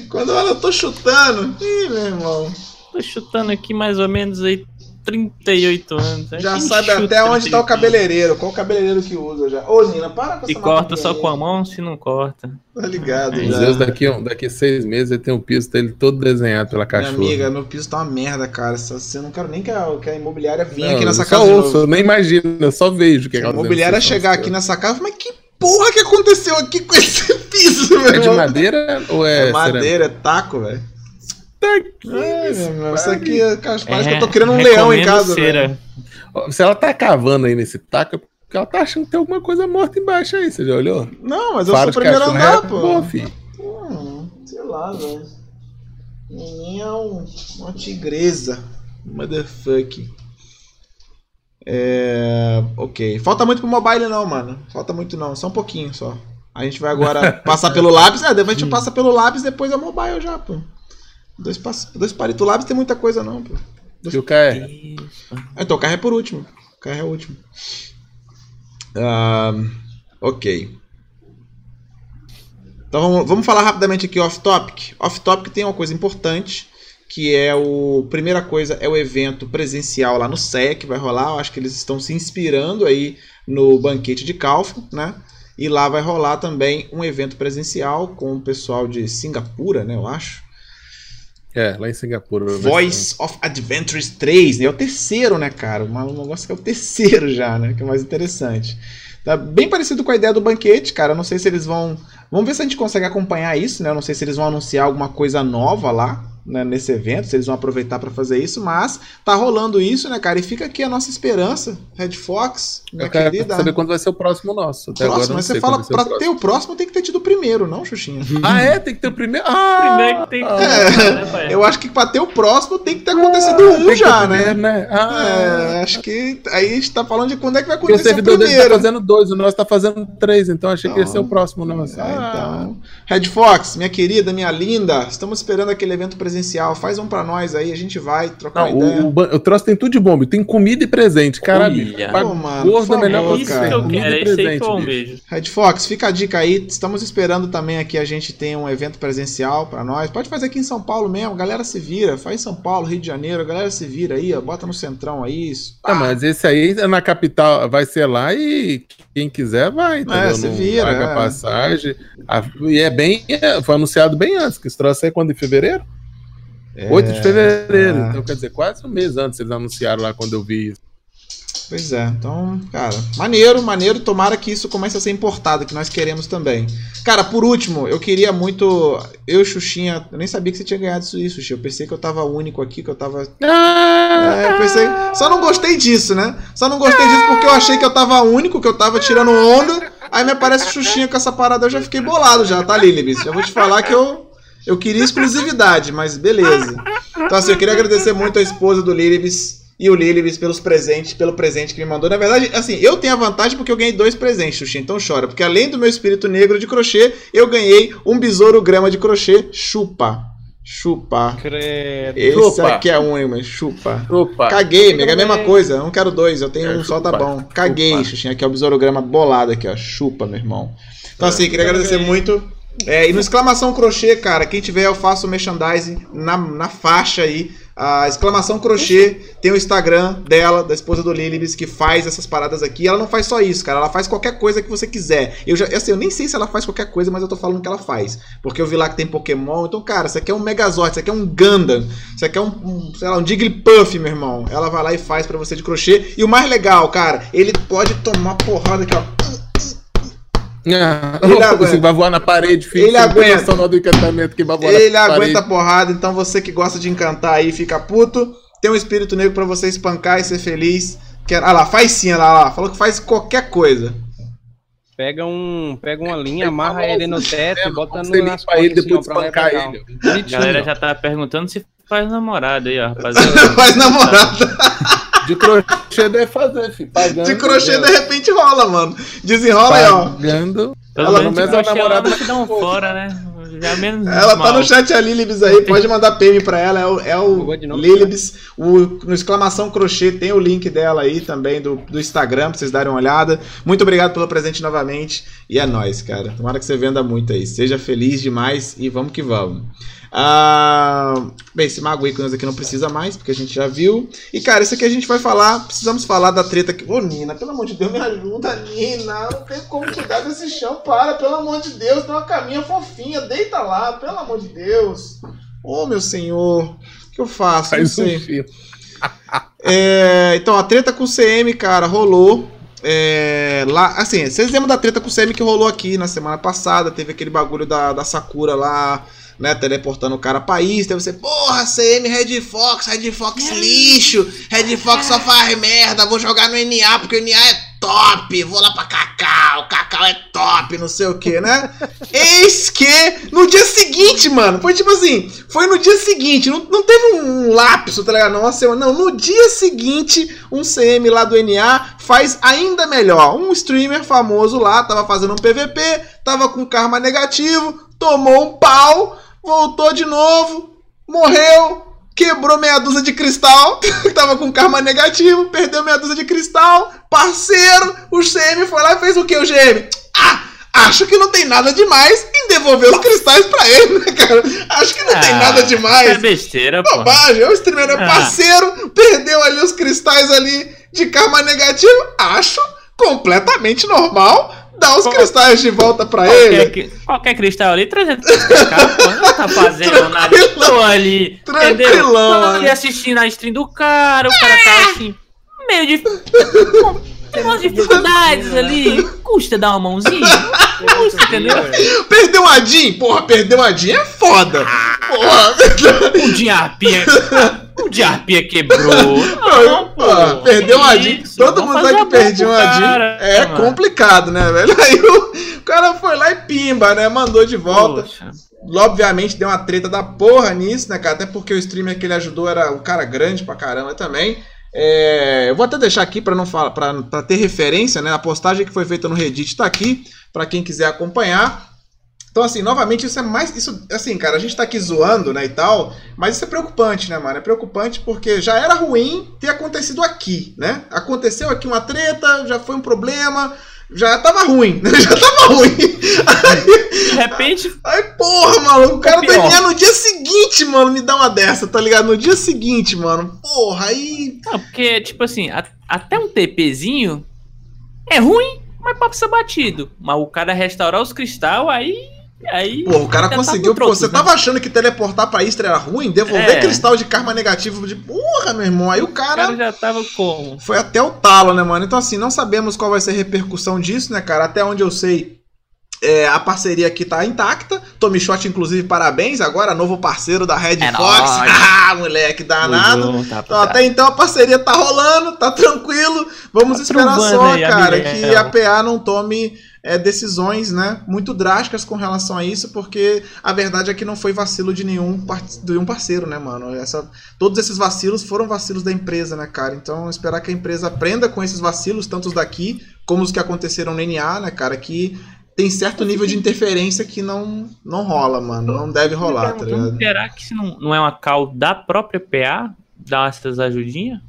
Quando ela tô chutando. Ih, meu irmão. Tô chutando aqui mais ou menos aí 38 anos. Já Quem sabe até onde tá o cabeleireiro. Qual o cabeleireiro que usa já. Ô, Nina, para com essa Se corta só com a mão, se não corta. Tá ligado, já. Às vezes daqui, daqui seis meses ele tem o piso dele todo desenhado pela cachorra. Minha amiga, meu piso tá uma merda, cara. Você não quero nem que a, que a imobiliária venha não, aqui nessa eu casa. Só ouço, eu nem imagino, eu só vejo que a imobiliária chegar aqui nessa casa, mas que porra que aconteceu aqui com esse piso, meu É de madeira ou é. É madeira, é taco, velho. Tá aqui, meu, isso aqui é, parece é, que eu tô criando um leão em casa. Se ela tá cavando aí nesse taco, é porque ela tá achando que tem alguma coisa morta embaixo aí, você já olhou? Não, mas eu Faro sou o primeiro andar, pô. Bom, filho. Hum, sei lá, velho. Menina é um, uma tigresa. Motherfuck. É. Ok. Falta muito pro mobile, não, mano. Falta muito, não. Só um pouquinho só. A gente vai agora passar pelo lápis. É, depois a gente passa pelo lápis depois a mobile já, pô. Dois, pass... dois palitos lápis tem muita coisa não, pô. E o KR? Então o carro é por último. O carro é o último. Ahn, ok. Então vamos, vamos falar rapidamente aqui off-topic. Off-topic tem uma coisa importante, que é o... Primeira coisa é o evento presencial lá no CEA, que vai rolar. Eu acho que eles estão se inspirando aí no banquete de Calfo, né? E lá vai rolar também um evento presencial com o pessoal de Singapura, né? Eu acho. É, lá em Singapura. Voice of Adventures 3, né? É o terceiro, né, cara? Um negócio que é o terceiro já, né? Que é mais interessante. Tá bem parecido com a ideia do banquete, cara. Eu não sei se eles vão. Vamos ver se a gente consegue acompanhar isso, né? Eu não sei se eles vão anunciar alguma coisa nova lá. Né, nesse evento, se eles vão aproveitar para fazer isso, mas tá rolando isso, né, cara? E fica aqui a nossa esperança, Red Fox, minha Eu quero querida. saber quando vai ser o próximo nosso. Até agora Próximo, mas você fala, próximo. ter o próximo tem que ter tido o primeiro, não, Xuxinha? Ah, é? Tem que ter o primeiro. Ah! Primeiro que tem que É, né? Eu acho que pra ter o próximo tem que ter acontecido Tem um ter já, o né? primeiro, né? Ah, É, acho que aí a gente tá falando de quando é que vai Porque o acontecer o servidor dele tá primeiro. fazendo dois, o nosso tá fazendo três, então achei que ia Então, ser o próximo nosso. Ah, Ah, então. Red Fox, minha querida, minha linda, estamos esperando aquele evento presencial. Faz um pra nós aí, a gente vai trocar Não, uma ideia. o, o, troço tem tudo de bom, tem comida e presente, caralho. Pô, mano, gordo por é melhor favor, que Isso cara. que eu comida quero, e é presente, vejo. Red Fox, fica a dica aí. Estamos esperando também aqui a gente tem um evento presencial pra nós. Pode fazer aqui em São Paulo mesmo, galera se vira. Faz em São Paulo, Rio de Janeiro, galera se vira aí, ó, bota no centrão aí. Isso. Tá, mas esse aí é na capital vai ser lá e quem quiser vai, entendeu? É, se vira, Paga é. passagem. A- e é bem. é, foi anunciado bem antes, que esse troço aí é quando? Em fevereiro? 8 de fevereiro. é. Então quer dizer, quase um mês antes eles anunciaram lá quando eu vi isso. Pois é, então, cara, maneiro, maneiro. Tomara que isso comece a ser importado, que nós queremos também. Cara, por último, eu queria muito. Eu, Xuxinha, eu nem sabia que você tinha ganhado isso, Xuxinha. Eu pensei que eu tava único aqui, que eu tava. É, eu pensei. Só não gostei disso, né? Só não gostei disso porque eu achei que eu tava único, que eu tava tirando onda. Aí me aparece Xuxinha com essa parada, eu já fiquei bolado já, tá, Lilibis? Já vou te falar que eu. Eu queria exclusividade, mas beleza. Então, assim, eu queria agradecer muito a esposa do Lilibis e o Lilibis pelos presentes, pelo presente que me mandou. Na verdade, assim, eu tenho a vantagem porque eu ganhei dois presentes, Xuxinha, então chora. Porque além do meu espírito negro de crochê, eu ganhei um besouro grama de crochê, chupa. Chupa. Credo. Esse Chupa. aqui é único, mas chupa. Opa! Caguei, mega é a mesma coisa. Eu não quero dois, eu tenho É, um só, tá chupa. bom. Caguei, Chupa. Xuxinha. Aqui é o besourograma bolado aqui, ó. Chupa, meu irmão. Então, É. assim, queria agradecer muito. É, e no exclamação crochê, cara, quem tiver, eu faço o merchandising na, na faixa aí. A exclamação crochê tem o Instagram dela, da esposa do Lilibis, que faz essas paradas aqui. Ela não faz só isso, cara. Ela faz qualquer coisa que você quiser. Eu já, assim, eu nem sei se ela faz qualquer coisa, mas eu tô falando que ela faz. Porque eu vi lá que tem Pokémon. Então, cara, isso aqui é um Megazord, isso aqui é um Gundam, isso aqui é um, um, sei lá, um Jigglypuff, meu irmão. Ela vai lá e faz pra você de crochê. E o mais legal, cara, ele pode tomar porrada aqui, ó. Ah, Ele você aguenta. vai voar na parede, filho. Ele aguenta. do encantamento que vai voar Ele na parede. aguenta porrada, então você que gosta de encantar aí, fica puto. Tem um espírito negro pra você espancar e ser feliz. Quer... Ah lá, faz sim, olha lá, lá. Falou que faz qualquer coisa. Pega, um, pega uma linha, amarra ele no teto e bota no nas limpa ele depois de assim, pra espancar ele. A galera já tá perguntando se faz namorado aí, ó, rapaziada. faz namorada. De crochê deve fazer, filho. Pagando. De crochê de repente rola, mano. Desenrola aí, ó. Pagando. Ela menos não de é namorada, ela não um fora, né? Já menos Ela tá mal. no chat a Lilibs aí, pode mandar PM pra ela, é o, é o Lilibs, o, no exclamação crochê tem o link dela aí também do, do Instagram pra vocês darem uma olhada. Muito obrigado pelo presente novamente e é nóis, cara. Tomara que você venda muito aí, seja feliz demais e vamos que vamos. Ah, bem, esse Mago Ícones aqui não precisa mais, porque a gente já viu. E cara, isso aqui a gente vai falar, precisamos falar da treta aqui. Ô Nina, pelo amor de Deus, me ajuda, Nina. Não tem como cuidar desse chão, para, pelo amor de Deus, tem uma caminha fofinha, deita lá, pelo amor de Deus. Ô meu senhor, o que eu faço? Não Faz sei. fio. É, então, a treta com o CM, cara, rolou. É, lá, assim, vocês lembram da treta com o CM que rolou aqui na semana passada? Teve aquele bagulho da, da Sakura lá, né? Teleportando o cara país. Teve você, porra, CM Red Fox, Red Fox lixo, Red Fox só faz merda, vou jogar no NA porque o NA é top, vou lá pra Cacau, Cacau é top, não sei o que, né? Eis que no dia seguinte, mano, foi tipo assim, foi no dia seguinte, não, não teve um lapso, tá ligado? Não, semana, não, no dia seguinte, um CM lá do NA faz ainda melhor. Um streamer famoso lá, tava fazendo um PVP, tava com karma negativo, tomou um pau, voltou de novo, morreu, quebrou meia dúzia de cristal, tava com karma negativo, perdeu meia dúzia de cristal, parceiro, o GM foi lá e fez o que, o GM? Ah, acho que não tem nada demais em devolver os cristais pra ele, né, cara? Acho que não ah, tem nada demais. É besteira, pô. Bobagem, o streamer é ah. parceiro, perdeu ali os cristais ali de karma negativo, acho completamente normal dá os cristais de volta pra qualquer, ele. Qualquer cristal ali, 300 não tá fazendo nada. Tô ali, Tranquilão. Tô ali assistindo a stream do cara, o cara tá assim, meio de... Tem umas dificuldades ali. Custa dar uma mãozinha? Custa, entendeu? Perdeu a Jean? Porra, perdeu a Jean é foda. Porra. O Jean Arpia. O Jean Arpia quebrou. Não, pô, perdeu a Jean. Todo mundo sabe que perdeu a Jean. É mano. complicado, né, velho? Aí o cara foi lá e pimba, né? Mandou de volta. Poxa. Obviamente deu uma treta da porra nisso, né, cara? Até porque o streamer que ele ajudou era um cara grande pra caramba também. É, eu vou até deixar aqui para não falar, para ter referência, né? A postagem que foi feita no Reddit está aqui para quem quiser acompanhar. Então, assim, novamente, isso é mais. Isso, assim, cara, a gente tá aqui zoando, né, e tal, mas isso é preocupante, né, mano? É preocupante porque já era ruim ter acontecido aqui, né? Aconteceu aqui uma treta, já foi um problema, já tava ruim, né? Já tava ruim. Aí, de repente. Aí, porra, mano, o cara tá no dia seguinte, mano, me dá uma dessa, tá ligado? No dia seguinte, mano. Porra, aí. Não, porque, tipo assim, a, até um TPzinho é ruim, mas pode ser batido. Mas o cara restaurar os cristal, aí Aí, pô, o cara tá conseguiu. Tá pô, você né? tava achando que teleportar pra Istra era ruim? Devolver é. cristal de karma negativo de porra, meu irmão. Aí o cara. O cara já tava como? Foi até o talo, né, mano? Então, assim, não sabemos qual vai ser a repercussão disso, né, cara? Até onde eu sei. É, a parceria aqui tá intacta. Tommy Shot, inclusive, parabéns. Agora, novo parceiro da Red é Fox. ah, moleque, danado. Tá então, até então a parceria tá rolando, tá tranquilo. Vamos tá esperar só, cara, que a PA não tome é, decisões né, muito drásticas com relação a isso, porque a verdade é que não foi vacilo de nenhum, de um parceiro, né, mano? Essa, todos esses vacilos foram vacilos da empresa, né, cara? Então, esperar que a empresa aprenda com esses vacilos, tanto os daqui como os que aconteceram no NA, né, cara? Que tem certo nível de interferência que não, não rola, mano. Não deve rolar, tá ligado? Será que isso não, não é uma cal da própria PA? Dar essas ajudinhas?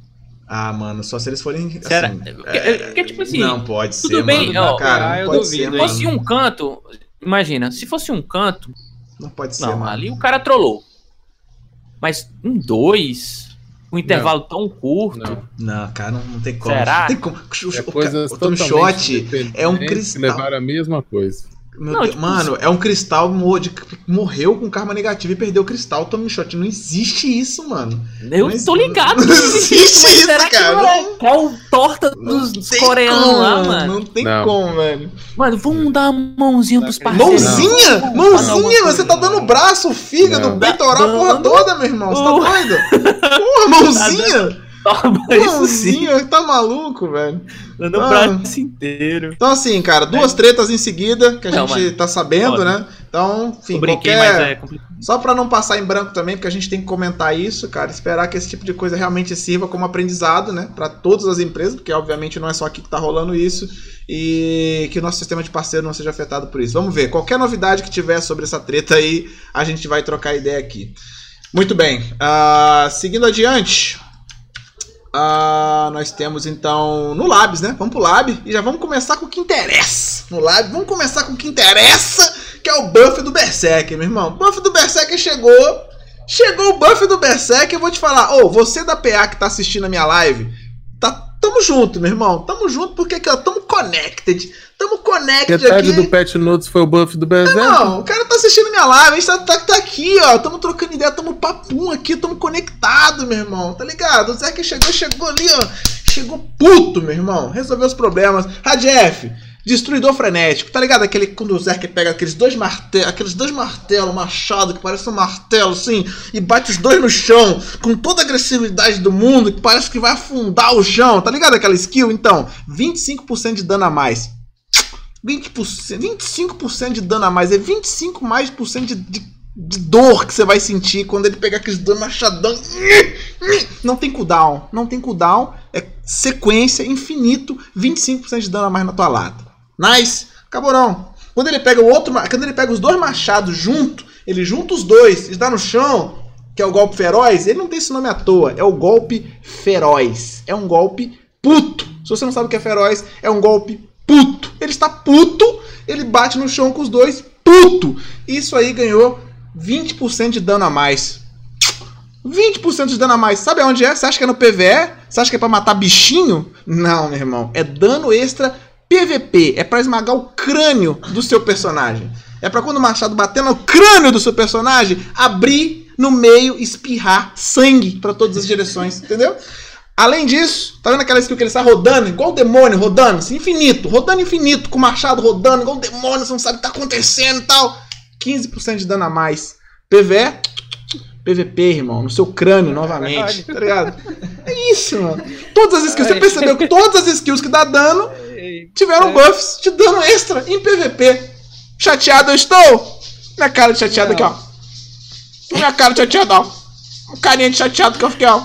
Ah, mano, só se eles forem. Será? Assim, é... Porque, tipo assim. Não pode tudo ser. bem, mano, ó, cara, não pode ser, Se fosse um canto. Imagina, se fosse um canto. Não pode ser. Não, mano. ali o cara trollou. Mas um dois. Um intervalo não. tão curto. Não. não, cara, não, não tem como. Será? Não tem como. O, o, o Tom Shot é um cristal. Levaram a mesma coisa. Não, tipo, mano, é um cristal de, morreu com karma negativo e perdeu o cristal, tome shot. Não existe isso, mano. Eu não tô ligado. Não existe isso, será cara. Que é, é o torta dos coreanos como, lá, mano. Não tem não. como, velho. Mano, vamos dar uma mãozinha pros parceiros. Mãozinha? Não. Mãozinha? Você tá dando braço, fígado, peitoral, porra toda, meu irmão. Você tá doido? Porra, mãozinha? Toma isso tá maluco, velho. Dando o braço inteiro. Então, assim, cara, duas tretas em seguida que a não, gente tá sabendo, né? Então, enfim, brinquei, qualquer... É Só pra não passar em branco também, porque a gente tem que comentar isso, cara. Esperar que esse tipo de coisa realmente sirva como aprendizado, né? Pra todas as empresas, porque obviamente não é só aqui que tá rolando isso. E que o nosso sistema de parceiro não seja afetado por isso. Vamos ver. Qualquer novidade que tiver sobre essa treta aí, a gente vai trocar ideia aqui. Muito bem. Uh, seguindo adiante, Uh, nós temos então no Labs, né? Vamos pro Lab e já vamos começar com o que interessa. No Lab, vamos começar com o que interessa, que é o buff do Berserker, meu irmão. O buff do Berserker chegou. Chegou o buff do Berserker, eu vou te falar. Ô, oh, você da PA que tá assistindo a minha live, tá, tamo junto, meu irmão. Tamo junto porque aqui, ó, tamo connected. Tamo connected Metade aqui. do Patch Notes foi o buff do Berserker. Não, o cara tá assistindo minha live, a gente tá, tá, tá aqui, ó. Tamo trocando ideia, tamo papum aqui, tamo conectado, meu irmão. Tá ligado? O Zé que chegou, chegou ali, ó. Chegou puto, meu irmão. Resolveu os problemas. Radef, Destruidor frenético, tá ligado? Aquele quando o Zerk pega aqueles dois martelos, aqueles dois martelos, machado que parece um martelo assim, e bate os dois no chão com toda a agressividade do mundo, que parece que vai afundar o chão, tá ligado? Aquela skill, então, 25% de dano a mais. 20%, 25% de dano a mais, é 25 mais por cento de, de, de dor que você vai sentir quando ele pegar aqueles dano machadão. Não tem cooldown, não tem cooldown, é sequência infinito, 25% de dano a mais na tua lata. Nice. Acabou não. Quando ele pega o outro, quando ele pega os dois machados junto, ele junta os dois e dá no chão, que é o golpe feroz, ele não tem esse nome à toa, é o golpe feroz. É um golpe puto. Se você não sabe o que é feroz, é um golpe puto. Ele está puto, ele bate no chão com os dois, puto. Isso aí ganhou 20% de dano a mais. 20% de dano a mais. Sabe onde é? Você acha que é no PVE? Você acha que é pra matar bichinho? Não, meu irmão. É dano extra PVP é para esmagar o crânio do seu personagem. É para quando o machado bater no crânio do seu personagem, abrir no meio, espirrar sangue para todas as direções, entendeu? Além disso, tá vendo aquela skill que ele está rodando, igual o demônio rodando, assim, infinito, rodando infinito, com o machado rodando, igual o demônio, você não sabe o que tá acontecendo e tal. 15% de dano a mais. PVE, PVP, irmão, no seu crânio novamente, tá ligado? É isso, mano. Todas as skills, você percebeu que todas as skills que dá dano tiveram é. buffs de dano extra em PVP. Chateado eu estou? Minha cara de chateado aqui, ó. Minha cara de chateado, ó. Um carinha de chateado que eu fiquei, ó.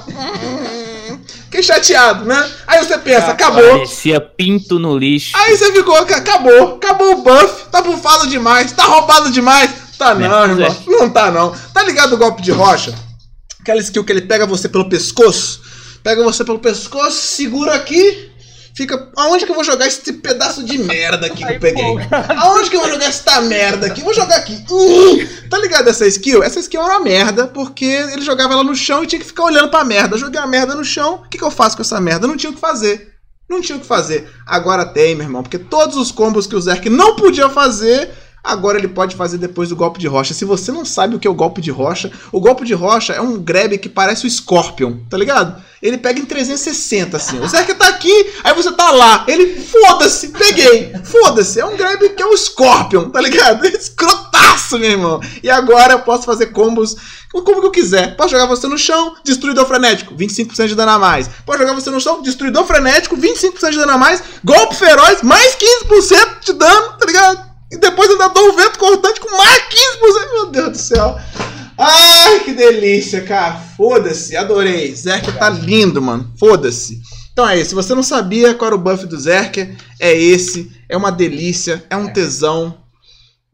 Fiquei chateado, né? Aí você pensa, acabou. Parecia pinto no lixo. Aí você ficou, acabou. Acabou o buff. Tá bufado demais. Tá roubado demais. Tá não, irmão. Não tá não. Tá ligado o golpe de rocha? Aquela skill que ele pega você pelo pescoço. Pega você pelo pescoço, segura aqui fica. Aonde que eu vou jogar esse pedaço de merda aqui que eu peguei? Aonde que eu vou jogar essa merda aqui? Vou jogar aqui. Uh, tá ligado essa skill? Essa skill era uma merda, porque ele jogava ela no chão e tinha que ficar olhando pra merda. Eu joguei a merda no chão, o que, que eu faço com essa merda? Eu não tinha o que fazer. Não tinha o que fazer. Agora tem, meu irmão, porque todos os combos que o Zerk não podia fazer agora ele pode fazer depois do golpe de rocha. Se você não sabe o que é o golpe de rocha, o golpe de rocha é um grab que parece o Scorpion, tá ligado? Ele pega em 360, assim. O Zerka tá aqui, aí você tá lá. Ele, foda-se, peguei. Foda-se. É um grab que é o Scorpion, tá ligado? Escrotaço, meu irmão. E agora eu posso fazer combos como que eu quiser. Posso jogar você no chão, destruidor frenético, 25% de dano a mais. Posso jogar você no chão, destruidor frenético, 25% de dano a mais. Golpe feroz, mais 15% de dano, tá ligado? E depois ainda dou um vento cortante com mais 15%. Meu Deus do céu. Ai, que delícia, cara. Foda-se, adorei. Zerker tá lindo, mano. Foda-se. Então é isso. Se você não sabia qual era o buff do Zerker, é esse. É uma delícia, é um tesão.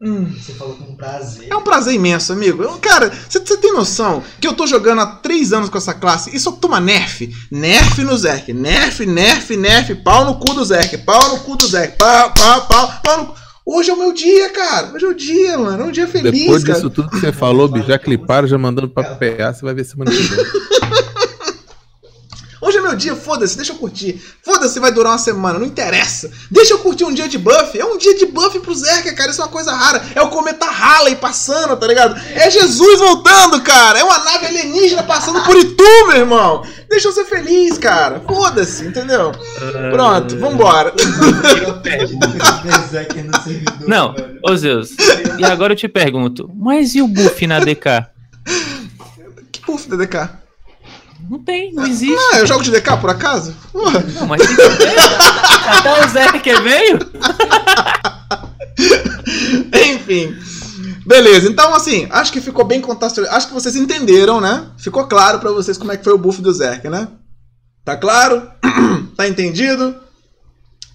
Hum. Você falou com prazer. É um prazer imenso, amigo. Eu, cara, você tem noção que eu tô jogando há três anos com essa classe e só toma nerf? Nerf no Zerk. Nerf, nerf, nerf. Pau no cu do Zerk. Pau no cu do Zerk. Pau, pau, pau, pau no cu. Hoje é o meu dia, cara. Hoje é o dia, mano. É um dia feliz. Depois disso tudo que você falou, já cliparam, já mandando pra PA, você vai ver semana que vem. Hoje é meu dia, foda-se, deixa eu curtir. Foda-se, vai durar uma semana, não interessa. Deixa eu curtir um dia de buff. É um dia de buff pro Zerka, cara. Isso é uma coisa rara. É o cometa Halley passando, tá ligado? É Jesus voltando, cara. É uma nave alienígena passando por Itu, meu irmão. Deixa eu ser feliz, cara. Foda-se, entendeu? Pronto, vambora. Não, ô Zeus. E agora eu te pergunto, mas e o buff na DK? Que buff da DK? Não tem, não existe. Ah, eu jogo de DK por acaso? Não, mas tem que ter. Até o Zé que veio. Enfim. Beleza, então assim, acho que ficou bem contextualizado. Acho que vocês entenderam, né? Ficou claro para vocês como é que foi o buff do Zerk, né? Tá claro? tá entendido?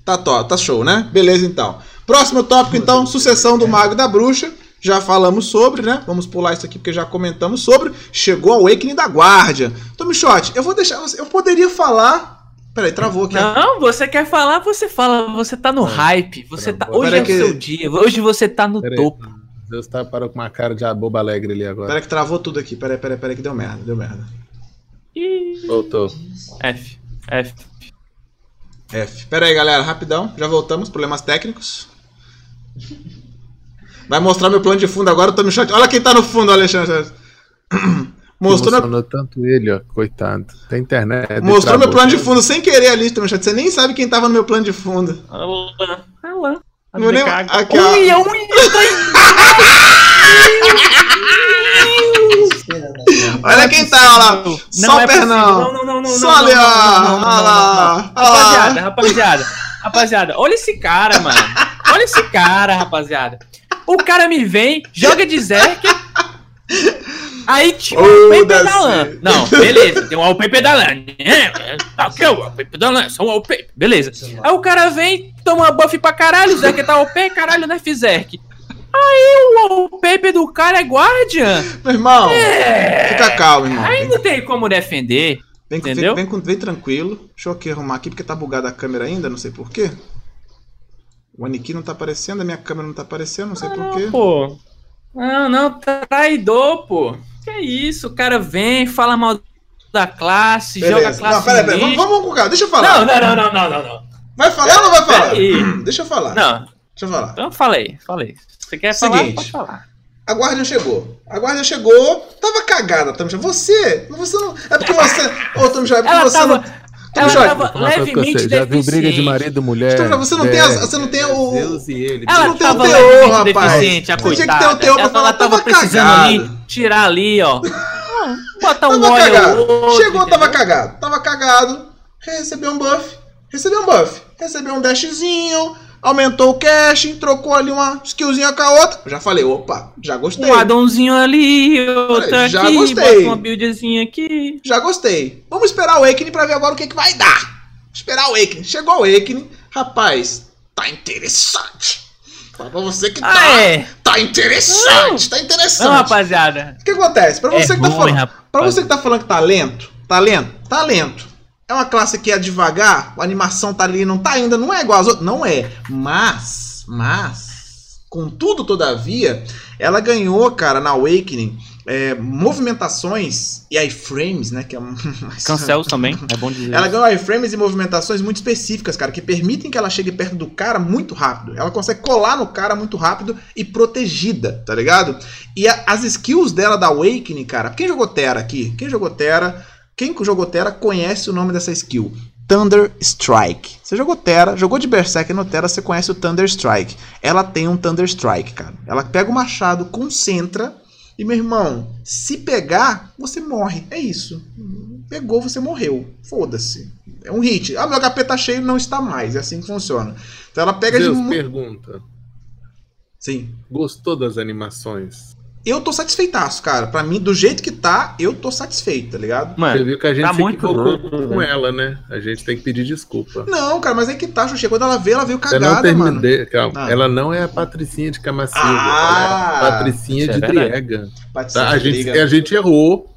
Tá top, tá show, né? Beleza então. Próximo tópico então, sucessão do mago e da bruxa. Já falamos sobre, né? Vamos pular isso aqui porque já comentamos sobre. Chegou o Awakening da Guardia. Tommy Shot, eu vou deixar você. Eu poderia falar. Peraí, travou aqui. Não, você quer falar, você fala. Você tá no hype. Você tá. Hoje é o que... seu dia. Hoje você tá no topo. Deus tá parou com uma cara de boba alegre ali agora. Peraí que travou tudo aqui. Peraí, peraí, peraí que deu merda, deu merda. Voltou. F. F. F. Peraí, galera, rapidão. Já voltamos. Problemas técnicos. Vai mostrar meu plano de fundo agora, eu tô no chat. Olha quem tá no fundo, Alexandre. Mostrou meu... tanto ele, ó, coitado. Tem internet. Mostrou meu plano de fundo sem querer ali, no chat. Você nem sabe quem tava no meu plano de fundo. Alô, lã. Não é nem- Caga. aqui, ó. Olha quem tá, olha lá. Não Só é o pernão. Não, não, não, não, Só não, ali, ó. Olha lá. Olha Rapaziada, lá. rapaziada, rapaziada, olha esse cara, mano. Olha esse cara, rapaziada. O cara me vem, joga de Zerk. Aí tinha um wallpaper da LAN. Foda-se. Não, beleza, tem um wallpaper da LAN. É, aqui o da LAN, só um wallpaper. Beleza. Aí o cara vem, toma buff pra caralho, o Zerk tá OP, caralho, né, Fizerk. Aí o wallpaper do cara é Guardian. Meu irmão, É. fica calmo, irmão. Aí não tem como defender. Vem, vem, Entendeu? vem, com- vem tranquilo. Deixa eu aqui arrumar aqui, porque tá bugada a câmera ainda, não sei porquê. O Aniki não tá aparecendo, a minha câmera não tá aparecendo, não sei porquê. Pô. Não, não, traidor, pô. Que isso? O cara vem, fala mal da classe, joga a Beleza. classe. Não, peraí, peraí. no Vamos, vamos com calma. Deixa eu falar. Não, não, não, não, não, não, não. Vai falar ou não vai falar? Peraí. Deixa eu falar. Não, Deixa eu falar. então falei, falei. Você quer Seguinte. falar? Pode falar. A guarda chegou. A guarda chegou. Tava cagada, Jobim. Você. Você não. É porque você. Ô, Tom Jobim, é porque Ela você tava, não. Ela tava pra levemente você, Já viu briga de marido e mulher? Então, você não tem as- É, você não tem o- Deus e ele. Ela não tem tava um teor, levemente rapaz. deficiente, a Você tinha que ter um teor pra ela, falar, ela tava tava precisando cagado. ali, tirar ali, ó. Botar um Tava óleo cagado. outro, Chegou, tava entendeu? cagado. Tava cagado. Recebeu um buff. Recebeu um buff. Recebeu um dashzinho. Aumentou o cash. Trocou ali uma skillzinha com a outra. Já falei, opa, já gostei. Um addonzinho ali, outro Olha, já aqui, gostei. uma buildzinha aqui. Já gostei. Vamos esperar o Awakening pra ver agora o que, que vai dar. Esperar o Awakening. Chegou o Awakening. Rapaz, tá interessante. Fala pra você que tá. Ah, é? Tá interessante. Tá Não, interessante. rapaziada. O que acontece? Pra você É que tá ruim, falando. Pra você que tá falando que tá lento, tá lento, tá lento. É uma classe que é devagar, a animação tá ali, não tá ainda, não é igual às outras. Não é. Mas, mas, contudo, todavia, ela ganhou, cara, na Awakening, é, movimentações e iframes, né? Que é um. Cancels também, é bom dizer. Ela ganhou iframes e movimentações muito específicas, cara, que permitem que ela chegue perto do cara muito rápido. Ela consegue colar no cara muito rápido e protegida, tá ligado? E a- as skills dela da Awakening, cara, quem jogou Terra aqui? Quem jogou Terra? Quem jogou Terra conhece o nome dessa skill. Thunder Strike. Você jogou Terra, jogou de Berserk no Terra, você conhece o Thunder Strike. Ela tem um Thunder Strike, cara. Ela pega o machado, concentra e, meu irmão, se pegar, você morre. É isso. Pegou, você morreu. Foda-se. É um hit. Ah, meu HP tá cheio, não está mais. É assim que funciona. Então ela pega Deus, de. pergunta. Sim. Gostou das animações? Eu tô satisfeitaço, cara. Pra mim, do jeito que tá, eu tô satisfeito, tá ligado? Você Mano, viu que a gente tá se muito equivocou louco, com ela, né? A gente tem que pedir desculpa. Não, cara, mas aí que tá, Xuxa. Quando ela vê, ela veio Eu não cagada, mano. terminei. Calma. Ah. Ela não é a Patricinha de Camacilda. Ah, ela é a Patricinha é de. Driega. Pode Tá? A, gente, a gente errou.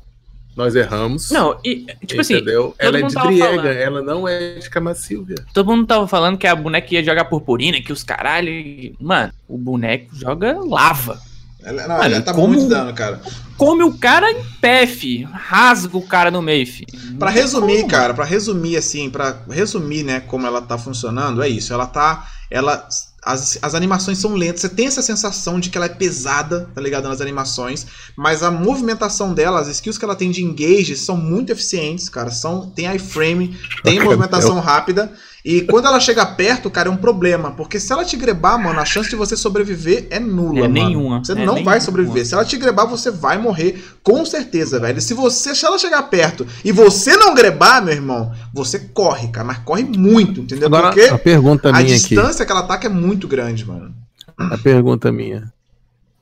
Nós erramos. não, e, tipo assim, entendeu? ela é de Driega, falando. ela não é de Camacilvia. todo mundo tava falando que a boneca ia jogar purpurina, que os caralho. Mano, o boneco joga lava. Ela, não, Mano, ela tá como- muito dano, cara. Come o cara em pé, fi. Rasga o cara no meio, fi. Pra resumir, como. cara, pra resumir assim, pra resumir, né, como ela tá funcionando, é isso. Ela tá. Ela. As, as animações são lentas, você tem essa sensação de que ela é pesada, tá ligado? Nas animações, mas a movimentação dela, as skills que ela tem de engage são muito eficientes, cara. São, tem iframe, tem movimentação rápida, e quando ela chega perto, cara, é um problema, porque se ela te grebar, mano, a chance de você sobreviver é nula, É mano. nenhuma, Você é não vai nenhuma. sobreviver. Se ela te grebar, você vai morrer com certeza, velho. Se você, se ela chegar perto e você não grebar, meu irmão, você corre, cara, mas corre muito, entendeu? Agora, Porque a pergunta a minha aqui. distância que ela ataca é muito grande, mano. A pergunta minha.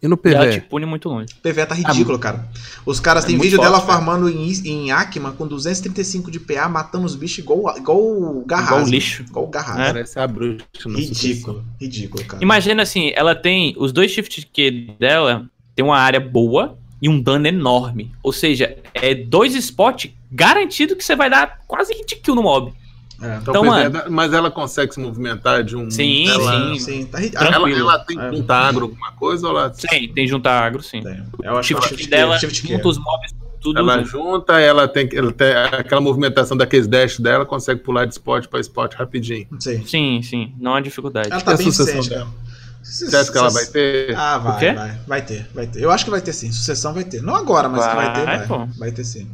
E no Ela PV? te pune muito longe. O PV tá ridículo, cara. Os caras é têm vídeo forte, dela cara. farmando em, em Akima com 235 de PA, matando os bichos igual, igual garrafa. Igual lixo. Igual garrafa. É. Parece a bruxa. no Ridículo, ridículo, cara. Imagina assim, ela tem. Os dois shift Q dela tem uma área boa e um dano enorme. Ou seja, é dois spots garantido que você vai dar quase hit kill no mob. É. Então, Então, mano- é, mas ela consegue se movimentar de um. Sim, ela, sim. Sim, tá Ela, ela tem É. junta agro alguma coisa ou ela, Tem, tem junta agro, sim. Tem. Eu O acho que é o shift, dela shift junta os mobs tudo ela junto. junta, ela tem, ela tem aquela movimentação daqueles dash dela, consegue pular de spot pra spot rapidinho. Sim. Sim, sim, não há dificuldade. Ela tá a bem. Você acha que ela vai ter? Ah, O vai, vai. Vai ter, vai ter. Eu acho que vai ter sim. Sucessão vai ter. Não agora, mas que vai ter, Vai, vai. pô. Vai ter sim.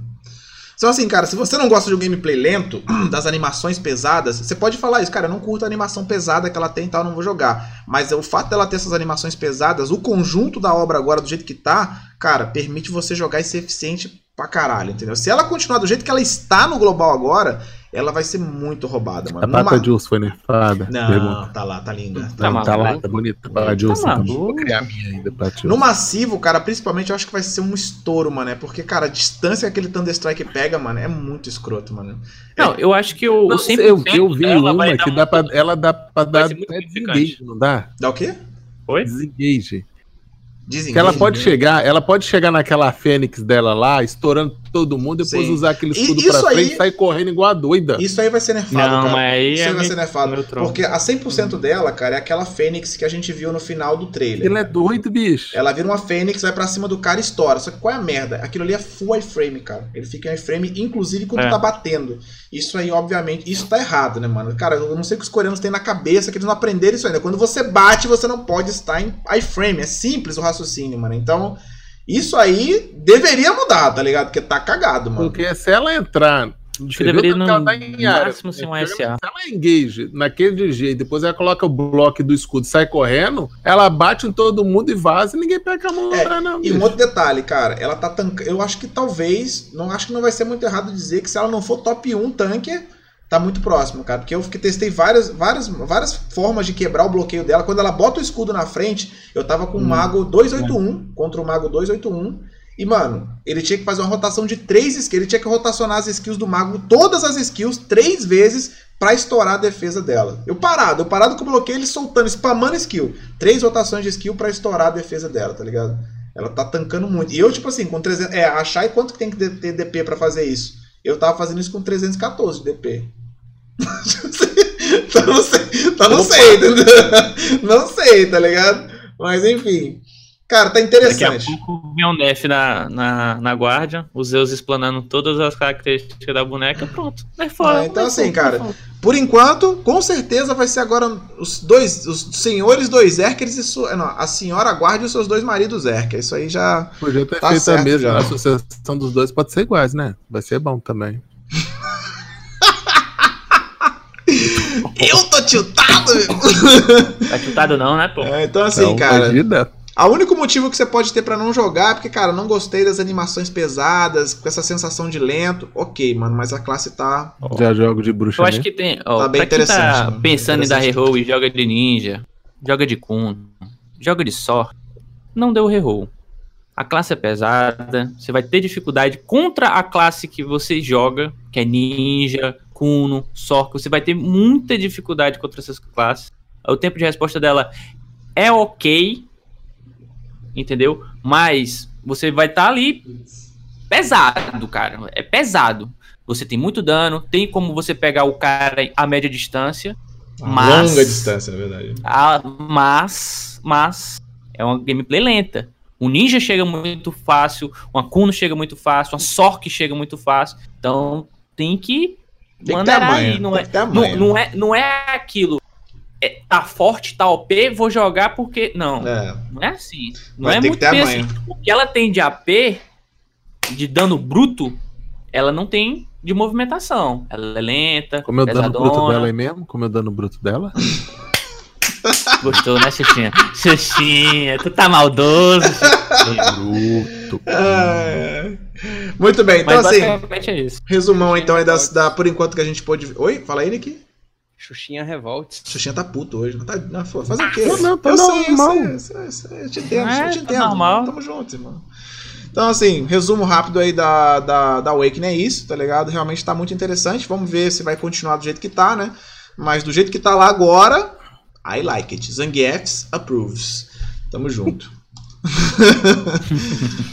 Então, assim, cara, se você não gosta de um gameplay lento, das animações pesadas, você pode falar isso, cara, eu não curto a animação pesada que ela tem e tal, não vou jogar. Mas o fato dela ter essas animações pesadas, o conjunto da obra agora, do jeito que tá, cara, permite você jogar e ser eficiente pra caralho, entendeu? Se ela continuar do jeito que ela está no global agora, ela vai ser muito roubada, mano. A pata Jules foi nerfada. Não, Pergunta. tá lá, tá linda. Tá Não, tá lá, tá bonita. A Jules, Tá então. maluco? Vou criar a minha ainda pra Jules. No massivo, cara, principalmente eu acho que vai ser um estouro, mano. É porque, cara, a distância que aquele Thunderstrike pega, mano, é muito escroto, mano. Não, eu acho que o, Não, 100% eu, eu vi uma que dá pra, ela dá pra dar até desengage, não dá? Dá o quê? Oi? Desengage. Dizem Que ela pode chegar, ela pode chegar naquela fênix dela lá, estourando todo mundo, depois Sim. usar aquele E escudo isso pra frente e sair correndo igual a doida. Isso aí vai ser nerfado, Não, cara. mas aí Isso é aí vai meio- ser nerfado. Porque a 100% dela, cara, é aquela fênix que a gente viu no final do trailer. Ele é doido, bicho. Ela vira uma fênix, vai pra cima do cara e estoura. Só que qual é a merda? Aquilo ali é full iframe, cara. Ele fica em iframe, inclusive quando É. tá batendo. Isso aí, obviamente, isso tá errado, né, mano? Cara, eu não sei o que os coreanos têm na cabeça, que eles não aprenderam isso ainda. Quando você bate, você não pode estar em iframe. É simples o raciocínio, mano. Então, isso aí deveria mudar, tá ligado? Porque tá cagado, mano. Porque se ela entrar. Acho que deveria no ela tá em área, máximo ser um se SA. ela engage naquele jeito, depois ela coloca o bloco do escudo e sai correndo, ela bate em todo mundo e vaza e ninguém pega a mão É, não. E bicho. um outro detalhe, cara, ela tá tancando. Eu acho que talvez. Não acho que não vai ser muito errado dizer que se ela não for top 1 tanker, tá muito próximo, cara. Porque eu fiquei, testei várias, várias, várias formas de quebrar o bloqueio dela. Quando ela bota o escudo na frente, eu tava com o Hum. Mago 281 contra o Mago 281. E, mano, ele tinha que fazer uma rotação de três skills. Ele tinha que rotacionar as skills do Mago, todas as skills, três vezes pra estourar a defesa dela. Eu parado, eu parado com o bloqueio, ele soltando, spamando skill. Três rotações de skill pra estourar a defesa dela, tá ligado? Ela tá tancando muito. E eu, tipo assim, com 300. É, achar e quanto que tem que ter DP pra fazer isso? Eu tava fazendo isso com 314 de DP. então não sei. Então não sei, entendeu? Não sei, tá ligado? Mas enfim. Cara, tá Daqui a interessante. pouco vem um Nef na, na, na guarda, os Zeus explanando todas as características da boneca, pronto. Nerfou, Ah, então nerfou, assim, cara, nerfou. Por enquanto, com certeza vai ser agora os dois, os senhores dois Zerkers e sua, não, a senhora guarde os seus dois maridos Zerker. Isso aí já Podia ter Tá feito certo a mesma. já. A associação dos dois pode ser iguais, né? Vai ser bom também. Eu tô tiltado! meu. Tá chutado não, né, pô? É, então, assim, Então, cara. Vegeta, O único motivo que você pode ter pra não jogar é porque, cara, não gostei das animações pesadas, com essa sensação de lento. Ok, mano, mas a classe tá. Já jogo de bruxa. Eu acho que tem. Ó, Tá bem pra quem tá interessante, né? pensando em dar Interessante. reroll e joga de ninja, joga de Kun, joga de sorte, não deu reroll. A classe é pesada, você vai ter dificuldade contra a classe que você joga, que é ninja, Kuno, Sorco, você vai ter muita dificuldade contra essas classes. O tempo de resposta dela é ok, entendeu? Mas você vai estar ali pesado, cara. É pesado. Você tem muito dano, tem como você pegar o cara a média distância, mas Longa distância, na verdade. a- mas mas é uma gameplay lenta. O ninja chega muito fácil, uma Kuno chega muito fácil, uma Sork chega muito fácil. Então tem que Tem que ter a mandar manha. aí, não é, não, não é, não é aquilo. É, tá forte, tá OP, vou jogar porque não. É. Não é assim. Não Vai é muito ter a bem manha. assim. O que ela tem de AP, de dano bruto, ela não tem de movimentação. Ela é lenta, Como eu dano bruto dela aí mesmo? Como eu dano bruto dela? Gostou, né, Xuxinha? Xuxinha, tu tá maldoso. Bruto. É. Muito bem, então Mas assim, basicamente é isso. resumão então aí das, da, por enquanto que a gente pôde. Oi? Fala aí, Nick. Xuxinha Revolt. Xuxinha tá puto hoje. Não tá, não, fazer o quê? Não, não, tá eu sei, normal. eu sei, eu sei, eu te entendo, É, eu te tá entendo. normal. Tamo junto, irmão. Então, assim, resumo rápido aí da, da, da Awakening é isso, tá ligado? Realmente tá muito interessante. Vamos ver se vai continuar do jeito que tá, né? Mas do jeito que tá lá agora, I like it. Zangiefs approves. Tamo junto.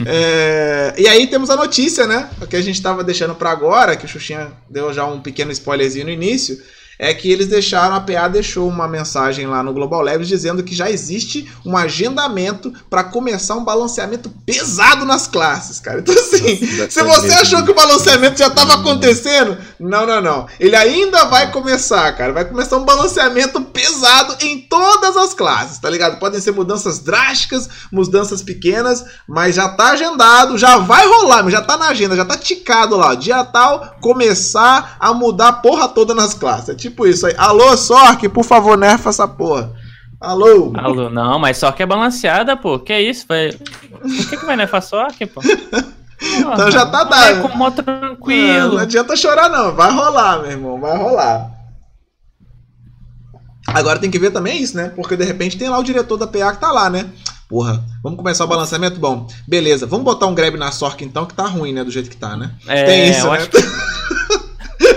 É, e aí temos a notícia, né? O que a gente tava deixando pra agora, que o Xuxinha deu já um pequeno spoilerzinho no início. É que eles deixaram, a PA deixou uma mensagem lá no Global Labs dizendo que já existe um agendamento para começar um balanceamento pesado nas classes, cara. Então, assim, Nossa, se você achou que o balanceamento já estava acontecendo, não, não, não. Ele ainda vai começar, cara. Vai começar um balanceamento pesado em todas as classes, tá ligado? Podem ser mudanças drásticas, mudanças pequenas, mas já tá agendado, já vai rolar, já tá na agenda, já tá ticado lá. Dia tal, começar a mudar a porra toda nas classes. É tipo isso aí. Alô, Sork, por favor, nerfa essa porra. Alô? Alô, não, mas que é balanceada, pô. Que isso? Vai... Por que, que vai nefar só que, pô? Então já tá dado. com mó Não, tranquilo. não adianta chorar, não. Vai rolar, meu irmão. Vai rolar. Agora tem que ver também isso, né? Porque de repente tem lá o diretor da PA que tá lá, né? Porra, vamos começar o balanceamento? Bom, beleza. Vamos botar um grab na Sork então, que tá ruim, né? Do jeito que tá, né? É, tem isso, né? acho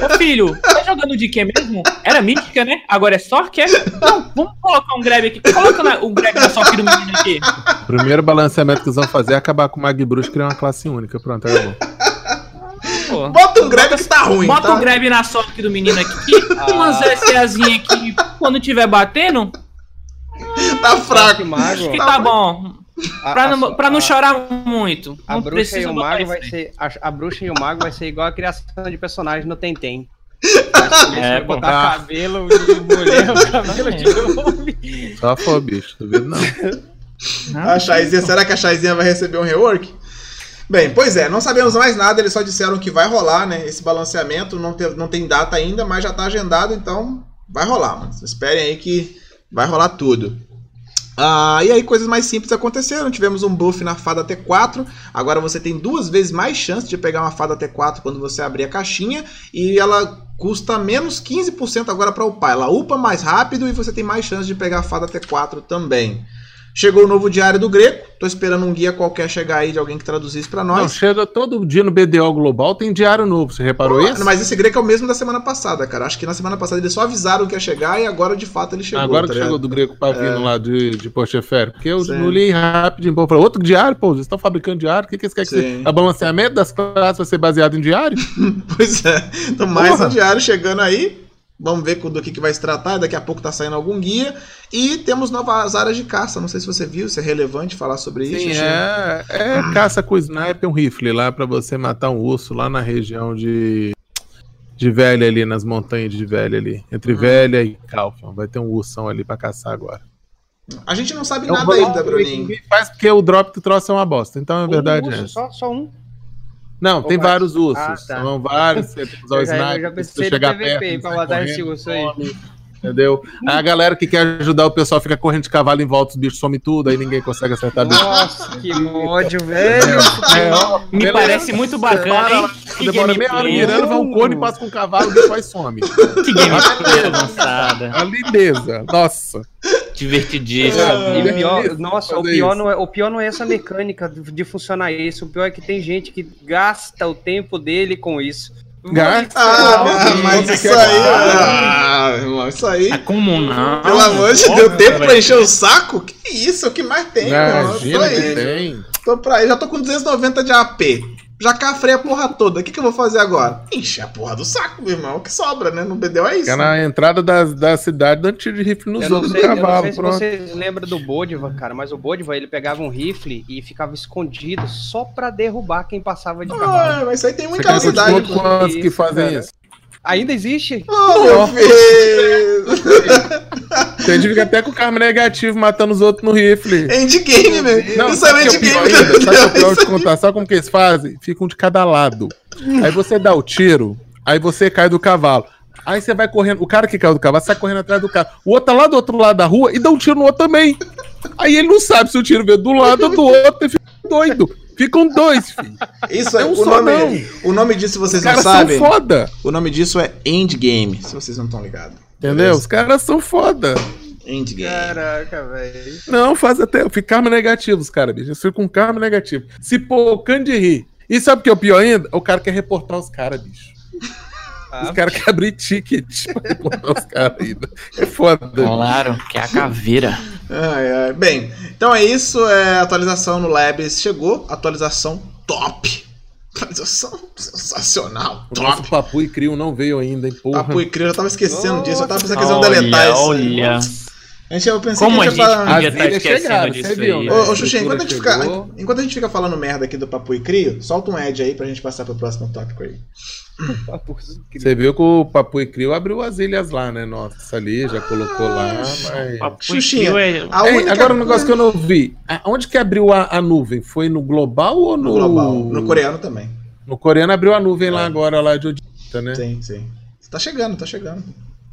Ô filho, tá jogando de quê mesmo? Era mítica, né? Agora é Sork, é? Não, vamos colocar um grab aqui. Coloca na- o grab na Sork do menino aqui. O primeiro balanceamento que eles vão fazer é acabar com o Mag Bruce e criar uma classe única. Pronto, acabou. Pô. Bota um grab que tá ruim, Bota tá? o grab na Sork do menino aqui. Umas SAzinha aqui. Quando tiver batendo, Tá fraco. Mago, que tá bom. A- Pra a- não, pra não a- chorar muito. A não bruxa e o mago isso vai ser. A, a bruxa e o mago vai ser igual a criação de personagem no Tentem. É, botar Ah. cabelo de mulher, o cabelo de homem. Só for, bicho. Duvido não. A Chaizinha, será que a Chaizinha vai receber um rework? Bem, pois é, não sabemos mais nada, eles só disseram que vai rolar, né? Esse balanceamento, não, tem- não tem data ainda, mas já tá agendado, então vai rolar, mano. Esperem aí que vai rolar tudo. Ah, e aí coisas mais simples aconteceram. Tivemos um buff na fada T4. Agora você tem duas vezes mais chance de pegar uma fada T4 quando você abrir a caixinha. E ela custa menos 15% agora para upar. Ela upa mais rápido e você tem mais chance de pegar a fada T4 também. Chegou o novo diário do Greco. Tô esperando um guia qualquer chegar aí de alguém que traduzisse para Não, nós. chega todo dia no BDO Global, tem diário novo. Você reparou Ah, isso? Mas esse Greco é o mesmo da semana passada, cara. Acho que na semana passada eles só avisaram que ia chegar e agora de fato ele chegou. Agora tá que ligado? chegou do Greco Pavino lá de, de. Porque eu Sim. não li rapidinho. Pô, falei, outro diário, pô, vocês estão fabricando diário? O que, que eles querem que? O balanceamento das classes vai ser baseado em diário? Pois é. Então, mais Porra. um diário chegando aí. Vamos ver com- do que, que vai se tratar. Daqui a pouco tá saindo algum guia. E temos novas áreas de caça. Não sei se você viu, se é relevante falar sobre isso. Sim, é, é caça com sniper, um rifle lá pra você matar um urso lá na região de de Velha ali, nas montanhas de Velha ali. Entre Hum. Velha e Calfion. Vai ter um ursão ali pra caçar agora. A gente não sabe Eu nada ainda, Bruninho. Faz porque o drop do troço é uma bosta. Então é verdade, um né? urso, só, só um. Não, tem Ou mais? vários ursos. Ah, tá. São vários. Você tem que usar o já, eu sniper. já se pensei no PVP perto, pra matar esse urso aí. Entendeu? Aí a galera que quer ajudar o pessoal fica correndo de cavalo em volta, os bichos somem tudo, aí ninguém consegue acertar bicho. Nossa, que ódio, velho. É, Me beleza. parece muito bacana, hein? Que Demora meia hora mirando, vai um cone, passa com o cavalo, o bicho vai e some. Que gameplay avançada. A lindeza. Nossa. Divertidíssimo. É. E o pior, nossa, o pior, isso. não é, o pior não é essa mecânica de de funcionar isso. O pior é que tem gente que gasta o tempo dele com isso. Gasta. Ah, Não, mas isso aí. Ah, irmão, isso aí. É comum, não. Pelo amor de Deus, tempo pra encher o saco? Que isso? O que mais tem, irmão? Tô aí. Tô pra aí, já tô com 290 de AP. Já cafrei a porra toda. O que, que eu vou fazer agora? Encher a porra do saco, meu irmão. O que sobra, né? No BDO é isso. Fica na entrada da, da cidade dando tiro de rifle nos outros do eu não cavalo. sei se Pronto. vocês lembram do Bodiva, cara, mas o Bodiva ele pegava um rifle e ficava escondido só pra derrubar quem passava de cavalo. Ah, mas isso aí tem muita cidade. quantos que fazem isso? Ainda existe? Oh, meu filho! Tem fica até com o carro negativo matando os outros no rifle. Endgame, velho. Não, Isso é sabe é endgame. ainda? Sabe o que é pior eu te contar? Sabe como que eles fazem? Ficam de cada lado. Aí você dá o tiro, aí você cai do cavalo. Aí você vai correndo, o cara que caiu do cavalo sai correndo atrás do cara. O outro tá lá do outro lado da rua e dá um tiro no outro também. Aí ele não sabe se o tiro veio do lado ou do outro e fica doido. Ficam dois, filho. Isso é, É um o, só nome, o nome disso, Os vocês não caras sabem. são foda. O nome disso é Endgame, se vocês não estão ligados. Entendeu? Os caras são foda. Endgame. Caraca, velho. Não, faz até. Fica karma negativo, os caras, bicho. Eles ficam com karma negativo. Se pocando de rir. E sabe o que é o pior ainda? O cara quer reportar os caras, bicho. Os caras querem abrir ticket pra reportar os caras ainda. É foda. Claro, que é a caveira. Ai, ai. Bem, então é isso. É, a atualização no Labs chegou. Atualização top. Sensacional. O Papu e Crio não veio ainda, hein, porra. Papu e Crio, eu tava esquecendo disso. Eu tava pensando que eles iam Olha, deletar isso. olha. A gente, eu pensei Como que a a gente gente ia falar... podia As estar esquecendo chegaram, disso viu, aí. né? Ô, ô A Xuxa, enquanto a, gente fica, enquanto a gente fica falando merda aqui do Papu e Crio, solta um Ed aí pra gente passar pro próximo tópico aí. Você viu que o Papu e Crio abriu as ilhas lá, né? Nossa, ali, já colocou lá, mas... Papo Xuxinha, é- A Ei, única agora um negócio que eu não vi. A- Onde que abriu a, a nuvem? Foi no global ou no... No global. No coreano também. No coreano abriu a nuvem lá É. agora, lá de Odita, né? Sim, sim. Tá chegando, tá chegando.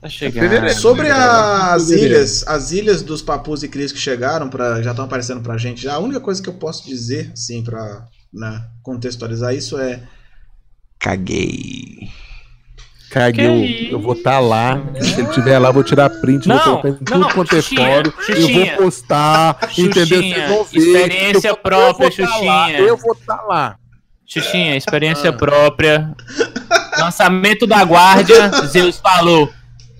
Tá chegando. Fevereiro. Sobre né, as ilhas, as ilhas dos Papus e Crios que chegaram, pra, já estão aparecendo pra gente, já, a única coisa que eu posso dizer, assim, pra né, contextualizar isso é. Caguei. Cague, Que eu, eu vou estar lá. Se ele tiver lá, eu vou tirar print, Não, vou colocar em tudo não, quanto é fórum. Eu vou postar, entendeu? Xuxinha, Vocês vão ver. experiência Eu própria, eu vou tá lá, Xuxinha. eu vou estar lá. Xuxinha, experiência Ah. própria. Lançamento da guarda, Zeus falou.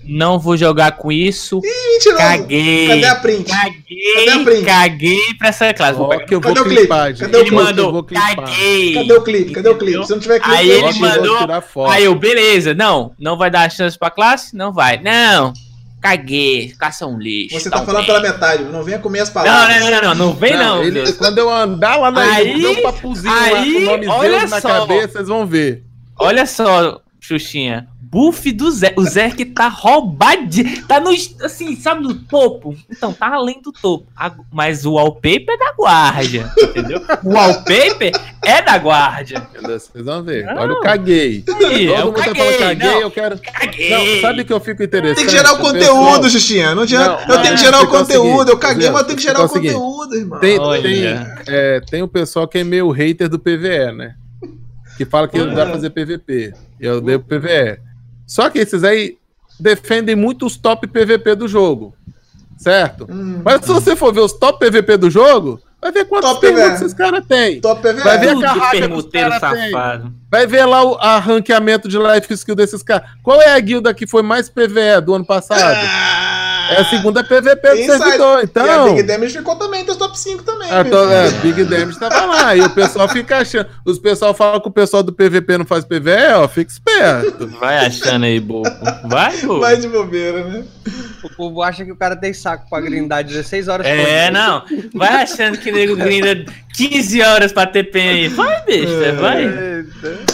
Não vou jogar com isso. Mentira, Caguei. Cadê a print? Cadê a Caguei, print? caguei pra essa classe. Pegar. que eu vou Cadê o clipe? Cadê o Ele clipe? Eu mandou, caguei. Cadê o clipe? Cadê o clipe? Se não tiver clipe, Aí eu ele mandou- tirar foto. Aí eu, beleza, não, não vai dar chance pra classe? Não vai. Não, caguei, caça um lixo. Você tá falando bem. pela metade, não venha comer as Não, palavras. não, não, não, não vem não. ele- quando eu andar lá na Aí- ilha, deu um papuzinho lá aí, com o nome olha Zeus na só. cabeça, vocês vão ver. Olha só, Xuxinha. Buff do Zé. O Zé que tá roubado. Tá no. Assim, sabe, no topo. Então, tá além do topo. Mas o wallpaper é da guarda. Entendeu? O wallpaper é da guarda. Vocês vão ver. Não. Olha, eu caguei. Aí, Todo eu mundo tá caguei, falando caguei, não, eu quero. caguei. Não, sabe o que eu fico interessante? Tem que gerar o conteúdo, Xuxinha. Não adianta. Não, eu tenho que gerar o o conteúdo. eu caguei, mas eu tenho que gerar o o conteúdo, irmão. Tem, tem, é, tem o pessoal que é meio hater do PVE, né? Que fala que não dá pra fazer PVP. Eu devo PVE. Só que esses aí defendem muito os top PVP do jogo. Certo? Hum, Mas se você for ver os top PVP do jogo, vai ver quantos Top esses caras têm. top PVE. Vai ver a carraca que os permuteiro cara tem. safado. Vai ver lá o a ranqueamento de life skill desses caras. Qual é a guilda que foi mais PVE do ano passado? Ah, É a segunda PVP do servidor. E a Então. Big Damage ficou também entre os top 5 também. Ah, tô- é, Big Damage tava lá. E o pessoal fica achando. Os pessoal falam que o pessoal do PVP não faz PVE, ó, fica esperto. Vai achando aí, bobo. Vai, bobo. Mais de bobeira, né? O povo acha que o cara tem saco pra grindar 16 horas É, não. Vai achando que nego grinda 15 horas pra ter pen aí. Vai, besta, vai.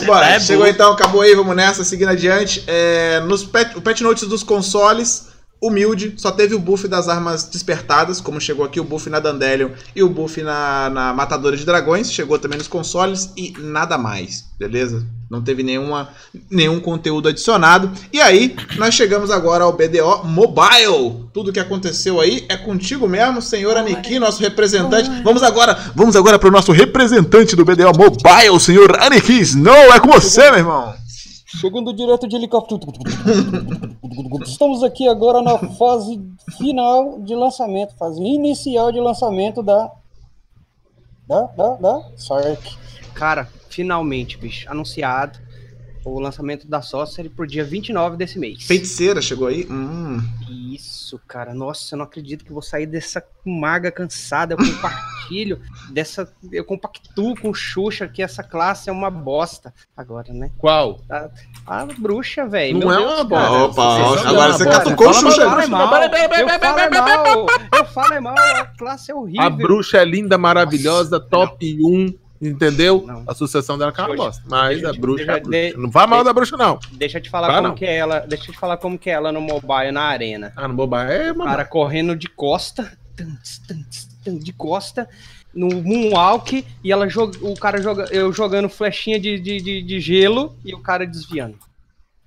Bora, É chegou bom. então, acabou aí, vamos nessa, seguindo adiante. É, nos pet, o patch notes dos consoles, humilde, só teve o buff das armas despertadas, como chegou aqui o buff na Dandelion e o buff na, na Matadora de Dragões, chegou também nos consoles e nada mais, beleza? Não teve nenhuma, nenhum conteúdo adicionado. E aí, nós chegamos agora ao BDO Mobile. Tudo que aconteceu aí é contigo mesmo, senhor Aniki, nosso representante. Vamos agora, vamos agora para o nosso representante do BDO Mobile, senhor Aniki Snow. É com você, meu irmão. Chegando direto de helicóptero. Estamos aqui agora na fase final de lançamento, fase inicial de lançamento da. Da, da, da Sark. Cara, finalmente, bicho, anunciado o lançamento da Sorcery pro dia 29 desse mês. Feiticeira chegou aí? Hum. Isso, cara. Nossa, eu não acredito que eu vou sair dessa maga cansada. Eu compartilho dessa. Eu compactuo com o Xuxa que essa classe é uma bosta. Agora, né? Qual? A bruxa, velho. Não meu é Deus, uma cara. bosta. Opa, agora você catucou o Xuxa. Eu mal, falo mal, pera, pera, eu falo pera. mal, eu falo mal, a classe é horrível. A bruxa é linda, maravilhosa, top 1, entendeu? Não. A sucessão dela que é uma Deixa- bosta. Mas deixa a bruxa é a deixa- bruxa. de- Não vai mal de- da bruxa, não. Deixa eu te falar Vai como não. que é ela. Deixa eu te falar como que é ela no mobile na arena. Ah, no boba é O uma. cara correndo de costa, de costa, no moonwalk, e ela joga, o cara joga, eu jogando flechinha de, de, de, de gelo e o cara desviando.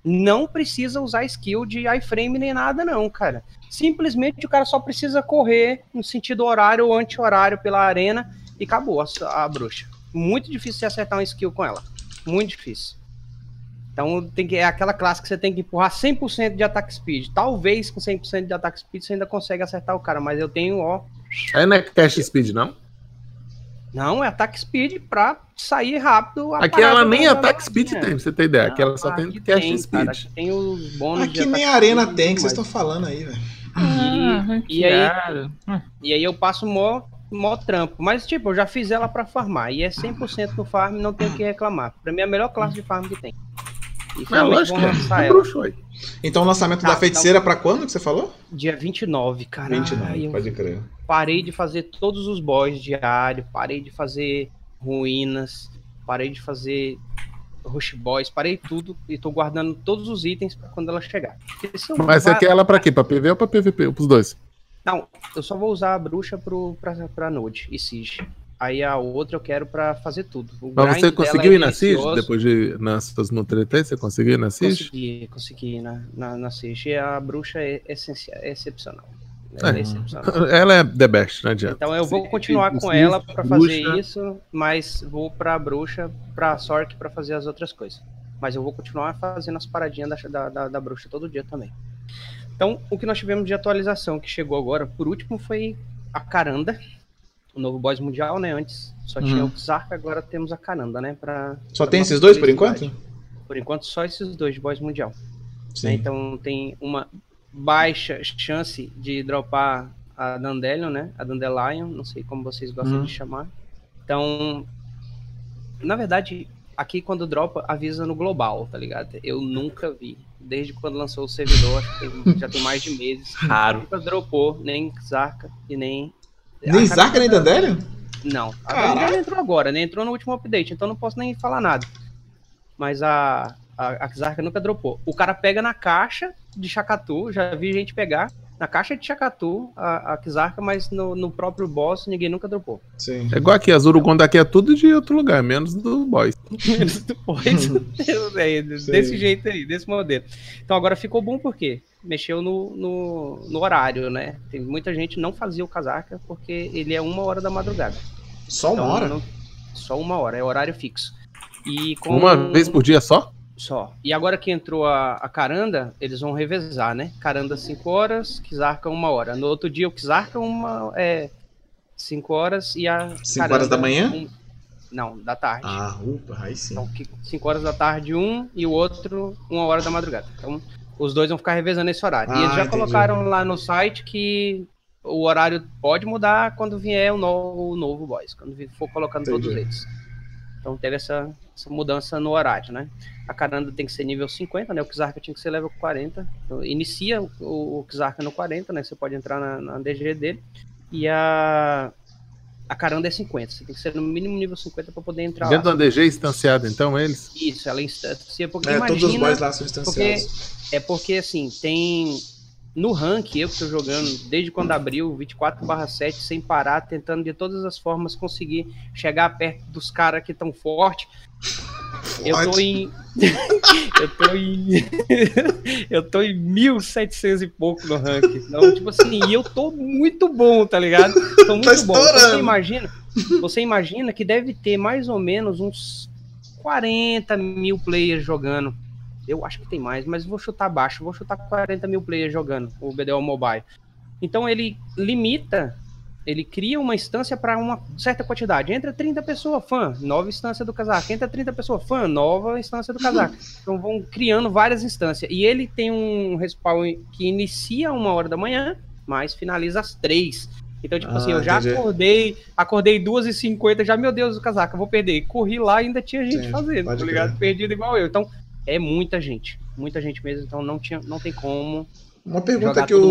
Não precisa usar skill de iframe nem nada, não, cara. Simplesmente o cara só precisa correr no sentido horário ou anti-horário pela arena e acabou a, a bruxa. Muito difícil você acertar um skill com ela. Muito difícil. Então tem que, é aquela classe que você tem que empurrar 100% de ataque speed. Talvez com 100% de ataque speed você ainda consegue acertar o cara, mas eu tenho, ó. Aí não é cash speed, não? Não, é ataque speed pra sair rápido. a Aqui ela nem ataque speed linha. tem, pra você ter ideia. Aqui ela só tem aqui cash tem, speed. cara, aqui tem os bônus Aqui de nem arena tem, que vocês estão falando aí, velho. E, e aí, e aí eu passo mó mó trampo. Mas, tipo, eu já fiz ela pra farmar. E é 100% no farm, não tenho o que reclamar. Pra mim é a melhor classe de farm que tem. E É lógico é. ela. bruxo. Então o lançamento Tá, da feiticeira pra quando que você falou? Dia 29, caralho. 29, eu pode crer. parei de fazer todos os boss diário, parei de fazer ruínas, parei de fazer rush boys, parei tudo e tô guardando todos os itens pra quando ela chegar. Mas você quer ela pra quê? Pra PV ou pra PVP? Pros dois. Não, eu só vou usar a bruxa pro, pra, pra Node e Siege. Aí a outra eu quero pra fazer tudo. O Mas você conseguiu é ir na Siege? Depois de nessas no 3 você conseguiu ir na Siege? Consegui, consegui na, na, na Siege. A bruxa é, essencial, é excepcional. Ela é, É. excepcional. Ela é the best, não adianta. Então eu vou continuar com Siege, ela pra fazer bruxa. isso, mas vou pra bruxa, pra Sork pra fazer as outras coisas. Mas eu vou continuar fazendo as paradinhas da, da, da, da bruxa todo dia também. Então, o que nós tivemos de atualização que chegou agora, por último, foi a Caranda, o novo boss mundial, né? Antes só tinha Uhum. o Xark, agora temos a Caranda, né? Pra, Só pra tem esses dois por enquanto? Por enquanto, só esses dois de boss mundial. né? Sim. Então tem uma baixa chance de dropar a Dandelion, né? A Dandelion, não sei como vocês gostam Uhum. de chamar. Então, na verdade, aqui quando dropa, avisa no global, tá ligado? Eu nunca vi. Desde quando lançou o servidor, acho que tem- já tem mais de meses. Raro. Nunca dropou, nem Zarka e nem. Nem Zarka nem Dandelion? Não, a. Dandelion entrou agora, né? Entrou no último update, então não posso nem falar nada. Mas a, a, a Zarka nunca dropou. O cara pega na caixa de Chacatu, já vi gente pegar. Na caixa de Chacatu, a, a Kizarka, mas no, no próprio boss ninguém nunca dropou. Sim. É igual aqui, as Urugon daqui é tudo de outro lugar, menos do boys. Depois, é, desse jeito aí, desse modelo. Então agora ficou bom porque mexeu no, no, no horário, né? Tem muita gente não fazia o Kazarka porque ele é uma hora da madrugada. Só uma Então, hora? não- só uma hora, é horário fixo. E com Uma vez por dia só? Só. E agora que entrou a, a Caranda, eles vão revezar, né? Caranda 5 horas, Kizarka 1 hora. No outro dia o Kizarka uma, é 5 horas e a. Cinco horas da manhã? um- não, da tarde. Ah, upa, aí sim. Então, 5 horas da tarde um e o outro 1 hora da madrugada. Então, os dois vão ficar revezando esse horário. Ah, e eles já entendi. colocaram lá no site que o horário pode mudar quando vier o novo, o novo boss, quando for colocando todos Entendi. eles. Então teve essa, essa mudança no horário, né? A Caranda tem que ser nível 50, né? O Kizarka tinha que ser level 40. Então, inicia o, o Kizarka no 40, né? Você pode entrar na, na DG dele. E a, a Caranda é 50. Você tem que ser no mínimo nível 50 para poder entrar Dentro lá. da DG instanciado, então, eles? Isso, ela instancia porque É, imagina... todos os boys lá são instanciados. É porque, assim, tem. No rank, eu que tô jogando desde quando abriu, 24/7, sem parar, tentando de todas as formas conseguir chegar perto dos caras que estão fortes. Eu tô Forte. em. eu tô em. eu tô em 1700 e pouco no rank. Então, tipo assim, e eu tô muito bom, tá ligado? Tô muito Tá bom. Então, Você imagina, você imagina que deve ter mais ou menos uns 40 mil players jogando. Eu acho que tem mais, mas vou chutar baixo. Vou chutar 40 mil players jogando o BDO Mobile. Então ele limita, ele cria uma instância para uma certa quantidade. Entra 30 pessoas, fã, nova instância do casaco. Entra 30 pessoas, fã, nova instância do casaco. Então vão criando várias instâncias. E ele tem um respawn que inicia uma hora da manhã, mas finaliza às três. Então, tipo Ah, assim, eu já entendi. acordei, acordei 2h50, já, meu Deus, o casaco, eu vou perder. Corri lá e ainda tinha gente Sim, fazendo, tá ligado? Perdido igual eu. Então, é muita gente. Muita gente mesmo, então não, tinha, não tem como Uma pergunta que o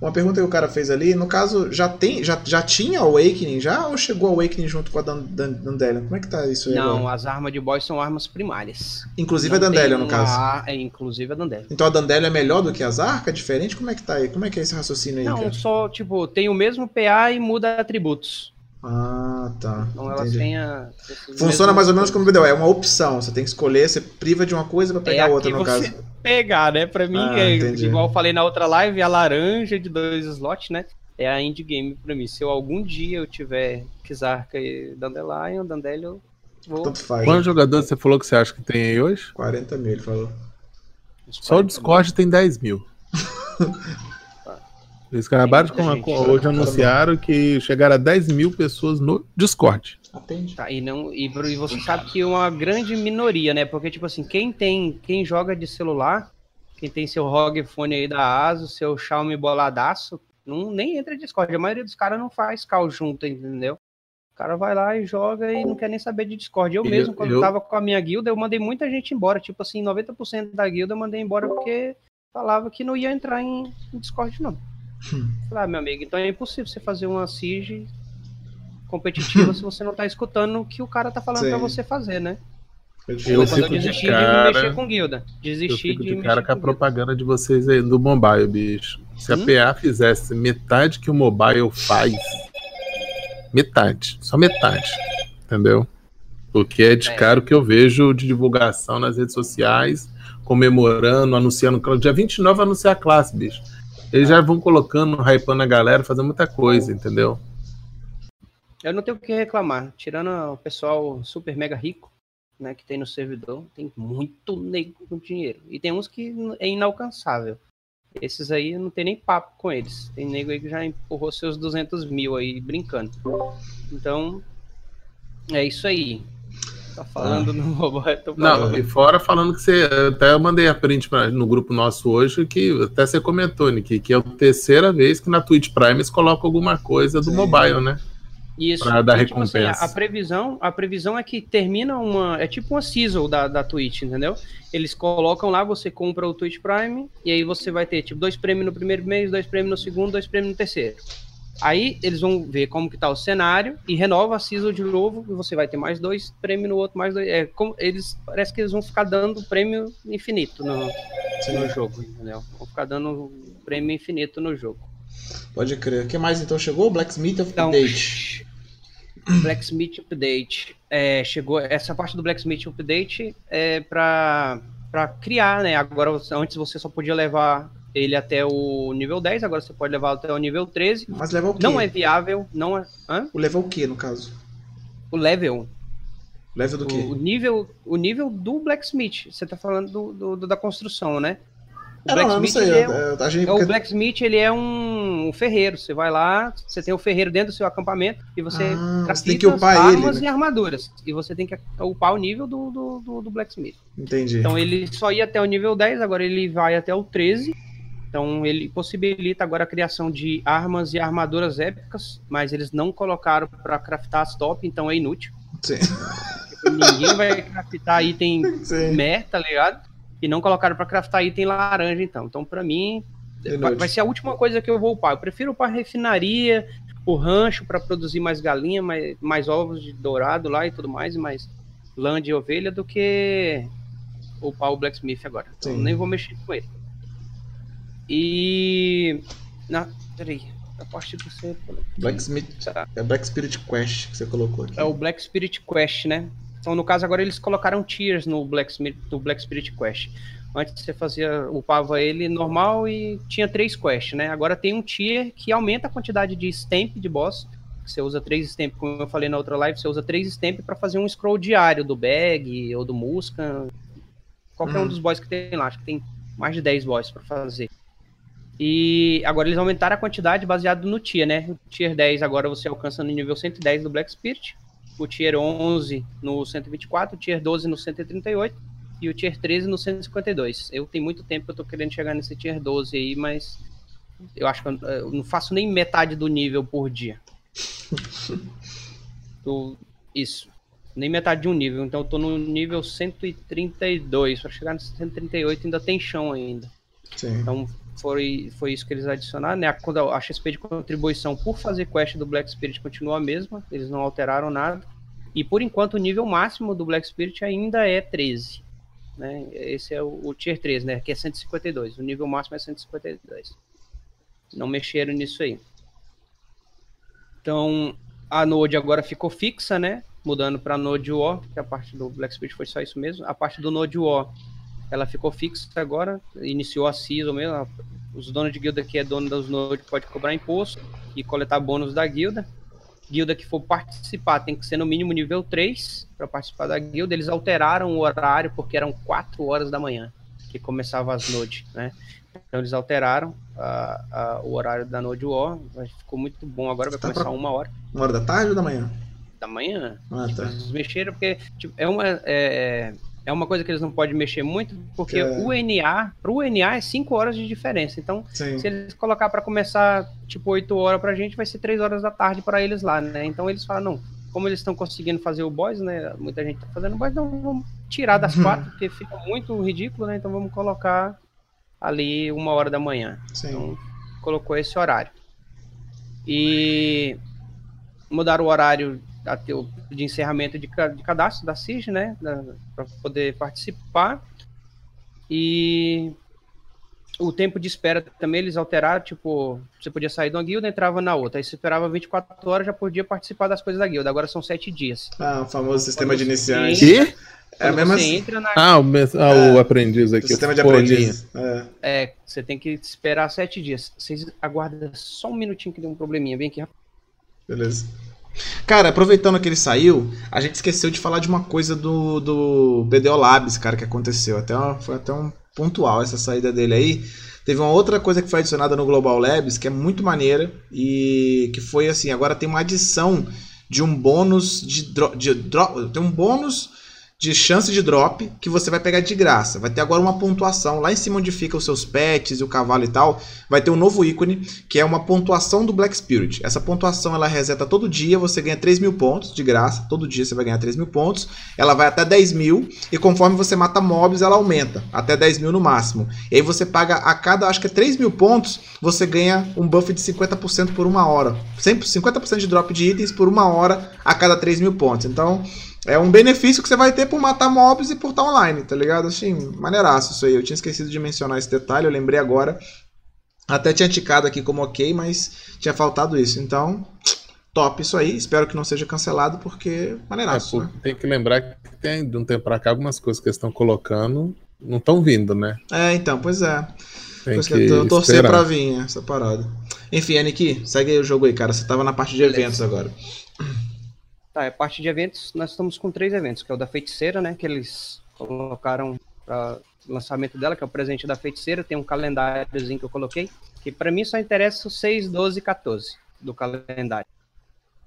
uma pergunta que o cara fez ali, no caso, já tem já, já tinha Awakening já ou chegou Awakening junto com a Dan- Dan- Dandelion? Como é que tá isso aí Não, agora? as armas de boss são armas primárias. Inclusive Não a Dandelion, no caso. É, inclusive a Dandelion. Então a Dandelion é melhor do que as Arca? Diferente? Como é que tá aí? Como é que é esse raciocínio aí, Não, cara? só, tipo, tem o mesmo PA e muda atributos. Ah, tá. Então Entendi. têm a... Funciona mais ou menos como o BDO, é uma opção. Você tem que escolher, você priva de uma coisa pra pegar É outra, no você caso. pegar, né? Pra mim, Ah, é, igual eu falei na outra live, a laranja de dois slots, né? É a indie game pra mim. Se eu algum dia eu tiver Kizarka e Dandelion, Dandelion, eu vou... Tanto faz. Quantos né? jogadores você falou que você acha que tem aí hoje? 40 mil, ele falou. Só o Discord tem 10 mil. Eles acabaram de gente. hoje anunciaram que chegaram a 10 mil pessoas no Discord. Atende. Tá, e, não, e, e você sabe que é uma grande minoria, né? Porque, tipo assim, quem tem, quem joga de celular, quem tem seu ROG Phone aí da ASUS, seu Xiaomi boladaço, Não, nem entra em Discord. A maioria dos caras não faz call junto, entendeu? O cara vai lá e joga e não quer nem saber de Discord. Eu, Eu- mesmo, quando eu- tava com a minha guilda, eu mandei muita gente embora. Tipo assim, 90% da guilda eu mandei embora porque falava que não ia entrar em, em Discord, não. Falei, ah, meu amigo, então é impossível você fazer uma Siege competitiva se você não tá escutando o que o cara tá falando Sim. pra você fazer, né? Eu quando eu de desisti cara- de mexer com guilda. Eu Desisti fico de, de cara com a guilda. propaganda de vocês aí do mobile, bicho. Se a Hum? PA fizesse metade que o mobile faz, metade, só metade, entendeu? Porque é de É. cara o que eu vejo de divulgação nas redes sociais, comemorando, anunciando. Dia 29 vai anunciar a classe, bicho. Eles já vão colocando, hypando a galera, fazendo muita coisa, entendeu? Eu não tenho o que reclamar. Tirando o pessoal super mega rico, né, que tem no servidor, tem muito nego com dinheiro. E tem uns que é inalcançável. Esses aí não tem nem papo com eles. Tem nego aí que já empurrou seus 200 mil aí brincando. Então, é isso aí. Tá falando no mobile, tô falando. Não, e fora falando que você. Até eu mandei a print pra- no grupo nosso hoje, que até você comentou, Nick, que é a terceira vez que na Twitch Prime eles colocam alguma coisa do Sim. mobile, né? Isso. Pra dar E, tipo assim, recompensa. a, a previsão, a previsão é que termina uma. É tipo uma season da, da Twitch, entendeu? Eles colocam lá, você compra o Twitch Prime, e aí você vai ter, tipo, dois prêmios no primeiro mês, dois prêmios no segundo, dois prêmios no terceiro. Aí eles vão ver como que tá o cenário e renova a season de novo, e você vai ter mais dois prêmios no outro, mais dois. É, como, eles parece que eles vão ficar dando prêmio infinito no, no jogo, entendeu? Vão ficar dando prêmio infinito no jogo. Pode crer. O que mais então chegou? Blacksmith Então, Update. Blacksmith Update. É, chegou essa parte do Blacksmith Update é para criar, né? Agora antes você só podia levar ele até o nível 10, agora você pode levar até o nível 13. Mas leva o quê? Não é viável, não é, hã? O level o quê, no caso? O level, Level do quê? o, nível, o nível do Blacksmith. Você tá falando do, do- da construção, né? O É, não, eu não sei. é, eu, a gente, É, o Blacksmith, ele é um, um ferreiro. Você vai lá, você tem o ferreiro dentro do seu acampamento e você Ah, você tem que upar armas ele, né? e armaduras. E você tem que upar o nível do, do, do, do Blacksmith. Entendi. Então ele só ia até o nível 10, agora ele vai até o 13. Então ele possibilita agora a criação de armas e armaduras épicas, mas eles não colocaram para craftar as top, então é inútil. Sim. Ninguém vai craftar item Sim. mer, tá ligado? E não colocaram pra craftar item laranja, então. Então, pra mim, vai, vai ser a última coisa que eu vou upar. Eu prefiro upar a refinaria, o rancho pra produzir mais galinha, mais, mais ovos de dourado lá e tudo mais, e mais lã de ovelha do que upar o Blacksmith agora. Então, Sim. nem vou mexer com ele. E. Na, peraí. A parte que você. Tá. É Black Spirit Quest que você colocou aqui. É o Black Spirit Quest, né? Então, no caso, agora eles colocaram tiers no Black, no Black Spirit Quest. Antes você fazia, upava ele normal e tinha três quests, né? Agora tem um tier que aumenta a quantidade de stamp de boss. Você usa três stamp, como eu falei na outra live, você usa três stamp para fazer um scroll diário do Bag ou do Musca. Qualquer Hum. um dos boss que tem lá. Acho que tem mais de 10 boss para fazer. E agora eles aumentaram a quantidade baseado no tier, né? O tier 10 agora você alcança no nível 110 do Black Spirit o tier 11 no 124, o tier 12 no 138 e o tier 13 no 152. Eu tenho muito tempo que eu tô querendo chegar nesse tier 12 aí, mas eu acho que eu, eu não faço nem metade do nível por dia. Isso. Nem metade de um nível, então eu tô no nível 132. Para chegar no 138 ainda tem chão ainda. Sim. Então foi, foi isso que eles adicionaram, né? A, quando a XP de contribuição por fazer quest do Black Spirit continua a mesma, eles não alteraram nada. E por enquanto o nível máximo do Black Spirit ainda é 13. Né? Esse é o, o Tier 3, né? Que é 152. O nível máximo é 152. Não mexeram nisso aí. Então a Node agora ficou fixa, né? Mudando para Node War, que a parte do Black Spirit foi só isso mesmo. A parte do Node War ela ficou fixa agora, iniciou a season mesmo. Os donos de guilda que é dono dos nodes pode cobrar imposto e coletar bônus da guilda. Guilda que for participar tem que ser no mínimo nível 3 para participar da guilda. Eles alteraram o horário porque eram 4 horas da manhã que começava as nodes, né? Então eles alteraram a- a- o horário da Node War, mas ficou muito bom. Agora vai Tá começar pra- uma hora Uma hora da tarde ou da manhã? da manhã. Ah, tá. Eles mexeram porque tipo, é, uma, é, É uma coisa que eles não podem mexer muito, porque É. o NA, pro NA é 5 horas de diferença. Então, Sim. se eles colocar pra começar tipo 8 horas pra gente, vai ser 3 horas da tarde pra eles lá, né? Então eles falam, não, como eles estão conseguindo fazer o boss, né? Muita gente tá fazendo boss, então vamos tirar das Uhum. quatro, porque fica muito ridículo, né? Então vamos colocar ali uma hora da manhã. Sim. Então, colocou esse horário. E mudaram o horário o- de encerramento de, de cadastro da CIG, né? Para poder participar. E o tempo de espera também eles alteraram, tipo, você podia sair de uma guilda, entrava na outra. Aí você esperava 24 horas, já podia participar das coisas da guilda. Agora são 7 dias. Ah, o famoso sistema de Quando iniciante. você Que? É Quando mesmo você assim. entra na Ah, o, mes- ah, o aprendiz O aqui. sistema de aprendiz. É, É, você tem que esperar sete dias. Vocês aguardam só um minutinho que deu um probleminha. Vem aqui rapidinho. beleza. Cara, aproveitando que ele saiu, a gente esqueceu de falar de uma coisa do, do BDO Labs, cara, que aconteceu. Até uma- foi até um pontual essa saída dele aí. Teve uma outra coisa que foi adicionada no Global Labs, que é muito maneira, e que foi assim, agora tem uma adição de um bônus de, dro de dro- tem um bônus de chance de drop que você vai pegar de graça. Vai ter agora uma pontuação lá em cima onde fica os seus pets e o cavalo e tal. Vai ter um novo ícone que é uma pontuação do Black Spirit. Essa pontuação ela reseta todo dia, você ganha 3 mil pontos de graça. Todo dia você vai ganhar 3 mil pontos. Ela vai até 10 mil e conforme você mata mobs ela aumenta até 10 mil no máximo. E aí você paga a cada, acho que é 3 mil pontos, você ganha um buff de 50% por uma hora. Sempre 50% de drop de itens por uma hora a cada 3 mil pontos. Então é um benefício que você vai ter por matar mobs e por estar online, tá ligado? Assim, maneiraço isso aí. Eu tinha esquecido de mencionar esse detalhe, eu lembrei agora. Até tinha ticado aqui como ok, mas tinha faltado isso. Então, top isso aí. Espero que não seja cancelado, porque É, maneiraço, pô, né? tem que lembrar que tem, de um tempo pra cá algumas coisas que eles estão colocando não estão vindo, né? É, então, pois é. Tem que que eu torcer esperar. pra vir essa parada. Enfim, Aniki, segue aí o jogo aí, cara. Você tava na parte de eventos agora. Tá, é parte de eventos. Nós estamos com três eventos, que é o da feiticeira, né? Que eles colocaram para lançamento dela, que é o presente da feiticeira. Tem um calendáriozinho que eu coloquei, que pra mim só interessa o 6, 12 e 14 do calendário.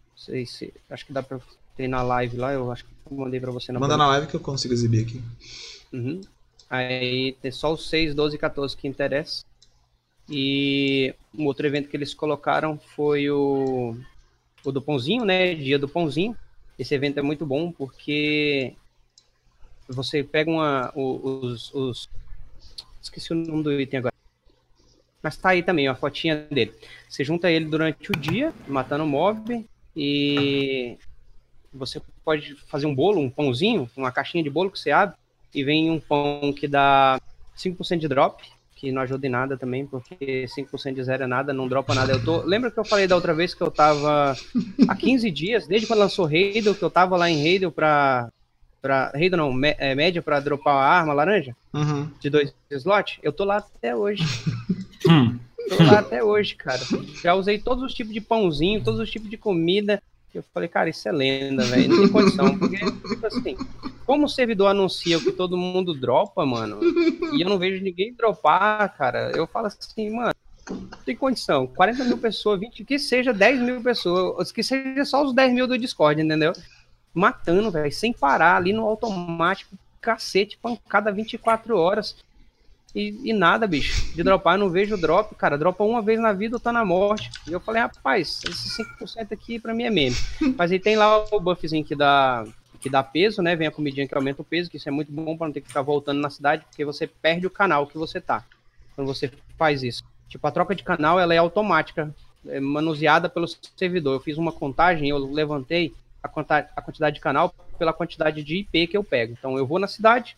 Não sei se. Acho que dá pra ter na live lá, eu acho que eu mandei pra você na Manda na live que eu consigo exibir aqui. Uhum. Aí tem só os 6, 12 e 14 que interessa. E um outro evento que eles colocaram foi o, o do Pãozinho, né? Dia do Pãozinho. Esse evento é muito bom porque você pega uma, o- os, os. Esqueci o nome do item agora. Mas tá aí também, ó, a fotinha dele. Você junta ele durante o dia, matando mob, e você pode fazer um bolo, um pãozinho, uma caixinha de bolo que você abre, e vem um pão que dá 5% de drop, que não ajuda em nada também, porque 5% de zero é nada, não dropa nada. Eu tô... Lembra que eu falei da outra vez que eu tava há 15 dias, desde quando lançou Raidel, que eu tava lá em Raidel pra. pra Raidel não, mé- é, média pra dropar a arma laranja Uhum. de dois slots? Eu tô lá até hoje. Hum. Tô lá até hoje, cara. Já usei todos os tipos de pãozinho, todos os tipos de comida. Eu falei, cara, isso é lenda, velho. Não tem condição. Porque, tipo assim, como o servidor anuncia que todo mundo dropa, mano, e eu não vejo ninguém dropar, cara, eu falo assim, mano, tem condição. 40 mil pessoas, 20, que seja 10 mil pessoas, que seja só os 10 mil do Discord, entendeu? Matando, velho, sem parar, ali no automático, cacete, pancada 24 horas. E, e nada, bicho. De dropar, eu não vejo drop, cara. Dropa uma vez na vida ou tá na morte. E eu falei, rapaz, esse 5% aqui pra mim é meme. Mas aí tem lá o buffzinho que dá, que dá peso, né? Vem a comidinha que aumenta o peso, que isso é muito bom pra não ter que ficar voltando na cidade, porque você perde o canal que você tá. Quando você faz isso. Tipo, a troca de canal, ela é automática, é manuseada pelo servidor. Eu fiz uma contagem, eu levantei a, a quantidade de canal pela quantidade de IP que eu pego. Então, eu vou na cidade,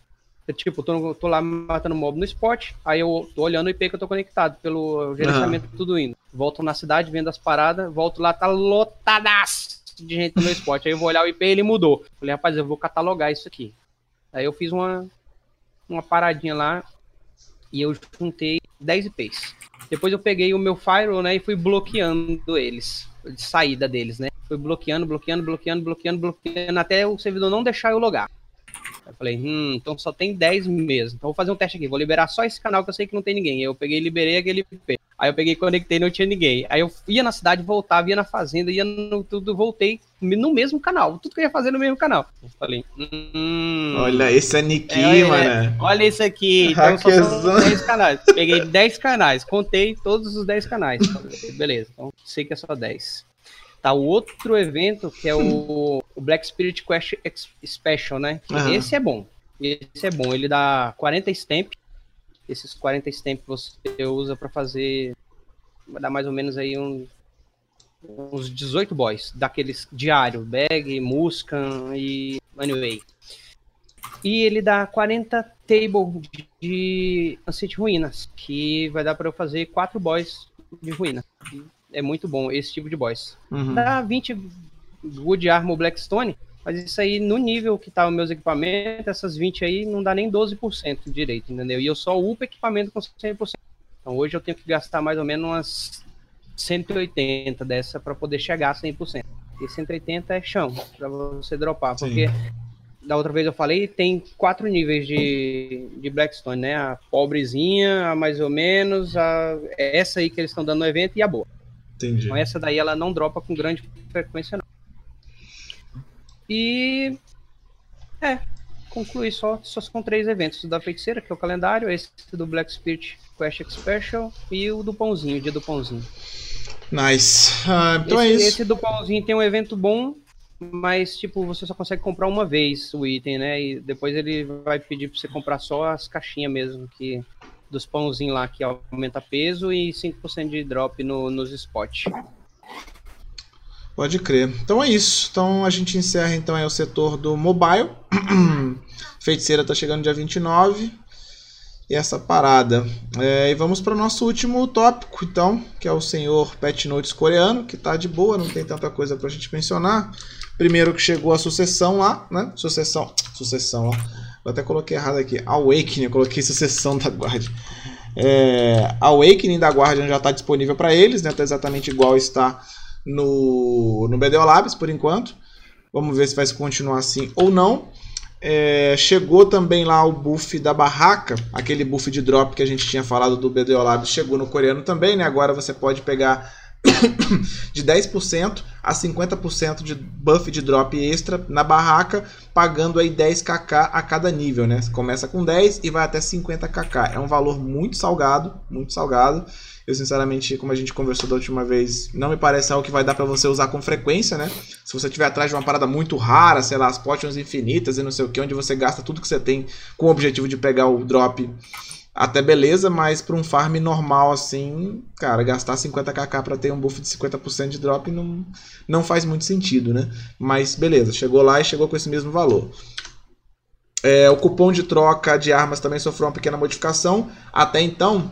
eu, tipo, tô, tô lá matando mob no spot, aí eu tô olhando o IP que eu tô conectado, pelo gerenciamento tudo indo. Volto na cidade, vendo as paradas, volto lá, tá lotadaço de gente no meu spot. Aí eu vou olhar o IP ele mudou. Falei, rapaz, eu vou catalogar isso aqui. Aí eu fiz uma, uma paradinha lá e eu juntei 10 IPs. Depois eu peguei o meu firewall, né, e fui bloqueando eles, de saída deles, né. Fui bloqueando, bloqueando, bloqueando, bloqueando, bloqueando, até o servidor não deixar eu logar. Eu falei, hum, então só tem 10 mesmo. Então vou fazer um teste aqui. Vou liberar só esse canal que eu sei que não tem ninguém. Eu peguei e liberei aquele IP. Aí eu peguei, conectei, não tinha ninguém. Aí eu ia na cidade, voltava, ia na fazenda, ia no tudo, voltei no mesmo canal. Tudo que eu ia fazer no mesmo canal. Eu falei, hum. Olha, esse é Niki, É, mano. Olha isso aqui. Então só são 10 canais. Peguei 10 canais, contei todos os 10 canais. Falei, Beleza, então sei que é só 10. Tá o outro evento que é o, o Black Spirit Quest Special, né? Aham. Esse é bom. Esse é bom. Ele dá 40 stamp. Esses 40 stamp você usa pra fazer. Vai dar mais ou menos aí um, uns 18 boys. Daqueles diário. Bag, Muscan e Anyway. E ele dá 40 table de, Ancient Ruínas, que vai dar para eu fazer 4 boys de ruína. É muito bom esse tipo de boys. Uhum. Dá 20 Wood Armor Blackstone, mas isso aí no nível que tá os meus equipamentos, essas 20 aí não dá nem 12% direito, entendeu? E eu só upo equipamento com 100%. Então hoje eu tenho que gastar mais ou menos umas 180 dessa para poder chegar a 100%. E 180 é chão para você dropar, Sim. porque da outra vez eu falei, tem quatro níveis de, de Blackstone, né? A pobrezinha, a mais ou menos, a, essa aí que eles estão dando no evento e a boa. Entendi. Então essa daí ela não dropa com grande frequência não. E é, concluí só, só com três eventos, o da feiticeira, que é o calendário, esse do Black Spirit Quest Special e o do pãozinho, o dia do pãozinho. Nice. Ah, então esse, é isso. esse do pãozinho tem um evento bom, mas tipo, você só consegue comprar uma vez o item, né? E depois ele vai pedir pra você comprar só as caixinhas mesmo, que dos pãozinhos lá que aumenta peso e 5% de drop no, nos spots. Pode crer. Então é isso. Então a gente encerra então aí o setor do mobile. Feiticeira tá chegando dia 29. E essa parada. É, e vamos para o nosso último tópico, então, que é o senhor Pet Notes coreano, que tá de boa, não tem tanta coisa pra gente mencionar. Primeiro que chegou a sucessão lá, né? Sucessão. Sucessão lá. Eu até coloquei errado aqui. Awakening, eu coloquei sucessão da Guardian. É, Awakening da Guardian já está disponível para eles, né? Tá exatamente igual está no, no BDO Labs por enquanto. Vamos ver se vai continuar assim ou não. É, chegou também lá o buff da barraca, aquele buff de drop que a gente tinha falado do BDO Labs, chegou no coreano também, né? Agora você pode pegar de 10% a 50% de buff de drop extra na barraca, pagando aí 10kk a cada nível, né? Você começa com 10 e vai até 50kk. É um valor muito salgado, muito salgado. Eu, sinceramente, como a gente conversou da última vez, não me parece algo que vai dar pra você usar com frequência, né? Se você tiver atrás de uma parada muito rara, sei lá, as potions infinitas e não sei o que, onde você gasta tudo que você tem com o objetivo de pegar o drop, até beleza, mas pra um farm normal assim, cara, gastar 50kk pra ter um buff de 50% de drop não, não faz muito sentido, né? Mas beleza, chegou lá e chegou com esse mesmo valor. É, o cupom de troca de armas também sofreu uma pequena modificação. Até então,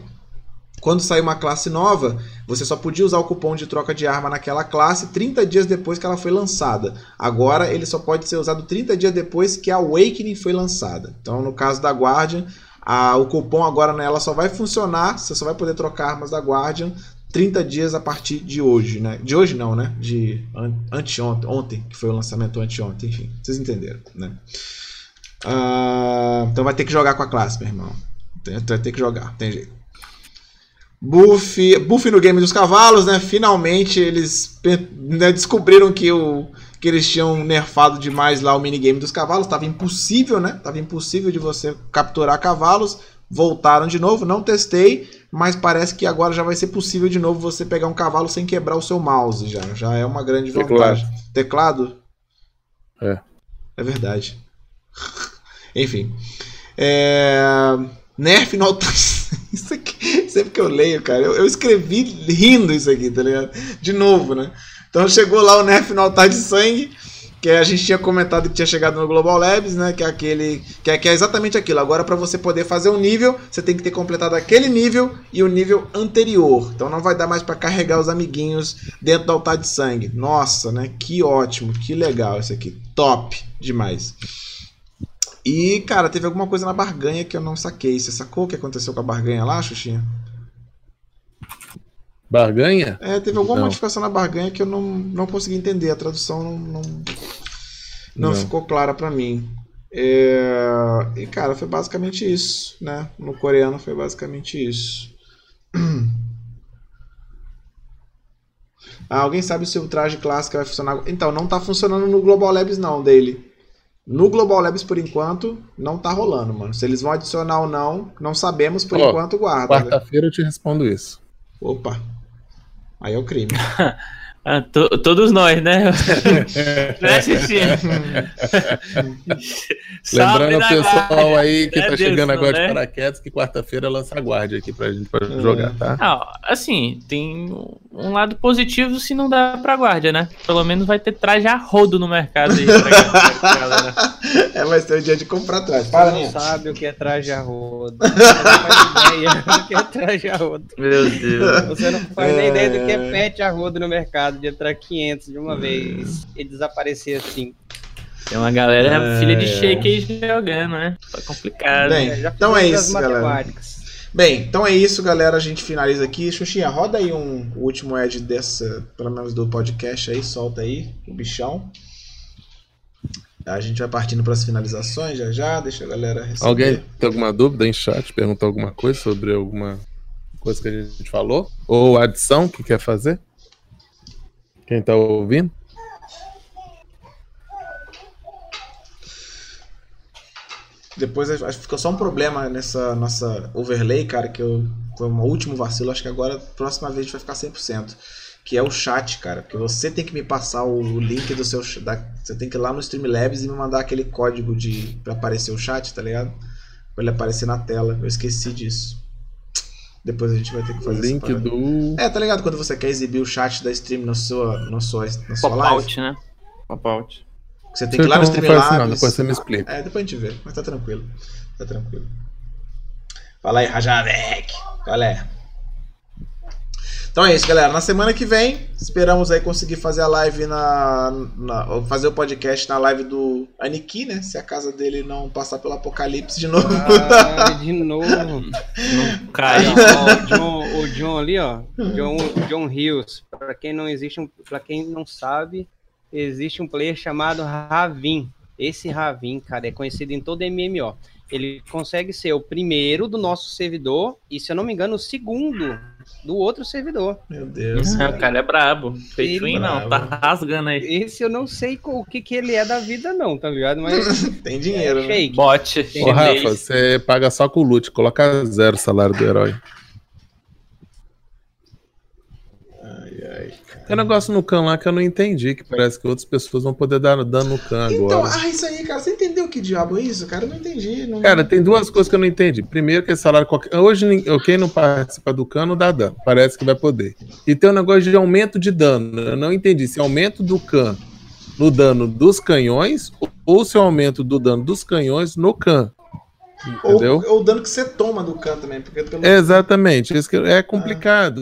quando saiu uma classe nova, você só podia usar o cupom de troca de arma naquela classe 30 dias depois que ela foi lançada. Agora ele só pode ser usado 30 dias depois que a Awakening foi lançada. Então, no caso da Guardian, a- o cupom agora nela só vai funcionar, você só vai poder trocar armas da Guardian 30 dias a partir de hoje, né? De hoje não, né? De an anteontem, ontem, que foi o lançamento anteontem, enfim, vocês entenderam, né? Ah, então vai ter que jogar com a classe, meu irmão. Vai ter que jogar, tem jeito. Buff, buff no game dos cavalos, né? Finalmente eles né, descobriram que, o, que eles tinham nerfado demais lá o minigame dos cavalos. Tava impossível, né? Tava impossível de você capturar cavalos. Voltaram de novo, não testei, mas parece que agora já vai ser possível de novo você pegar um cavalo sem quebrar o seu mouse já. Já é uma grande vantagem. Teclado? É. É verdade. Enfim. É... Nerf no. Isso aqui, sempre que eu leio, cara, eu, eu escrevi rindo isso aqui, tá ligado? De novo, né? Então chegou lá o Nerf no altar de sangue, que a gente tinha comentado que tinha chegado no Global Labs, né? Que é aquele. Que é, que é exatamente aquilo. Agora, para você poder fazer um nível, você tem que ter completado aquele nível e o nível anterior. Então não vai dar mais para carregar os amiguinhos dentro do altar de sangue. Nossa, né? Que ótimo, que legal isso aqui. Top demais. E, cara, teve alguma coisa na barganha que eu não saquei. Você sacou o que aconteceu com a barganha lá, Xuxinha? Barganha? É, teve alguma Não. modificação na barganha que eu não, não consegui entender. A tradução não, não, não Não. ficou clara pra mim. É, E, cara, foi basicamente isso, né? No coreano foi basicamente isso. Ah, alguém sabe se o traje clássico vai funcionar? Então, não tá funcionando no Global Labs não, dele. No Global Labs, por enquanto, não tá rolando, mano. Se eles vão adicionar ou não, não sabemos, por Ó, enquanto, guarda. né? Quarta-feira eu te respondo isso. Opa. Aí é o crime. Ah, to- todos nós, né? né, Xixi? Lembrando o pessoal guarda. aí que É tá Deus, chegando não, agora né? de paraquedas que quarta-feira lança a guarda aqui pra gente pra Hum. jogar, tá? Ah, assim, tem um lado positivo se não dá pra guarda, né? Pelo menos vai ter traje a rodo no mercado aí. Pra, galera. é, vai ser o dia de comprar traje. Você Fala, não sabe o que é traje a rodo. Você não faz ideia do que é traje a rodo. Meu Deus. Você não faz nem É. ideia do que é pet a rodo no mercado, de entrar 500 de uma vez e desaparecer assim. Tem uma galera É, filha de shake aí jogando, né? Tá complicado. Bem, É, já então é isso, galera. Bem, então é isso, galera. A gente finaliza aqui. Xuxinha, roda aí um o último ad dessa, pelo menos do podcast aí, solta aí o bichão. A gente vai partindo para as finalizações já já, deixa a galera receber. Alguém tem alguma dúvida em chat? Perguntou alguma coisa sobre alguma coisa que a gente falou? Ou adição que quer fazer? Quem tá ouvindo? Depois acho que ficou só um problema nessa nossa overlay, cara, que eu, foi um último vacilo. Acho que agora, próxima vez, a gente vai ficar 100%. Que é o chat, cara. Porque você tem que me passar o link do seu. Da, você tem que ir lá no Streamlabs e me mandar aquele código de pra aparecer o chat, tá ligado? Pra ele aparecer na tela. Eu esqueci disso. Depois a gente vai ter que fazer link do. É, tá ligado? Quando você quer exibir o chat da stream na sua, na sua, na sua live. Pop-out, né? Pop-out. Você tem que ir lá no Então não depois você me explica. É, depois a gente vê, mas tá tranquilo. Tá tranquilo. Fala aí, Rajavec. Qual é? Então é isso, galera. Na semana que vem, esperamos aí conseguir fazer a live na. na- fazer o podcast na live do Aniki, né? Se a casa dele não passar pelo apocalipse de novo. Ah, de novo. Não cai. O, John, o John ali, ó. John, John Hills. Pra quem não existe um, para quem não sabe, existe um player chamado Ravin. Esse Ravin, cara, é conhecido em todo MMO. Ele consegue ser o primeiro do nosso servidor e, se eu não me engano, o segundo do outro servidor. Meu Deus. o cara é brabo. Feituin não, tá rasgando aí. Esse eu não sei o que, que ele é da vida, não, tá ligado? Mas Tem dinheiro, é né? Ô. Rafa, você paga só com o loot, coloca zero o salário do herói. Ai, ai. Tem um negócio no Khan lá que eu não entendi, que parece que outras pessoas vão poder dar dano no Khan Então, agora. ah, isso aí, cara. Você entendeu que diabo é isso? Cara, eu não entendi. Não... Cara, tem duas coisas que eu não entendi. Primeiro, que esse salário qualquer. Hoje, quem não participa do Khan não dá dano. Parece que vai poder. E tem um negócio de aumento de dano. Eu não entendi se é aumento do Khan no dano dos canhões ou se é aumento do dano dos canhões no Khan. Entendeu? ou, ou o dano que você toma do canto também. Porque pelo... Exatamente, isso que é complicado.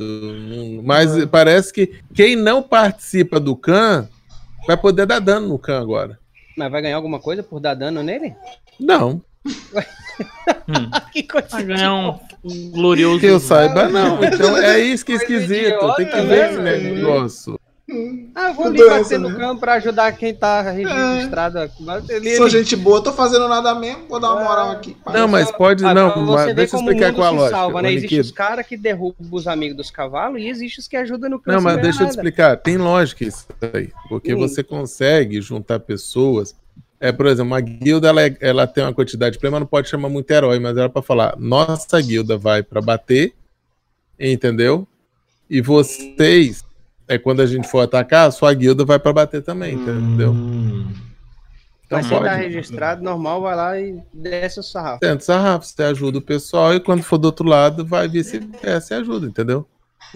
Mas parece que quem não participa do Khan vai poder dar dano no Khan agora. Mas vai ganhar alguma coisa por dar dano nele? Não, Hum. Que coisa Vai ganhar um, glorioso. que eu saiba, não. Então é isso que é esquisito. Tem que idiota, ver esse né, negócio. Ah, eu vou ali Doença, bater no né? campo pra ajudar quem tá registrado. Mas ele- Sou gente boa, tô fazendo nada mesmo, vou dar uma moral aqui. Não, mas pode. Ah, Não, mas deixa eu explicar qual a lógica. Salva, né? Existem os caras que derrubam os amigos dos cavalos e existem os que ajudam no campo. Não, mas deixa eu te nada. explicar. Tem lógica isso aí. Porque Hum. você consegue juntar pessoas. É, por exemplo, uma guilda ela, é- ela tem uma quantidade de prêmio, não pode chamar muito herói, mas era pra falar: nossa guilda vai pra bater, entendeu? E vocês, é quando a gente for atacar, a sua guilda vai pra bater também, entendeu? Hum. Então Mas quem tá pode. registrado, normal, vai lá e desce o sarrafo. Tenta sarrafo, você ajuda o pessoal e quando for do outro lado, vai vice-versa e ajuda, entendeu?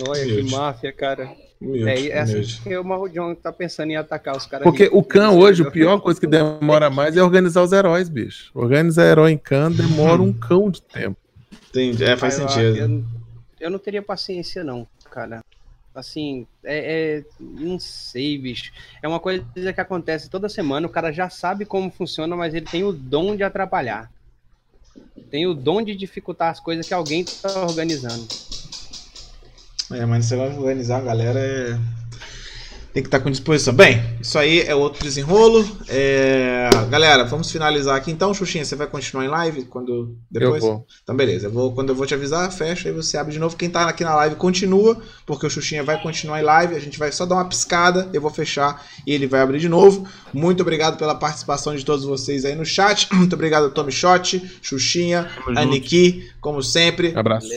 Olha que máfia, cara. Humilde, É, é assim que o Marrodion tá pensando em atacar os caras. Porque ricos, o Khan hoje, a pior coisa que demora mais é organizar os heróis, bicho. Organizar herói em Khan demora um cão de tempo. Entendi. É, faz eu- sentido. Eu, eu não teria paciência, não, cara. Assim, é, é- Não sei, bicho. É uma coisa que acontece toda semana. O cara já sabe como funciona, mas ele tem o dom de atrapalhar. Tem o dom de dificultar as coisas que alguém tá organizando. É, mas vai organizar a galera é. Tem que estar com disposição. Bem, isso aí é outro desenrolo. É, Galera, vamos finalizar aqui então. Xuxinha, você vai continuar em live quando depois? Eu vou. Então beleza, eu vou, quando eu vou te avisar, fecha aí você abre de novo. Quem tá aqui na live continua, porque o Xuxinha vai continuar em live. A gente vai só dar uma piscada, eu vou fechar e ele vai abrir de novo. Muito obrigado pela participação de todos vocês aí no chat. Muito obrigado, Tommy Shot, Xuxinha. Aniki, como sempre. Abraço.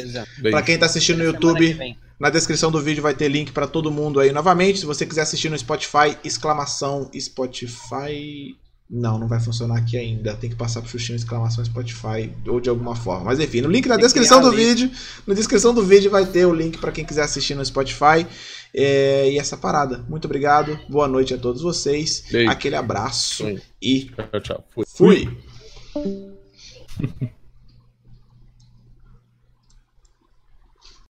Pra quem tá assistindo no YouTube, que vem. Na descrição do vídeo vai ter link pra todo mundo aí novamente. Se você quiser assistir no Spotify, exclamação Spotify. Não, não vai funcionar aqui ainda. Tem que passar pro Xuxinho exclamação Spotify ou de alguma forma. Mas enfim, no link na descrição do vídeo, na descrição do vídeo vai ter o link pra quem quiser assistir no Spotify. É, e essa parada. Muito obrigado. Boa noite a todos vocês. Beijo. Aquele abraço Sim. e Tchau, tchau. Fui. fui.